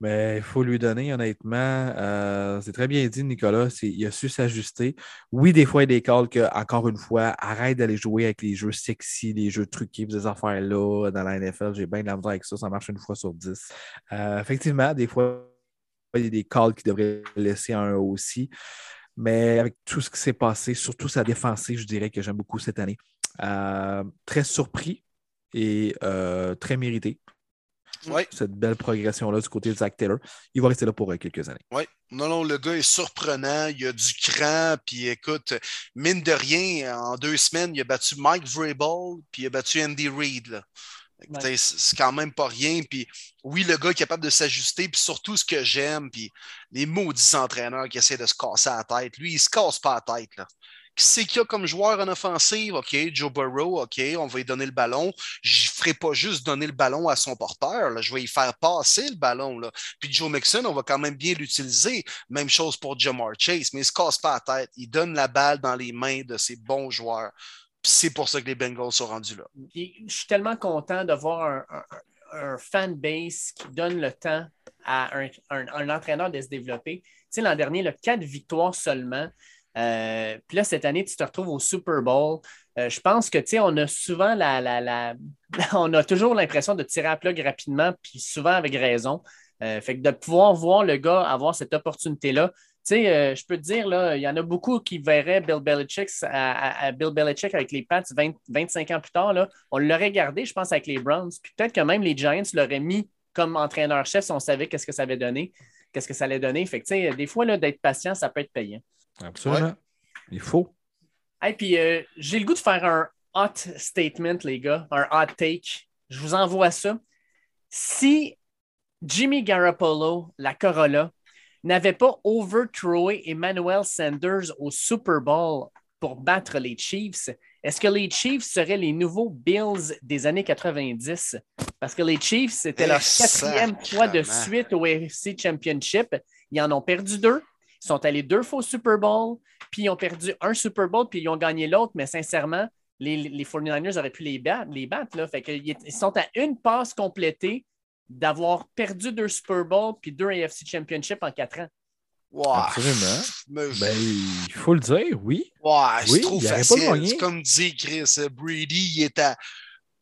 Mais il faut lui donner, honnêtement, euh, c'est très bien dit, Nicolas. Il a su s'ajuster. Oui, des fois, il calls que, encore une fois, arrête d'aller jouer avec les jeux sexy, les jeux truqués, des affaires-là dans la NFL. J'ai bien de la avec ça. Ça marche une fois sur dix. Euh, effectivement, des fois, il y a des calls qui devraient laisser un aussi. Mais avec tout ce qui s'est passé, surtout sa défensive, je dirais que j'aime beaucoup cette année. Euh, très surpris et très mérité. Ouais. Cette belle progression-là du côté de Zach Taylor. Il va rester là pour euh, quelques années. Oui, non, non, le gars est surprenant, il a du cran, puis écoute, mine de rien, en deux semaines, il a battu Mike Vrabel, puis il a battu Andy Reid. là. Ouais. c'est quand même pas rien. Puis oui, le gars est capable de s'ajuster, puis surtout ce que j'aime, puis les maudits entraîneurs qui essaient de se casser la tête. Lui, il se casse pas la tête. Là. Qui c'est qu'il y a comme joueur en offensive? OK, Joe Burrow, OK, on va lui donner le ballon. Je ne ferai pas juste donner le ballon à son porteur. Là. Je vais y faire passer le ballon. Là. Puis Joe Mixon, on va quand même bien l'utiliser. Même chose pour Jamar Chase, mais il ne se casse pas la tête. Il donne la balle dans les mains de ses bons joueurs. C'est pour ça que les Bengals sont rendus là. Je suis tellement content de voir un, fan base qui donne le temps à un, entraîneur de se développer. Tu sais, l'an dernier, le 4 victoires seulement. Euh, puis là, cette année, tu te retrouves au Super Bowl. Euh, je pense que, tu sais, on a souvent la, la, la- on a toujours l'impression de tirer à plug rapidement, puis souvent avec raison. Euh, fait que de pouvoir voir le gars avoir cette opportunité-là, tu sais, je peux te dire, là, il y en a beaucoup qui verraient Bill Belichick, à Bill Belichick avec les Pats 20 25 ans plus tard. Là, on l'aurait gardé, je pense, avec les Browns. Puis peut-être que même les Giants l'auraient mis comme entraîneur-chef si on savait qu'est-ce que ça avait donné, qu'est-ce que ça allait donner. Fait que, tu sais, des fois, là, d'être patient, ça peut être payant. Absolument. Il faut. Et puis, euh, j'ai le goût de faire un, hot statement, les gars, un hot take. Je vous envoie ça. Si Jimmy Garoppolo, la Corolla, n'avait pas overthrowé Emmanuel Sanders au Super Bowl pour battre les Chiefs, est-ce que les Chiefs seraient les nouveaux Bills des années 90? Parce que les Chiefs, c'était leur Eh, quatrième fois de suite au AFC Championship. Ils en ont perdu deux. Ils sont allés deux fois au Super Bowl, puis ils ont perdu un Super Bowl, puis ils ont gagné l'autre. Mais sincèrement, les, les 49ers auraient pu les battre. Les battre là. Fait qu'ils sont à une passe complétée d'avoir perdu deux Super Bowls puis deux AFC Championship en quatre ans. Ouais. Absolument. Mais- Ben, il faut le dire, oui. Ouais, c'est trop pas facile. comme dit Chris, Brady, il est à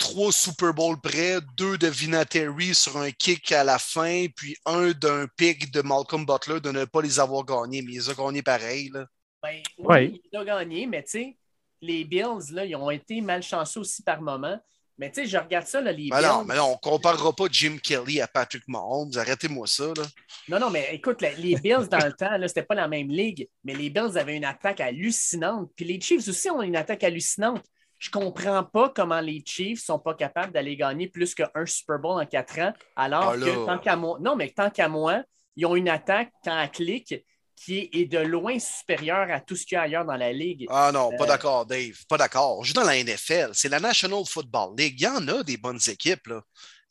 trois Super Bowl près, deux de Vinatieri sur un kick à la fin, puis un d'un pick de Malcolm Butler de ne pas les avoir gagnés, mais il les a gagnés pareil. Là. Ben, oui, Ouais. il a gagné, mais tu sais, les Bills, là, ils ont été malchanceux aussi par moment. Mais tu sais, je regarde ça, là, les Mais Bills. non, mais non, on ne comparera pas Jim Kelly à Patrick Mahomes. Arrêtez-moi ça. Là. Non, non, mais écoute, les Bills, dans le temps, là, c'était pas la même ligue, mais les Bills avaient une attaque hallucinante. Puis les Chiefs aussi ont une attaque hallucinante. Je comprends pas comment les Chiefs sont pas capables d'aller gagner plus qu'un Super Bowl en quatre ans, alors Ah, que tant qu'à moi, non, mais tant qu'à moi, ils ont une attaque quand clic qui est, de loin supérieure à tout ce qu'il y a ailleurs dans la ligue. Ah non, pas Euh, d'accord, Dave. Pas d'accord. Joue dans la NFL. C'est la National Football League. Il y en a des bonnes équipes. Là.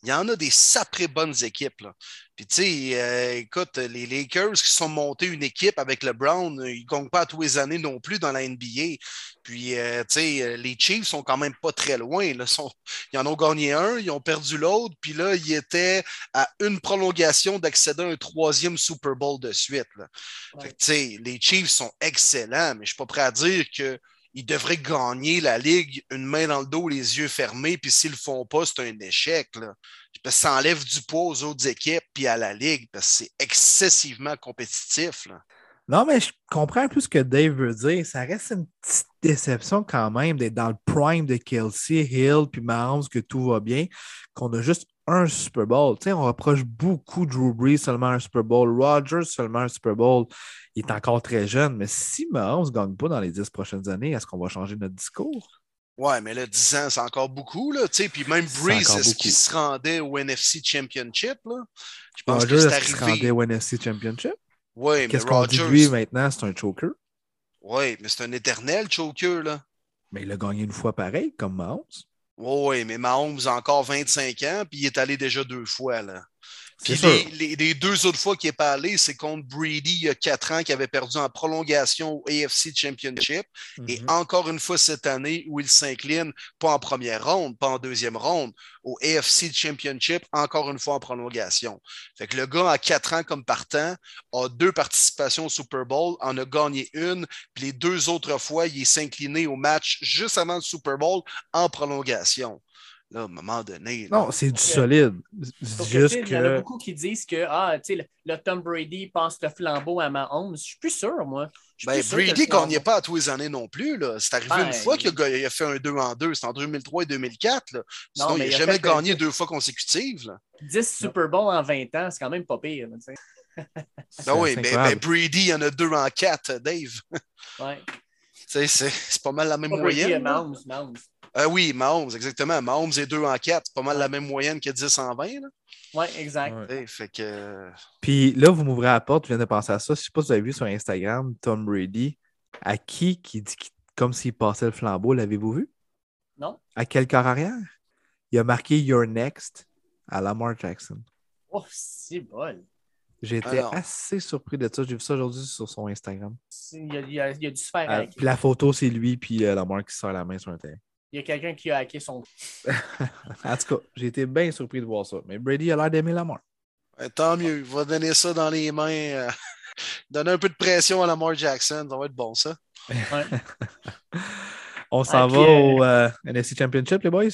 Il y en a des saprées bonnes équipes. Là. Puis, tu sais, euh, écoute, les Lakers qui sont montés une équipe avec le Brown, euh, ils ne gagnent pas à tous les années non plus dans la NBA. Puis, euh, tu sais, les Chiefs sont quand même pas très loin. Là. Sont- Ils en ont gagné un, ils ont perdu l'autre. Puis là, ils étaient à une prolongation d'accéder à un troisième Super Bowl de suite. Là. Ouais. Fait que, tu sais, les Chiefs sont excellents, mais je ne suis pas prêt à dire qu'ils devraient gagner la Ligue une main dans le dos, les yeux fermés, puis s'ils ne le font pas, c'est un échec. Ça enlève du poids aux autres équipes puis à la Ligue, parce que c'est excessivement compétitif. Non, mais je comprends plus ce que Dave veut dire. Ça reste une petite déception quand même d'être dans le prime de Kelsey, Hill puis Mahomes, que tout va bien, qu'on a juste un Super Bowl. Tu sais, on reproche beaucoup Drew Brees seulement un Super Bowl, Rodgers seulement un Super Bowl. Il est encore très jeune, mais si Mahomes ne gagne pas dans les dix prochaines années, est-ce qu'on va changer notre discours? Ouais, mais là, 10 ans, c'est encore beaucoup. Là, puis même Breeze, est-ce qu'il se rendait au NFC Championship? Là? Je pense Rodgers, que c'est est-ce qu'il se rendait arrivé. au NFC Championship? Oui, mais Qu'est-ce qu'on dit de Rodgers. lui maintenant? C'est un choker. Oui, mais c'est un éternel choker. Là. Mais il a gagné une fois pareil, comme Mahomes. Oui, mais Mahomes a encore 25 ans, puis il est allé déjà deux fois. Là. Puis les, sûr. les- les deux autres fois qu'il n'est pas allé, c'est contre Brady il y a quatre ans qui avait perdu en prolongation au AFC Championship. Et Mhm. encore une fois cette année où il s'incline, pas en première ronde, pas en deuxième ronde, au AFC Championship, encore une fois en prolongation. Fait que le gars, à quatre ans comme partant, a deux participations au Super Bowl, en a gagné une, puis les deux autres fois, il s'est incliné au match juste avant le Super Bowl en prolongation. Là, à un moment donné. là, Non, c'est du que- solide. C'est que, juste sais, Il y en a que. beaucoup qui disent que ah, tu sais, le, le Tom Brady passe le flambeau à Mahomes. Je suis plus sûr, moi. Ben, sûr que Brady flambeau- gagnait pas à tous les années non plus. là. C'est arrivé Ben, une fois qu'il a, il a fait un 2 en 2. C'était en 2003 et 2004. Là. Sinon, Non, il mais n'a jamais fait, gagné euh, deux fois consécutives. Là. 10 Super Bowl en 20 ans, c'est quand même pas pire. Ah oui, mais ben, Brady, il y en a deux en quatre, Dave. Ouais. Tu sais, C'est c'est pas mal la même moyenne. Mahomes, Mahomes. Ah oui, Mahomes, exactement. Mahomes est 2 en 4. C'est pas mal la même moyenne que 10 en 20. Là. Ouais, exact. Ouais. Fait que. Puis là, vous m'ouvrez la porte, je viens de penser à ça. Je sais pas si vous avez vu sur Instagram, Tom Brady, à qui qui dit qu'il- comme s'il passait le flambeau, l'avez-vous vu? Non? À quel corps arrière? Il a marqué You're next à Lamar Jackson. Oh, c'est bon. J'étais Alors. assez surpris de ça. J'ai vu ça aujourd'hui sur son Instagram. Il a, il a- il a dû se faire Euh, hacker. puis la photo, c'est lui, puis euh, Lamar qui sort la main sur un terrain. Il y a quelqu'un qui a hacké son. En tout cas, j'ai été bien surpris de voir ça. Mais Brady a l'air d'aimer Lamar. Ouais, tant mieux. Il va donner ça dans les mains. euh, donner un peu de pression à Lamar Jackson. Ça va être bon, ça. Ouais. On s'en puis, va euh, au euh, NFC Championship, les boys?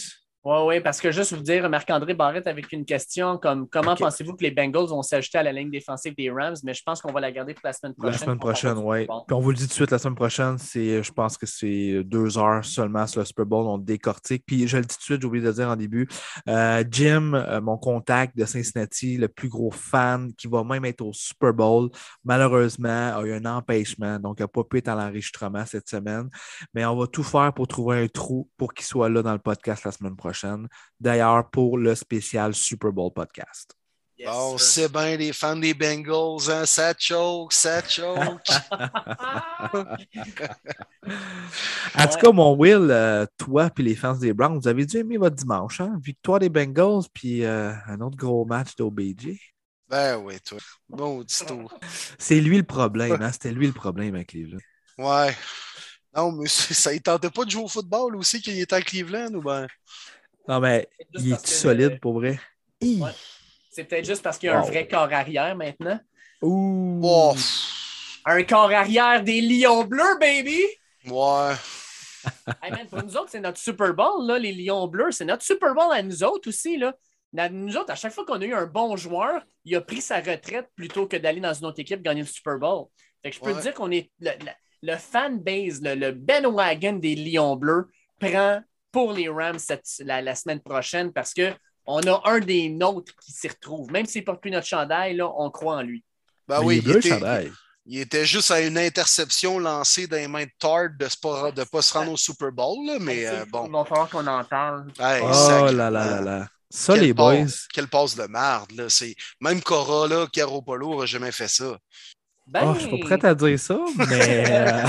Oui, oui, parce que juste vous dire, Marc-André Barrette avec une question comme comment pensez-vous que les Bengals vont s'ajouter à la ligne défensive des Rams, mais je pense qu'on va la garder pour la semaine prochaine. La semaine prochaine, oui. Puis on vous le dit tout de suite, la semaine prochaine, c'est, je pense que c'est deux heures seulement sur le Super Bowl. On décortique. Puis je le dis tout de suite, j'ai oublié de le dire en début. euh, Jim, euh, mon contact de Cincinnati, le plus gros fan qui va même être au Super Bowl, malheureusement, a eu un empêchement. Donc, il n'a pas pu être à l'enregistrement cette semaine. Mais on va tout faire pour trouver un trou pour qu'il soit là dans le podcast la semaine prochaine. D'ailleurs, pour le spécial Super Bowl podcast. Yes, Bon, sait bien les fans des Bengals, hein? Ça choke, ça choke. En tout cas, mon Will, euh, toi et les fans des Browns, vous avez dû aimer votre dimanche, hein? Victoire des Bengals, puis euh, un autre gros match d'OBJ. ben oui, toi. Bon, dis tout. C'est lui le problème, hein? C'était lui le problème avec Cleveland. Ouais. Non, mais c'est- ça ne tentait pas de jouer au football aussi qu'il était à Cleveland ou ben? Non, mais il est que- solide pour vrai? Ouais. C'est peut-être juste parce qu'il y a un vrai corps arrière maintenant. Ouh! Un corps arrière des Lions bleus, baby! ouais. Hey man, pour nous autres, c'est notre Super Bowl, là, les Lions bleus. C'est notre Super Bowl à nous autres aussi. Là. Na- Nous autres, à chaque fois qu'on a eu un bon joueur, il a pris sa retraite plutôt que d'aller dans une autre équipe gagner le Super Bowl. Fait que je peux Ouais. te dire qu'on est le, le, le fan base, le, le bandwagon des Lions bleus prend pour les Rams cette- la, la semaine prochaine parce qu'on a un des nôtres qui s'y retrouve. Même s'il ne porte plus notre chandail, là, on croit en lui. Ben Mais oui, il était, chandail. il était juste à une interception lancée dans les mains de Tard de ne pas, pas se rendre au Super Bowl, là, mais euh, bon. Il va falloir qu'on en parle. Hey, Oh là là là là. Ça, Quelle les boys, Quelle passe de merde, là. C'est... Même Cora, là, Caropolo n'aurait jamais fait ça. Ben, oh, je suis pas prête à dire ça, mais, euh,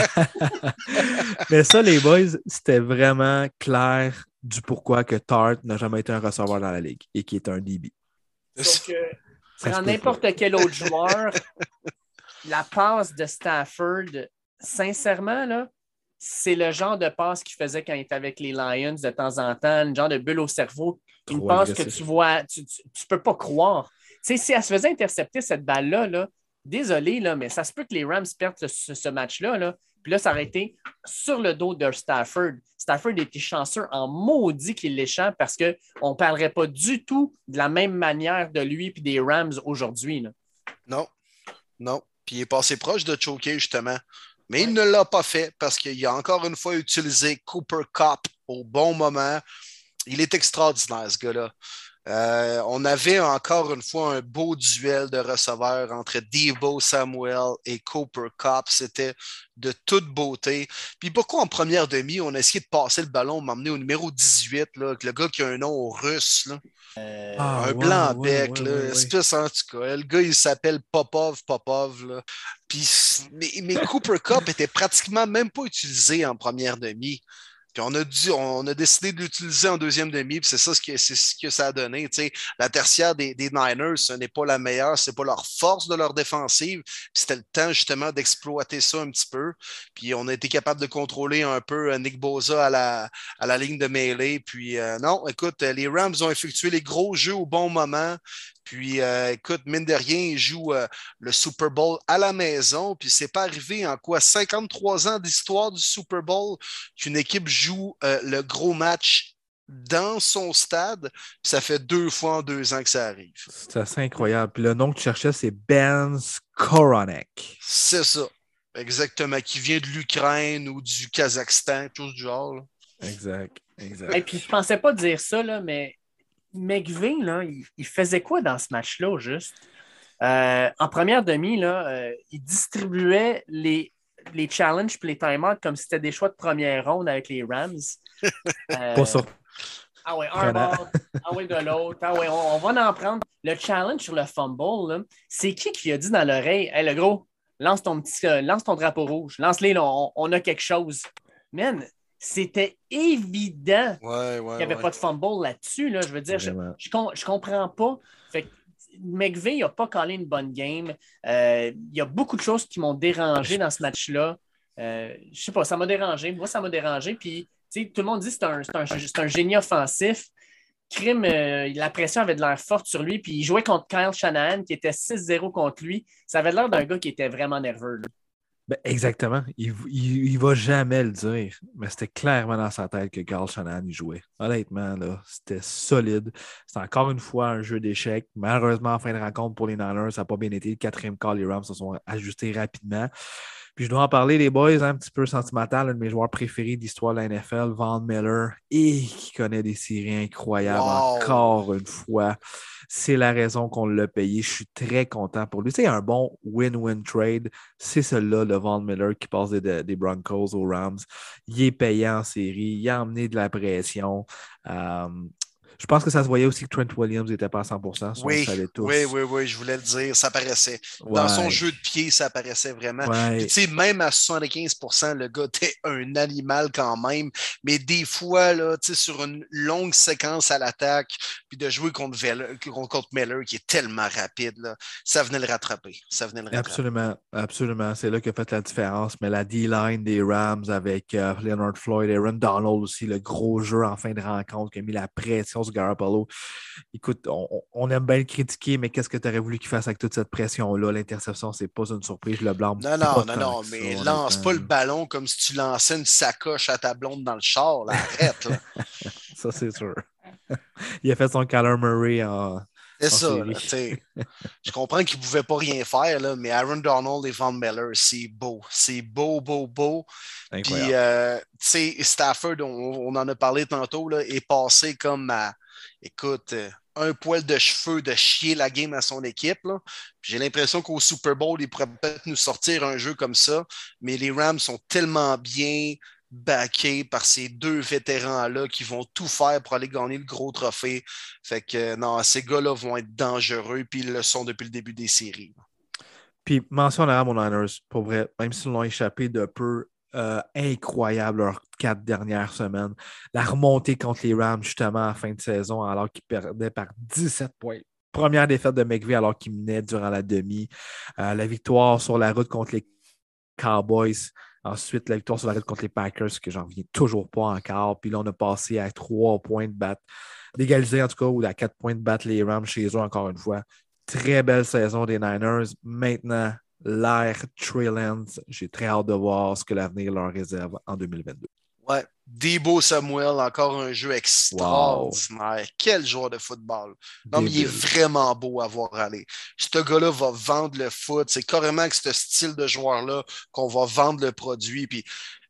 mais ça, les boys, c'était vraiment clair du pourquoi que Tart n'a jamais été un receveur dans la ligue et qui est un DB. Prends peut n'importe quel autre joueur, la passe de Stafford, sincèrement, là, c'est le genre de passe qu'il faisait quand il était avec les Lions de temps en temps, une genre de bulle au cerveau, une passe que tu vois, tu ne peux pas croire. Tu sais, si elle se faisait intercepter cette balle-là, là, désolé, là, mais ça se peut que les Rams perdent ce, ce match-là. Là. Puis là, ça aurait été sur le dos de Stafford. Stafford était chanceux en maudit qu'il l'échappe parce qu'on ne parlerait pas du tout de la même manière de lui et des Rams aujourd'hui. Non. Non. Puis il est passé proche de choquer, justement. Mais il ne l'a pas fait parce qu'il a encore une fois utilisé Cooper Cup au bon moment. Il est extraordinaire, ce gars-là. Euh, on avait encore une fois un beau duel de receveurs entre Devo Samuel et Cooper Cup. C'était de toute beauté. Puis pourquoi en première demi, on a essayé de passer le ballon, m'emmener au numéro 18, là, avec le gars qui a un nom russe, là, Ah, un ouais, blanc ouais, bec, ouais, là, ouais, ouais. espèce en tout cas. Le gars, il s'appelle Popov, Popov, là. Puis, mais, mais Cooper Cup était pratiquement même pas utilisé en première demi. On a, décidé de l'utiliser en deuxième demi, puis c'est ça ce que, c'est ce ça a donné. La tertiaire des, Niners, ce n'est pas la meilleure, c'est pas leur force de leur défensive. Puis c'était le temps justement d'exploiter ça un petit peu. Puis on a été capable de contrôler un peu euh, Nick Boza à la, à la ligne de mêlée. Puis euh, non, écoute, euh, les Rams ont effectué les gros jeux au bon moment. Puis euh, écoute, mine de rien, ils jouent euh, le Super Bowl à la maison. Puis c'est pas arrivé en quoi 53 ans d'histoire du Super Bowl qu'une équipe joue euh, le gros match dans son stade. Puis ça fait deux fois en deux ans que ça arrive. C'est assez incroyable. Puis le nom que tu cherchais, c'est Ben Skoronek. C'est ça. Exactement. Qui vient de l'Ukraine ou du Kazakhstan, quelque chose du genre. là. Exact. Exact. Et puis, je pensais pas dire ça, là, mais McVay, là, il, il faisait quoi dans ce match-là, au juste? Euh, en première demi, là, euh, il distribuait les, les challenges et les timeouts comme si c'était des choix de première ronde avec les Rams. Euh, Pas sur- Ah ouais, un bord, ah ouais, de l'autre. Ah ouais, on, on va en prendre. Le challenge sur le fumble, c'est qui qui a dit dans l'oreille, hey, le gros, lance ton petit, lance ton drapeau rouge, lance-les, on, on a quelque chose. Man, c'était évident Ouais, ouais. qu'il n'y avait ouais. pas de fumble là-dessus. Là. Je veux dire, je, Vraiment. je, com- je comprends pas. Fait que McVeigh n'a pas collé une bonne game. Euh, Il y a beaucoup de choses qui m'ont dérangé dans ce match-là. Euh, je sais pas, ça m'a dérangé. Moi, ça m'a dérangé. Puis, tu sais, tout le monde dit que c'est un, c'est un, c'est un génie offensif. Crime, euh, la pression avait de l'air forte sur lui. Puis, il jouait contre Kyle Shanahan, qui était 6-0 contre lui. Ça avait l'air d'un gars qui était vraiment nerveux. là. Ben, exactement. Il ne va jamais le dire, mais c'était clairement dans sa tête que Carl Shannon y jouait. Honnêtement, là, c'était solide. C'est encore une fois un jeu d'échecs. Malheureusement, en fin de rencontre pour les Niners, ça n'a pas bien été. Le quatrième call, les Rams se sont ajustés rapidement. Puis je dois en parler, les boys, un petit peu sentimental. Un de mes joueurs préférés d'histoire de la NFL, Van Miller, et qui connaît des séries incroyables encore une fois. C'est la raison qu'on l'a payé. Je suis très content pour lui. C'est un bon win-win trade. C'est celui-là, le Von Miller, qui passe des, des, Broncos aux Rams. Il est payé en série. Il a emmené de la pression. Euh, je pense que ça se voyait aussi que Trent Williams n'était pas à 100 oui, oui, oui, oui, je voulais le dire. Ça paraissait. Dans son jeu de pied, ça paraissait vraiment. même à 75% le gars était un animal quand même. Mais des fois, là, sur une longue séquence à l'attaque, puis de jouer contre, contre Miller, qui est tellement rapide, là, ça venait le rattraper. Ça venait le rattraper. Absolument, absolument. C'est là qu'a fait la différence. Mais la D-line des Rams avec euh, Leonard Floyd, Aaron Donald aussi, le gros jeu en fin de rencontre qui a mis la pression Garoppolo. Écoute, on, aime bien le critiquer, mais qu'est-ce que tu aurais voulu qu'il fasse avec toute cette pression-là? L'interception, c'est pas une surprise, le blanc. Non, non, non, non, mais lance pas le ballon comme si tu lançais une sacoche à ta blonde dans le char. arrête. ça, c'est sûr. Il a fait son Kyler Murray en. C'est ça. je comprends qu'il ne pouvait pas rien faire, là, mais Aaron Donald et Von Miller, c'est beau. C'est beau, beau, beau. Puis, euh, Stafford, on, en a parlé tantôt, là, est passé comme à, écoute, euh, un poil de cheveux de chier la game à son équipe. J'ai l'impression qu'au Super Bowl, il pourrait peut-être nous sortir un jeu comme ça, mais les Rams sont tellement bien backé par ces deux vétérans-là qui vont tout faire pour aller gagner le gros trophée. Fait que non, ces gars-là vont être dangereux, puis ils le sont depuis le début des séries. Puis mention à mon Niners, pour vrai, même s'ils l'ont échappé de peu, euh, incroyable leurs quatre dernières semaines. La remontée contre les Rams, justement, à fin de saison, alors qu'ils perdaient par 17 points. Première défaite de McVeigh alors qu'ils menaient durant la demi. Euh, la victoire sur la route contre les Cowboys. Ensuite, la victoire sur la route contre les Packers, que j'en reviens toujours pas encore. Puis là, on a passé à trois points de battre, d'égaliser en tout cas, ou à quatre points de battre les Rams chez eux encore une fois. Très belle saison des Niners. Maintenant, l'air Trey J'ai très hâte de voir ce que l'avenir leur réserve en 2022. Ouais, Debo Samuel, encore un jeu extraordinaire. Quel joueur de football. Non, mais il est vraiment beau à voir aller. Ce gars-là va vendre le foot. C'est carrément avec ce style de joueur-là qu'on va vendre le produit. Puis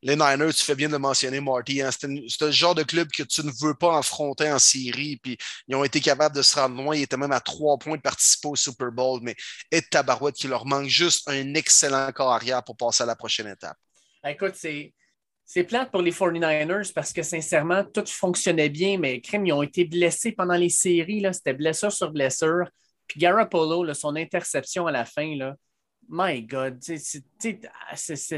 les Niners, tu fais bien de mentionner Marty. Hein. C'est le genre de club que tu ne veux pas affronter en série. Puis ils ont été capables de se rendre loin. Ils étaient même à trois points de participer au Super Bowl. Mais et tabarouette qui leur manque juste un excellent corps arrière pour passer à la prochaine étape. Écoute, c'est c'est plate pour les 49ers parce que sincèrement, tout fonctionnait bien, mais crème, ils ont été blessés pendant les séries. C'était blessure sur blessure. Puis Garoppolo, son interception à la fin, là, my God, c'est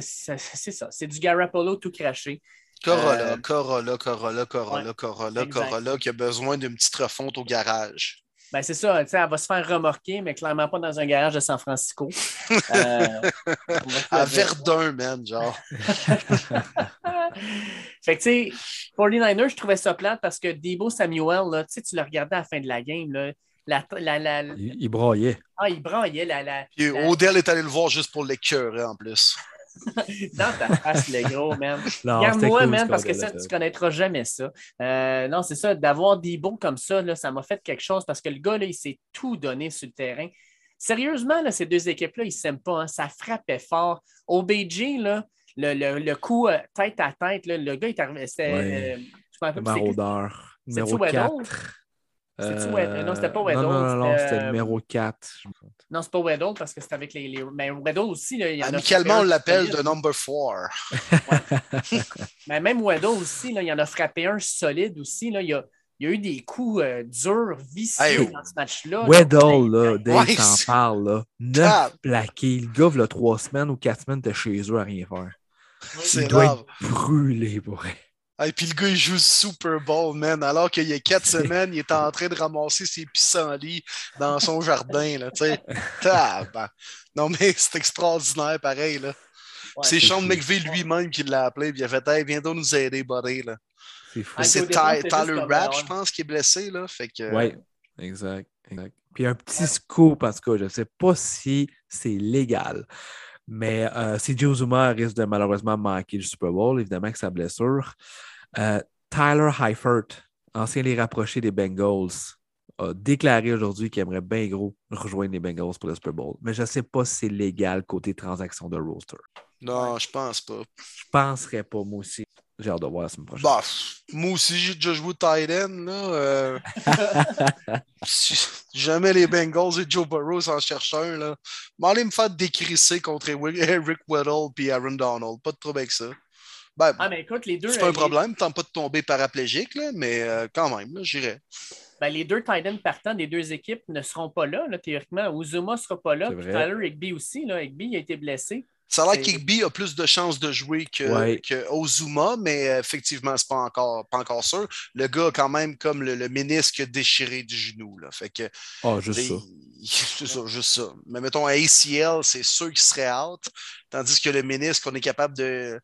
ça. C'est du Garoppolo tout craché. Corolla, euh, Corolla, Corolla, Corolla, Corolla, Corolla, qui a besoin d'une petite refonte au garage. Ben, c'est ça, elle va se faire remorquer, mais clairement pas dans un garage de San Francisco. Euh, à Verdun, man, genre. fait que, tu sais, 49ers, je trouvais ça plate parce que Debo Samuel, là, tu le regardais à la fin de la game, là, la, la, la, il, il, braillait. Ah, il braillait. La, la, Odell est allé le voir juste pour l'écœurer en plus. Dans ta face, le gros, man. Regarde-moi, man, parce que ça, tu ne connaîtras jamais ça. Euh, non, c'est ça, d'avoir des bons comme ça, là, ça m'a fait quelque chose parce que le gars, là, il s'est tout donné sur le terrain. Sérieusement, là, ces deux équipes-là, ils ne s'aiment pas. Hein. Ça frappait fort. Au Beijing, là, le, le, le, coup euh, tête à tête, là, le gars, il. C'était. Ouais. Euh, je me rappelle Maraudeur. Numéro 4. Euh, non, c'était pas Weddle. Non, non, non, c'était le numéro 4. Non, c'est pas Weddle parce que c'était avec les, les. Mais Weddle aussi, là, il y en Amicalement, on l'appelle de number 4. Mais même Weddle aussi, là, il y en a frappé un solide aussi. Là, il, y a, il y a eu des coups euh, durs, vicieux dans ce match-là. Weddle, là, Dave ouais, t'en parle, là. Neuf plaqués. Le gars, là, trois semaines ou quatre semaines, t'es chez eux à rien faire. Il doit être brûlé pour elle. Et puis le gars, il joue Super Bowl, man. Alors qu'il y a quatre semaines, il est en train de ramasser ses pissenlits dans son jardin, là, tu sais. Non, mais c'est extraordinaire, pareil, là. c'est Sean McVeigh lui-même qui l'a appelé, puis il a fait Hey, viens donc nous aider, buddy, là. C'est fou. C'est Tyler Rapp, je pense, qui est blessé, là. Fait que... Oui, exact, exact. Puis un petit scoop, en tout cas, je ne sais pas si c'est légal. Mais euh, CJ Uzuma risque de malheureusement manquer le Super Bowl, évidemment, avec sa blessure. Euh, Tyler Heifert, ancien les rapprochés des Bengals, a déclaré aujourd'hui qu'il aimerait bien gros rejoindre les Bengals pour le Super Bowl. Mais je ne sais pas si c'est légal côté transaction de roster. Non, je pense pas. Je penserais pas, moi aussi. J'ai hâte de voir la semaine prochaine. Bah, moi aussi, j'ai déjà joué tight end. Là, euh, si jamais les Bengals et Joe Burrow s'en cherchent un, là, m'allez me faire décrisser contre Eric Weddle et Aaron Donald. Pas de trouble avec ça. Ben, Ah, mais écoute, les deux. c'est pas un euh, problème, tant pas de tomber paraplégique, là, mais euh, quand même, là, j'irais. Ben, les deux tight ends partants des deux équipes ne seront pas là, là, théoriquement. Uzuma ne sera pas là. Puis. Tyler Higby aussi. Là. Higby a été blessé. Ça a l'air qu'Igby a plus de chances de jouer que, Ouais. que Ozuma, mais euh, effectivement, c'est pas encore, pas encore sûr. Le gars a quand même comme le, le ménisque déchiré du genou. Là. Fait que Ah, juste ça. C'est ça, juste ça. Mais mettons, à ACL, c'est sûr qu'il serait out. Tandis que le ménisque, on est capable de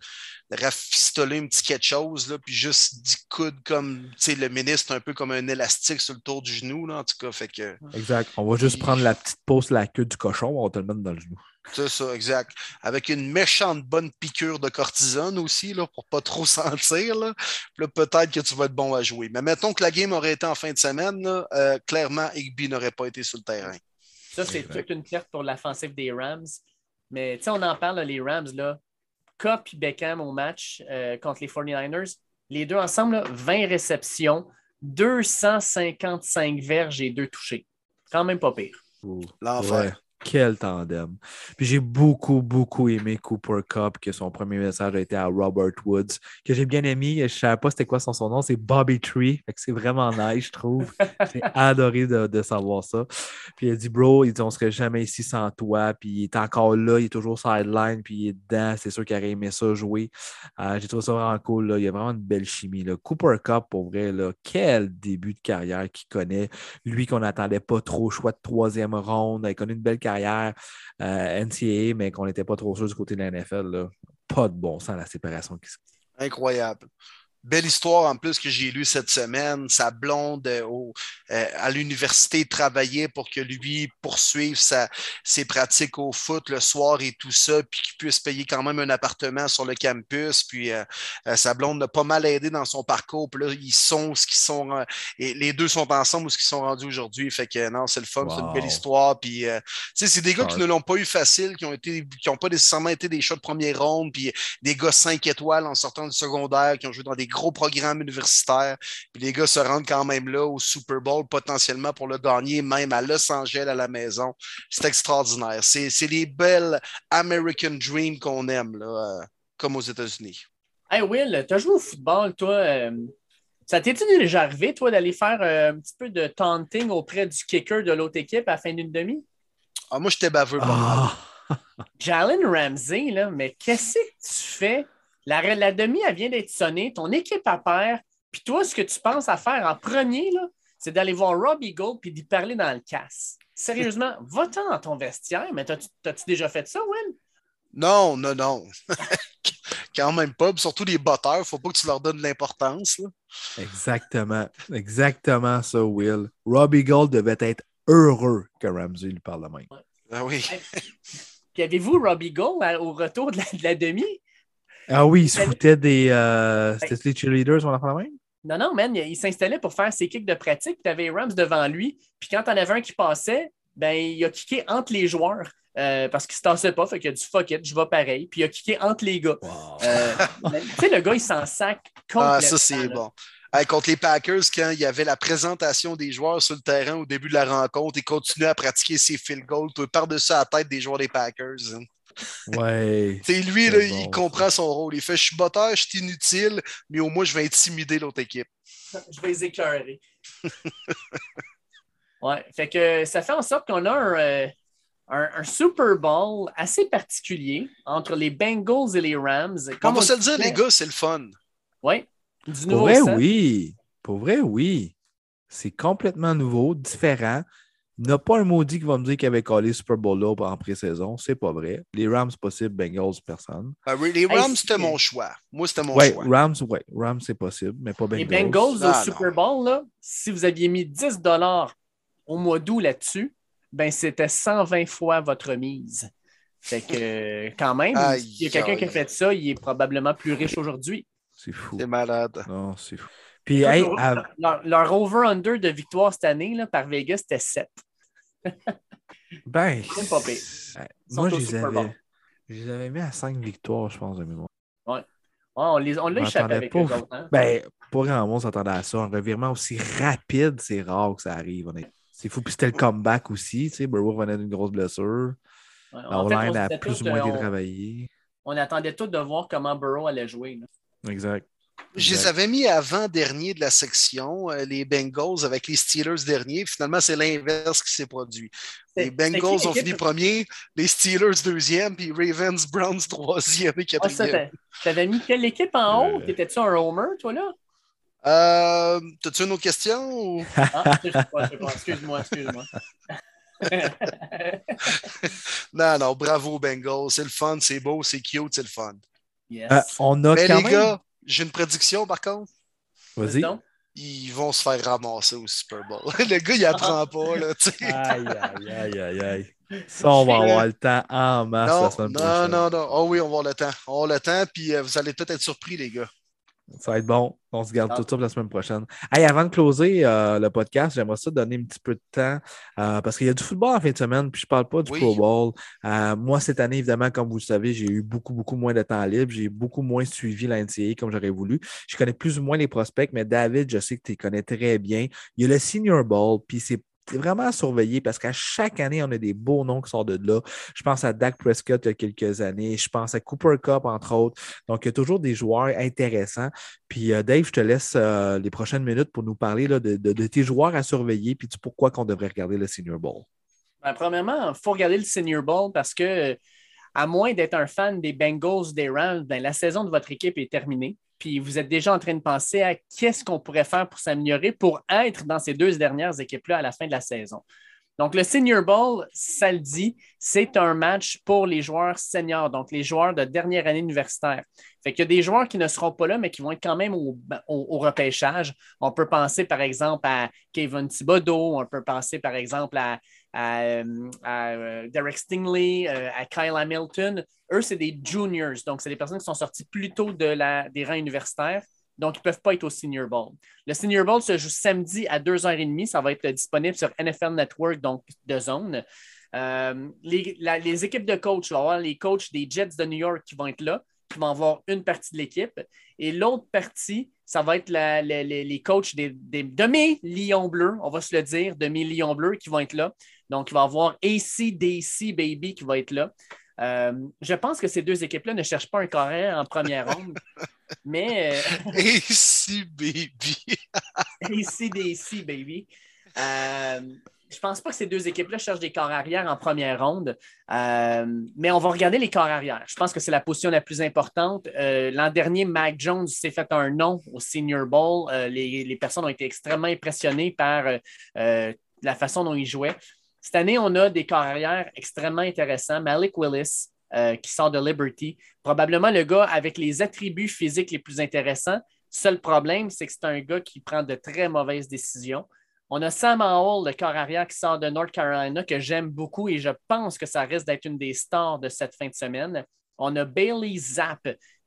rafistoler un petit quelque chose, là, puis juste d'y coudre comme, tu sais, le c'est un peu comme un élastique sur le tour du genou, là, en tout cas. Fait que, Exact. On va juste prendre la petite pause, la queue du cochon, on te le mettre dans le genou. c'est ça, exact. Avec une méchante bonne piqûre de cortisone aussi, là, pour pas trop sentir, là. Peut-être que tu vas être bon à jouer. Mais mettons que la game aurait été en fin de semaine, là, euh, clairement, Igby n'aurait pas été sur le terrain. Ça, c'est toute une perte pour l'offensive des Rams. Mais tu sais, on en parle, là, les Rams, là. Cup et Beckham au match euh, contre les 49ers. Les deux ensemble, là, 20 réceptions, 255 verges et deux touchés. Quand même pas pire. L'enfer. Quel tandem. Puis j'ai beaucoup, beaucoup aimé Cooper Cup, que son premier message a été à Robert Woods, que j'ai bien aimé. Je ne savais pas c'était quoi son, son nom, c'est Bobby Tree. Fait que c'est vraiment nice, je trouve. J'ai adoré de, de savoir ça. Puis il a dit, bro, il dit, on serait jamais ici sans toi. Puis il est encore là, il est toujours sideline, puis il est dedans. C'est sûr qu'il aurait aimé ça jouer. Euh, j'ai trouvé ça vraiment cool. Là. Il y a vraiment une belle chimie. Là. Cooper Cup, pour vrai, là, quel début de carrière qu'il connaît. Lui qu'on n'attendait pas trop, choix de troisième ronde. Il connu une belle carrière euh, NCAA, mais qu'on n'était pas trop sûr du côté de la NFL. Pas de bon sens la séparation qui se Incroyable. Belle histoire en plus que j'ai lue cette semaine. Sa blonde euh, au- euh, à l'université travaillait pour que lui poursuive sa- ses pratiques au foot le soir et tout ça, puis qu'il puisse payer quand même un appartement sur le campus. Puis euh, euh, sa blonde l'a pas mal aidé dans son parcours. Puis là, ils sont ce qu'ils sont. et les deux sont ensemble ou ce qu'ils sont rendus aujourd'hui. Fait que non, c'est le fun, c'est une belle histoire. Puis tu sais, c'est des gars qui ne l'ont pas eu facile, qui ont été, qui n'ont pas nécessairement été des choix de première ronde, puis des gars 5 étoiles en sortant du secondaire qui ont joué dans des gros programmes universitaires. Puis les gars se rendent quand même là au Super Bowl potentiellement pour le gagner, même à Los Angeles à la maison. C'est extraordinaire. C'est c'est les belles American Dream qu'on aime, là, euh, comme aux États-Unis. Hey Will, tu as joué au football, toi. euh, ça t'est-tu déjà arrivé, toi, d'aller faire euh, un petit peu de taunting auprès du kicker de l'autre équipe à la fin d'une demi? Ah, moi, j'étais baveux. Ah! Jalen Ramsey, là, mais qu'est-ce que tu fais? La, la demi, elle vient d'être sonnée, ton équipe à paire, puis toi, ce que tu penses à faire en premier, là, c'est d'aller voir Robbie Gold puis d'y parler dans le casse. Sérieusement, va-t'en dans ton vestiaire, mais t'as-tu déjà fait ça, Will? Non, non, non. Quand même pas. Puis surtout les botteurs, faut pas que tu leur donnes de l'importance. là. Exactement. Exactement ça, Will. Robbie Gold devait être heureux que Ramsey lui parle de même. Ah oui. Puis avez-vous Robbie Gold au retour de la, de la demi? Ah oui, il se foutait des. Euh, C'était les cheerleaders, on en parle de même? Non, non, man, il, s'installait pour faire ses kicks de pratique, puis tu avais Rams devant lui. Puis quand t'en avais un qui passait, ben, il a kické entre les joueurs euh, parce qu'il se tassait pas, fait qu'il a dit fuck it, je vais pareil. Puis il a kické entre les gars. Euh, mais, tu sais, le gars, il s'en sac complètement. Ah, ça, c'est bon. Hey, contre les Packers, quand il y avait la présentation des joueurs sur le terrain au début de la rencontre, il continuait à pratiquer ses field goals tout par-dessus la tête des joueurs des Packers. hein. Ouais. C'est lui, là, bon, il comprend son rôle. Il fait Je suis botteur, je suis inutile, mais au moins, je vais intimider l'autre équipe. Je vais les écœurer. ouais, fait que ça fait en sorte qu'on a un, euh, un- un Super Bowl assez particulier entre les Bengals et les Rams. On va se le dire, les gars, c'est le fun. Oui, du Pour vrai, oui. Pour vrai, oui. C'est complètement nouveau, différent. Il n'y a pas un maudit qui va me dire qu'il avait collé Super Bowl là en pré-saison. C'est pas vrai. Les Rams, possible. Bengals, personne. Euh, les Rams, Hey, c'était mon choix. Moi, c'était mon Ouais, choix. Rams, ouais. Rams, c'est possible, mais pas Les Bengals. Bengals Non, au non. Super Bowl, là, si vous aviez mis 10 au mois d'août là-dessus, ben c'était 120 fois votre mise. Fait que, quand même, s'il y a quelqu'un qui a fait ça, il est probablement plus riche aujourd'hui. C'est fou. C'est malade. Non, c'est fou. Puis, hey, Toujours- à- leur, leur over-under de victoire cette année là, par Vegas, c'était 7. Ben, pas euh, moi, je les, avais, je les avais mis à 5 victoires, je pense, de mémoire. Ouais, on les- on l'a échappé avec pas eux au- autres. hein. Ben, pas grand monde s'attendait à ça. Un revirement aussi rapide, c'est rare que ça arrive. C'est fou. Puis c'était le comeback aussi. Tu sais, Burrow venait d'une grosse blessure. Ouais, La en fait, on O-line se a plus ou moins été on- travaillé. On attendait tous de voir comment Burrow allait jouer. là. Exact. Je les avais mis avant-dernier de la section, euh, les Bengals avec les Steelers dernier. Finalement, c'est l'inverse qui s'est produit. Les Bengals qui ont fini premier, les Steelers deuxième, puis Ravens, Browns troisième et Ah, quatrième. t'a- T'avais mis quelle équipe en haut? Euh. T'étais-tu un homer, toi, là? Euh, T'as-tu une autre question? ou- Ah, je sais pas, je sais pas. Excuse-moi, excuse-moi. Non, non, bravo Bengals. C'est le fun, c'est beau, c'est cute, c'est le fun. yes. Euh, on a Mais quand les même... gars, j'ai une prédiction par contre. Vas-y. Ils vont se faire ramasser au Super Bowl. le gars, il apprend pas, là, tu sais. Aïe, aïe, aïe, aïe, aïe. Ça, on va avoir le temps en masse Non, la semaine non, prochaine. non, non. Oh oui, on va avoir le temps. On va avoir le temps, puis euh, vous allez peut-être être surpris, les gars. Ça va être bon. On se garde Ah. tout ça pour la semaine prochaine. Hey, avant de closer euh, le podcast, j'aimerais ça donner un petit peu de temps euh, parce qu'il y a du football en fin de semaine, puis je ne parle pas du Oui. Pro Bowl. Euh, moi, cette année, évidemment, comme vous le savez, j'ai eu beaucoup, beaucoup moins de temps libre. J'ai beaucoup moins suivi la NCAA comme j'aurais voulu. Je connais plus ou moins les prospects, mais David, je sais que tu les connais très bien. Il y a le Senior Bowl, puis c'est c'est vraiment à surveiller parce qu'à chaque année, on a des beaux noms qui sortent de là. Je pense à Dak Prescott il y a quelques années. Je pense à Cooper Cup, entre autres. Donc, il y a toujours des joueurs intéressants. Puis, euh, Dave, je te laisse euh, les prochaines minutes pour nous parler de tes joueurs à surveiller puis du pourquoi qu'on devrait regarder le Senior Bowl. ben, premièrement, il faut regarder le Senior Bowl parce que, à moins d'être un fan des Bengals, des Rams, ben, la saison de votre équipe est terminée. Puis vous êtes déjà en train de penser à qu'est-ce qu'on pourrait faire pour s'améliorer pour être dans ces deux dernières équipes-là à la fin de la saison. Donc, le Senior Bowl, ça le dit, c'est un match pour les joueurs seniors, donc les joueurs de dernière année universitaire. Fait qu'il y a des joueurs qui ne seront pas là, mais qui vont être quand même au, au- au repêchage. On peut penser, par exemple, à Kevin Thibodeau, on peut penser, par exemple, à, à, euh, à, euh, Derek Stingley, euh, à Kyle Hamilton. Eux, c'est des juniors, donc c'est des personnes qui sont sorties plus tôt de la, des rangs universitaires. Donc, ils ne peuvent pas être au Senior Bowl. Le Senior Bowl se joue samedi à 2h30. Ça va être disponible sur NFL Network, donc de zone. Euh, les, les équipes de va y avoir les coachs des Jets de New York qui vont être là, qui vont avoir une partie de l'équipe. Et l'autre partie, ça va être la- les, les coachs des, des- de mes Lions Bleus, on va se le dire, de mes Lions Bleus qui vont être là. Donc, il va y avoir ACDC Baby qui va être là. Euh, je pense que ces deux équipes-là ne cherchent pas un carrière en première ronde, mais euh, Et si, baby? ACDC, baby. Euh, je pense pas que ces deux équipes-là cherchent des corps arrière en première ronde, Euh, mais on va regarder les corps arrière. Je pense que c'est la position la plus importante. Euh, L'an dernier, Mac Jones s'est fait un nom au Senior Bowl. Euh, les, les personnes ont été extrêmement impressionnées par euh, euh, la façon dont il jouait. Cette année, on a des corps arrière extrêmement intéressants. Malik Willis, euh, qui sort de Liberty, probablement le gars avec les attributs physiques les plus intéressants. Seul problème, c'est que c'est un gars qui prend de très mauvaises décisions. On a Sam Howell, le corps arrière qui sort de North Carolina, que j'aime beaucoup et je pense que ça risque d'être une des stars de cette fin de semaine. On a Bailey Zapp,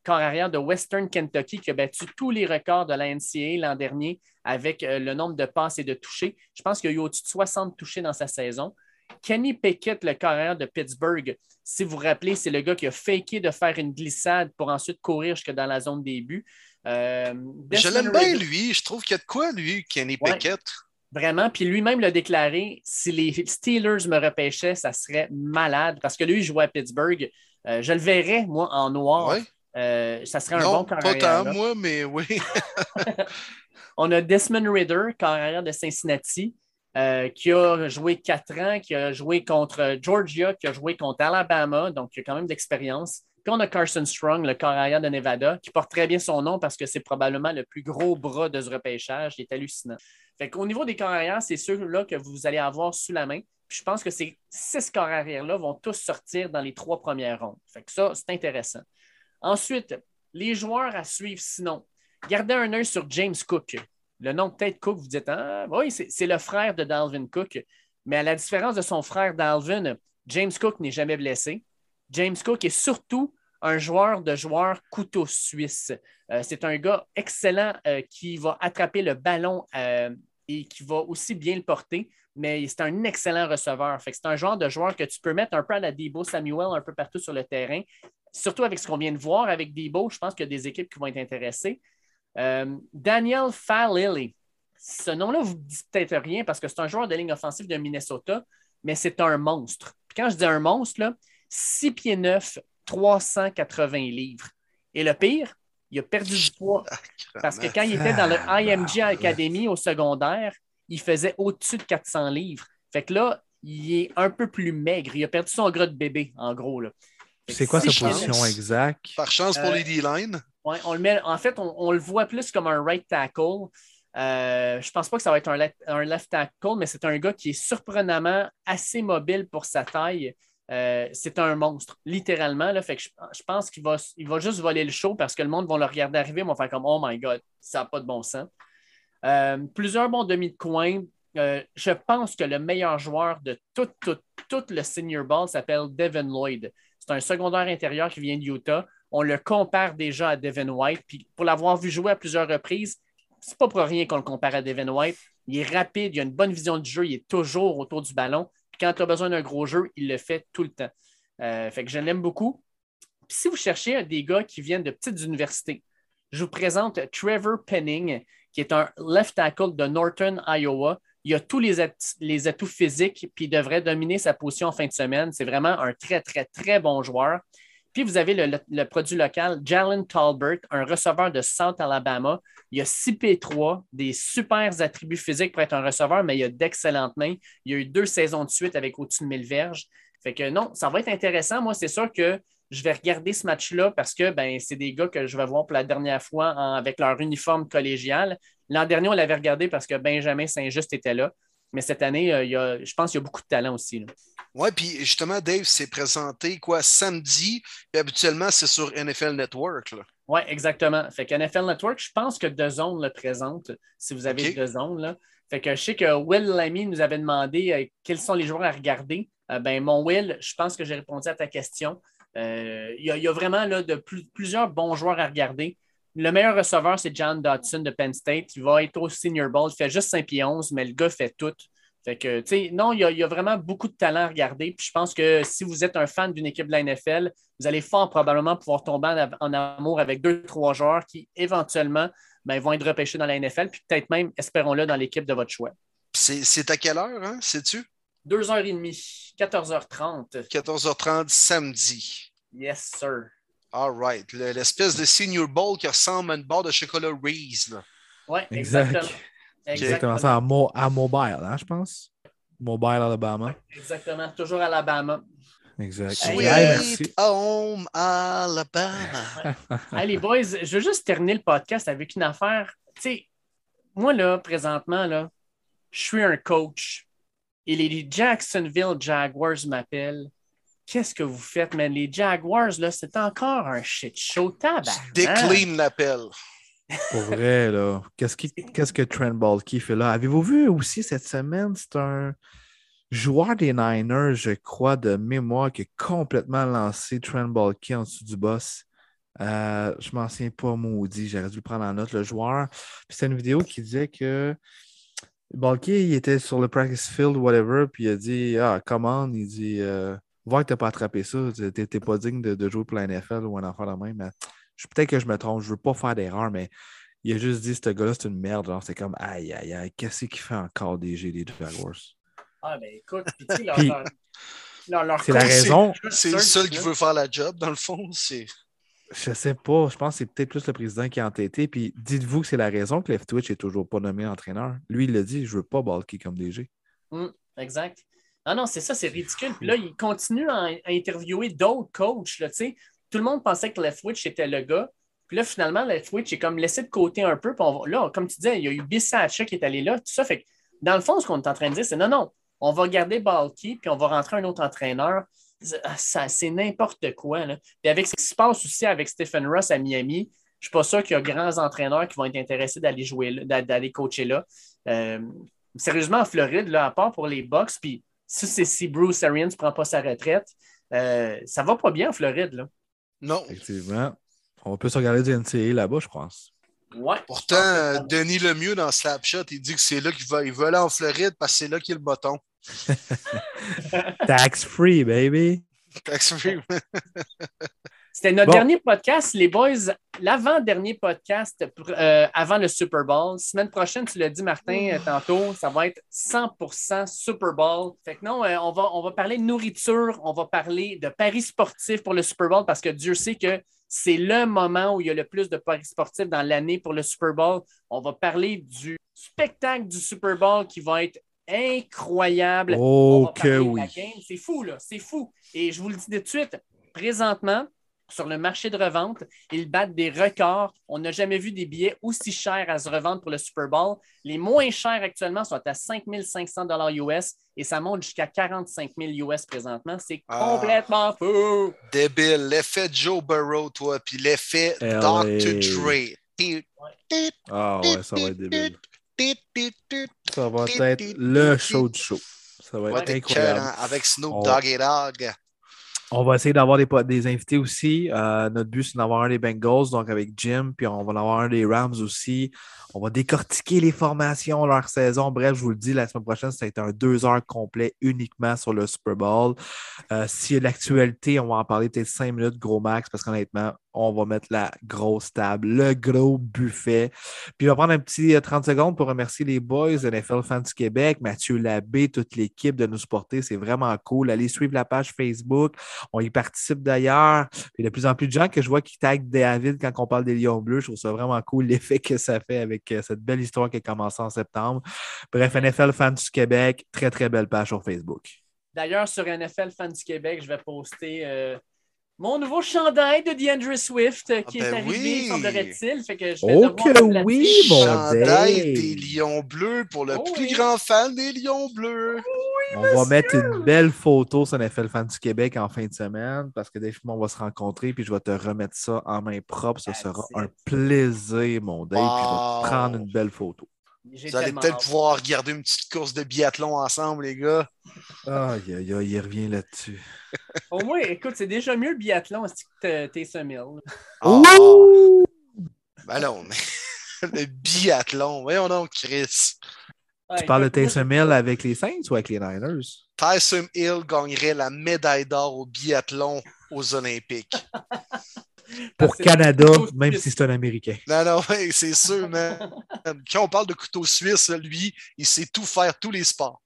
corps arrière de Western Kentucky, qui a battu tous les records de la NCAA l'an dernier avec euh, le nombre de passes et de touchés. Je pense qu'il y a eu au-dessus de 60 touchés dans sa saison. Kenny Pickett, le corps arrière de Pittsburgh, si vous vous rappelez, c'est le gars qui a faké de faire une glissade pour ensuite courir jusque dans la zone des buts. Euh, Je l'aime bien, lui. Je trouve qu'il y a de quoi, lui, Kenny Ouais. Pickett. Vraiment. Puis lui-même l'a déclaré si les Steelers me repêchaient, ça serait malade parce que lui, il jouait à Pittsburgh. Euh, je le verrais, moi, en noir. Ouais. Euh, ça serait un Non, bon corps pas tant, moi, mais oui. On a Desmond Ridder, corps arrière de Cincinnati, euh, qui a joué quatre ans, qui a joué contre Georgia, qui a joué contre Alabama, donc il a quand même d'expérience. Puis on a Carson Strong, le corps arrière de Nevada, qui porte très bien son nom parce que c'est probablement le plus gros bras de ce repêchage. Il est hallucinant. Fait qu'au niveau des corps arrière, c'est ceux-là que vous allez avoir sous la main. Puis je pense que ces six corps arrière-là vont tous sortir dans les trois premières rondes. Fait que ça, c'est intéressant. Ensuite, les joueurs à suivre sinon. Gardez un œil sur James Cook. Le nom peut-être Cook, vous dites, ah, oui, c'est le frère de Dalvin Cook. Mais à la différence de son frère Dalvin, James Cook n'est jamais blessé. James Cook est surtout un joueur de joueur couteau suisse. Euh, c'est un gars excellent euh, qui va attraper le ballon euh, et qui va aussi bien le porter, mais c'est un excellent receveur. c'est un genre de joueur que tu peux mettre un peu à la Debo Samuel un peu partout sur le terrain. Surtout avec ce qu'on vient de voir avec Debo, je pense qu'il y a des équipes qui vont être intéressées. Daniel Falili. Ce nom-là vous dit peut-être rien parce que c'est un joueur de ligne offensive de Minnesota, mais c'est un monstre. quand je dis un monstre, là, 6 pieds 9, 380 livres. Et le pire, il a perdu du poids. Parce que quand il était dans le IMG Academy au secondaire, il faisait au-dessus de 400 livres. Fait que là, il est un peu plus maigre. Il a perdu son gras de bébé, en gros. C'est quoi sa position exacte? Par chance pour les D-line? Euh, on le met, en fait, on, le voit plus comme un right tackle. Euh, je ne pense pas que ça va être un un left tackle, mais c'est un gars qui est surprenamment assez mobile pour sa taille. Euh, c'est un monstre, littéralement. Là, fait que je, pense qu'il va, il va juste voler le show parce que le monde va le regarder arriver, ils vont faire comme Oh my God, ça n'a pas de bon sens. Euh, plusieurs bons demi de coin. Euh, je pense que le meilleur joueur de tout, tout, le senior ball s'appelle Devin Lloyd. C'est un secondaire intérieur qui vient de Utah. On le compare déjà à Devin White. Puis pour l'avoir vu jouer à plusieurs reprises, c'est pas pour rien qu'on le compare à Devin White. Il est rapide, il a une bonne vision du jeu, il est toujours autour du ballon quand tu as besoin d'un gros jeu, il le fait tout le temps. Euh, fait que je l'aime beaucoup. si vous cherchez des gars qui viennent de petites universités, je vous présente Trevor Penning, qui est un left tackle de Northern, Iowa. Il a tous les, atouts physiques, puis il devrait dominer sa position en fin de semaine. C'est vraiment un très, très, très bon joueur. Puis vous avez le, produit local, Jalen Talbert, un receveur de South Alabama. Il a 6 P3, des super attributs physiques pour être un receveur, mais il a d'excellentes mains. Il a eu deux saisons de suite avec au-dessus de 1000 verges. Fait que non, ça va être intéressant. Moi, c'est sûr que je vais regarder ce match-là parce que ben, c'est des gars que je vais voir pour la dernière fois avec leur uniforme collégial. L'an dernier, on l'avait regardé parce que Benjamin Saint-Just était là. Mais cette année, euh, je pense qu'il y a beaucoup de talent aussi. Oui, puis justement, Dave s'est présenté quoi samedi, habituellement, c'est sur NFL Network. Oui, exactement. Fait que NFL Network, je pense que deux zones le présente, si vous avez deux zones. Là. Fait que je sais que Will Lamy nous avait demandé euh, quels sont les joueurs à regarder. Euh, ben, mon Will, je pense que j'ai répondu à ta question. Il y, a vraiment là, de plusieurs bons joueurs à regarder. Le meilleur receveur, c'est John Dodson de Penn State. Il va être au Senior Bowl. Il fait juste 5 pieds 11, mais le gars fait tout. Fait que, tu sais, non, il y, a, vraiment beaucoup de talent à regarder. Puis je pense que si vous êtes un fan d'une équipe de la NFL, vous allez fort probablement pouvoir tomber en, amour avec deux, trois joueurs qui, éventuellement, ben, vont être repêchés dans la NFL, puis peut-être même, espérons-le, dans l'équipe de votre choix. C'est à quelle heure, hein? Sais-tu? 2h30, 14h30. 14h30 samedi. Yes, sir. All right. L'espèce de Senior Bowl qui ressemble à une barre de chocolat Reese. Oui, exactement. Exactement. ça à, Mobile, hein, je pense. Mobile, Alabama. Exactement. Toujours Alabama. Exact. Sweet Home Alabama. hey, les boys, je veux juste terminer le podcast avec une affaire. Tu sais, moi, là, présentement, là, je suis un coach et les Jacksonville Jaguars m'appellent Qu'est-ce que vous faites, man? Les Jaguars, là, c'est encore un shit show tabac. Décline l'appel. Pour vrai, là. Qu'est-ce, qu'est-ce que Trent Baalke fait là? Avez-vous vu aussi cette semaine? C'est un joueur des Niners, je crois, de mémoire, qui a complètement lancé Trent Baalke en dessous du boss? Euh, je m'en souviens pas maudit, j'aurais dû le prendre en note, le joueur. Puis c'était une vidéo qui disait que Balky, il était sur le practice field, whatever, puis il a dit Ah, comment Il dit euh, voir que tu n'as pas attrapé ça, tu n'es pas digne de, jouer pour la NFL ou un enfant de même. Mais peut-être que je me trompe, je ne veux pas faire d'erreur, mais il a juste dit ce gars-là, c'est une merde. c'est comme aïe, aïe, aïe, qu'est-ce qu'il fait encore DG des Jaguars? Ah, ben écoute, puis, c'est la raison. C'est le seul qui veut faire la job, dans le fond. C'est. Je sais pas. Je pense que c'est peut-être plus le président qui a entêté. Puis dites-vous que c'est la raison que Left Twitch n'est toujours pas nommé entraîneur. Lui, il l'a dit je veux pas balker comme DG. Hum, exact. Ah non, c'est ça, c'est ridicule. Puis là, il continue à, interviewer d'autres coachs. Là, tout le monde pensait que Leftwich était le gars. Puis là, finalement, Leftwich est comme laissé de côté un peu. Puis là, comme tu disais, il y a eu Bissacha qui est allé là, tout ça. Fait que, dans le fond, ce qu'on est en train de dire, c'est non, non, on va garder Balky, puis on va rentrer un autre entraîneur. Ça, c'est n'importe quoi. Là. Puis avec ce qui se passe aussi avec Stephen Ross à Miami, je ne suis pas sûr qu'il y a grands entraîneurs qui vont être intéressés d'aller jouer d'aller coacher là. Euh, sérieusement, en Floride, là, à part pour les Bucks, puis si, si Bruce Arians ne prend pas sa retraite, Euh, ça va pas bien en Floride, là. Non. Effectivement. On peut se regarder du NCA là-bas, je pense. Ouais. Pourtant, euh, Denis Lemieux, dans Slapshot, il dit que c'est là qu'il va, il veut aller en Floride parce que c'est là qu'il y a le bâton. Tax free, baby. Tax free. C'était notre Bon. dernier podcast, les boys, l'avant-dernier podcast euh, avant le Super Bowl. Semaine prochaine, tu l'as dit, Martin, euh, tantôt, ça va être 100% Super Bowl. Fait que non, euh, on, va, on va parler de nourriture, on va parler de paris sportifs pour le Super Bowl parce que Dieu sait que c'est le moment où il y a le plus de paris sportifs dans l'année pour le Super Bowl. On va parler du spectacle du Super Bowl qui va être incroyable. Oh que oui. C'est fou, là. C'est fou. Et je vous le dis de suite, présentement, sur le marché de revente, ils battent des records. On n'a jamais vu des billets aussi chers à se revendre pour le Super Bowl. Les moins chers actuellement sont à 5 500 US et ça monte jusqu'à 45 000 US présentement. C'est Ah. complètement fou. Débile. L'effet Joe Burrow, toi, puis l'effet LA. Dr. Dre. Ah ouais, ça va être débile. Ça va être le show du show. Ça va être incroyable. avec Snoop Dogg et Dogg. On va essayer d'avoir des, invités aussi. Euh, notre but, c'est d'avoir un des Bengals, donc avec Jim, puis on va en avoir un des Rams aussi. On va décortiquer les formations, leur saison. Bref, je vous le dis, la semaine prochaine, ça va être un deux heures complet uniquement sur le Super Bowl. Euh, de l'actualité, on va en parler peut-être cinq minutes, gros max, parce qu'honnêtement, on va mettre la grosse table, le gros buffet. Puis on va prendre un petit euh, 30 secondes pour remercier les boys NFL Fans du Québec, Mathieu Labbé, toute l'équipe de nous supporter. C'est vraiment cool. Allez suivre la page Facebook. On y participe d'ailleurs. Puis de plus en plus de gens que je vois qui taguent David quand on parle des Lions Bleus. Je trouve ça vraiment cool l'effet que ça fait avec euh, cette belle histoire qui a commencé en septembre. Bref, NFL Fans du Québec, très très belle page sur Facebook. D'ailleurs, sur NFL Fan du Québec, je vais poster euh, mon nouveau chandail de DeAndre Swift euh, qui Ah est ben arrivé, oui. semblerait-il. Fait que je vais Oh que oui, mon Chandail des Lions Bleus pour le Oh plus oui. grand fan des Lions Bleus. On va mettre une belle photo sur NFL Fans du Québec en fin de semaine parce que définitivement, on va se rencontrer puis je vais te remettre ça en main propre. Ce That's sera it. un plaisir, mon Dave. Puis je vais prendre une belle photo. Vous allez peut-être pouvoir regarder une petite course de biathlon ensemble, les gars. Aïe, aïe, aïe, il revient là-dessus. Au moins, écoute, c'est déjà mieux le biathlon que t'es Mill. Ah, Ouh! ben non, mais le biathlon. Voyons donc, Chris. Tu parles de Taysom Hill avec les Saints ou avec les Niners? Tyson Hill gagnerait la médaille d'or au biathlon aux Olympiques. Pour Canada, même si c'est un Américain. Non, non, ouais, c'est sûr, mais quand on parle de couteau suisse, lui, il sait tout faire, tous les sports.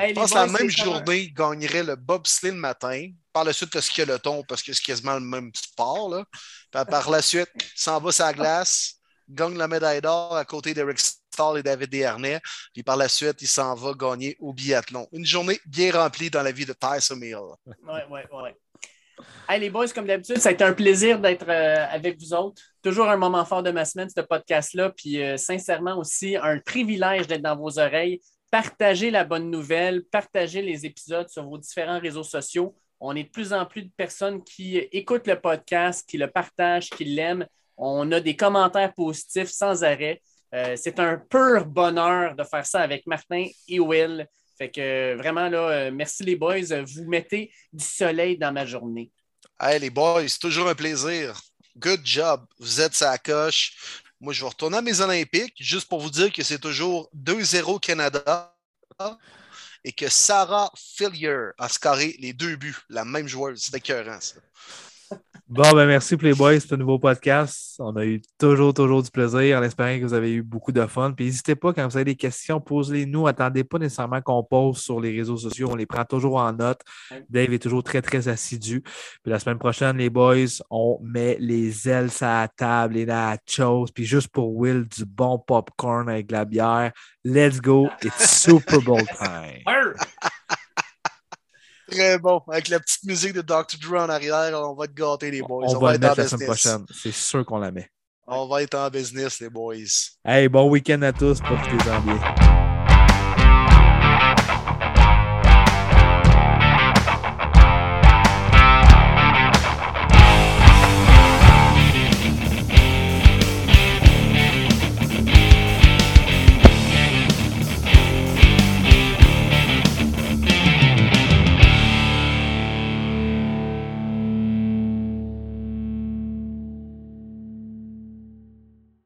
Hey, Je pense que la même journée, il gagnerait le bobsleigh le matin. Par la suite, le skeleton, parce que c'est quasiment le même sport. Là. Puis par la suite, il s'en va sur la glace, gagne la médaille d'or à côté d'Eric Stahl et David Desharnais. Puis par la suite, il s'en va gagner au biathlon. Une journée bien remplie dans la vie de Tyson Hill. Ouais, ouais, ouais. Hey, les boys, comme d'habitude, ça a été un plaisir d'être euh, avec vous autres. Toujours un moment fort de ma semaine, ce podcast-là. Puis, euh, sincèrement aussi, un privilège d'être dans vos oreilles. Partagez la bonne nouvelle, partagez les épisodes sur vos différents réseaux sociaux. On est de plus en plus de personnes qui écoutent le podcast, qui le partagent, qui l'aiment. On a des commentaires positifs sans arrêt. Euh, c'est un pur bonheur de faire ça avec Martin et Will. Fait que vraiment, là, euh, merci les boys. Vous mettez du soleil dans ma journée. Hey, les boys, c'est toujours un plaisir. Good job. Vous êtes sa coche. Moi, je vais retourner à mes Olympiques, juste pour vous dire que c'est toujours 2-0 Canada et que Sarah Fillier a scoré les deux buts, la même joueuse. C'est écœurant. Bon, ben merci Playboy, c'est un nouveau podcast. On a eu toujours, toujours du plaisir en espérant que vous avez eu beaucoup de fun. Puis n'hésitez pas, quand vous avez des questions, posez-les nous. Attendez pas nécessairement qu'on pose sur les réseaux sociaux. On les prend toujours en note. Dave est toujours très, très assidu. Puis la semaine prochaine, les boys, on met les ailes sur la table, les nachos. Puis juste pour Will, du bon popcorn avec de la bière. Let's go. It's Super Bowl time. Très bon. Avec la petite musique de Dr. Drew en arrière, on va te gâter, les boys. On va être en mettre la semaine business. prochaine. C'est sûr qu'on la met. On va être en business, les boys. Hey, bon week-end à tous. Profitez-en bien.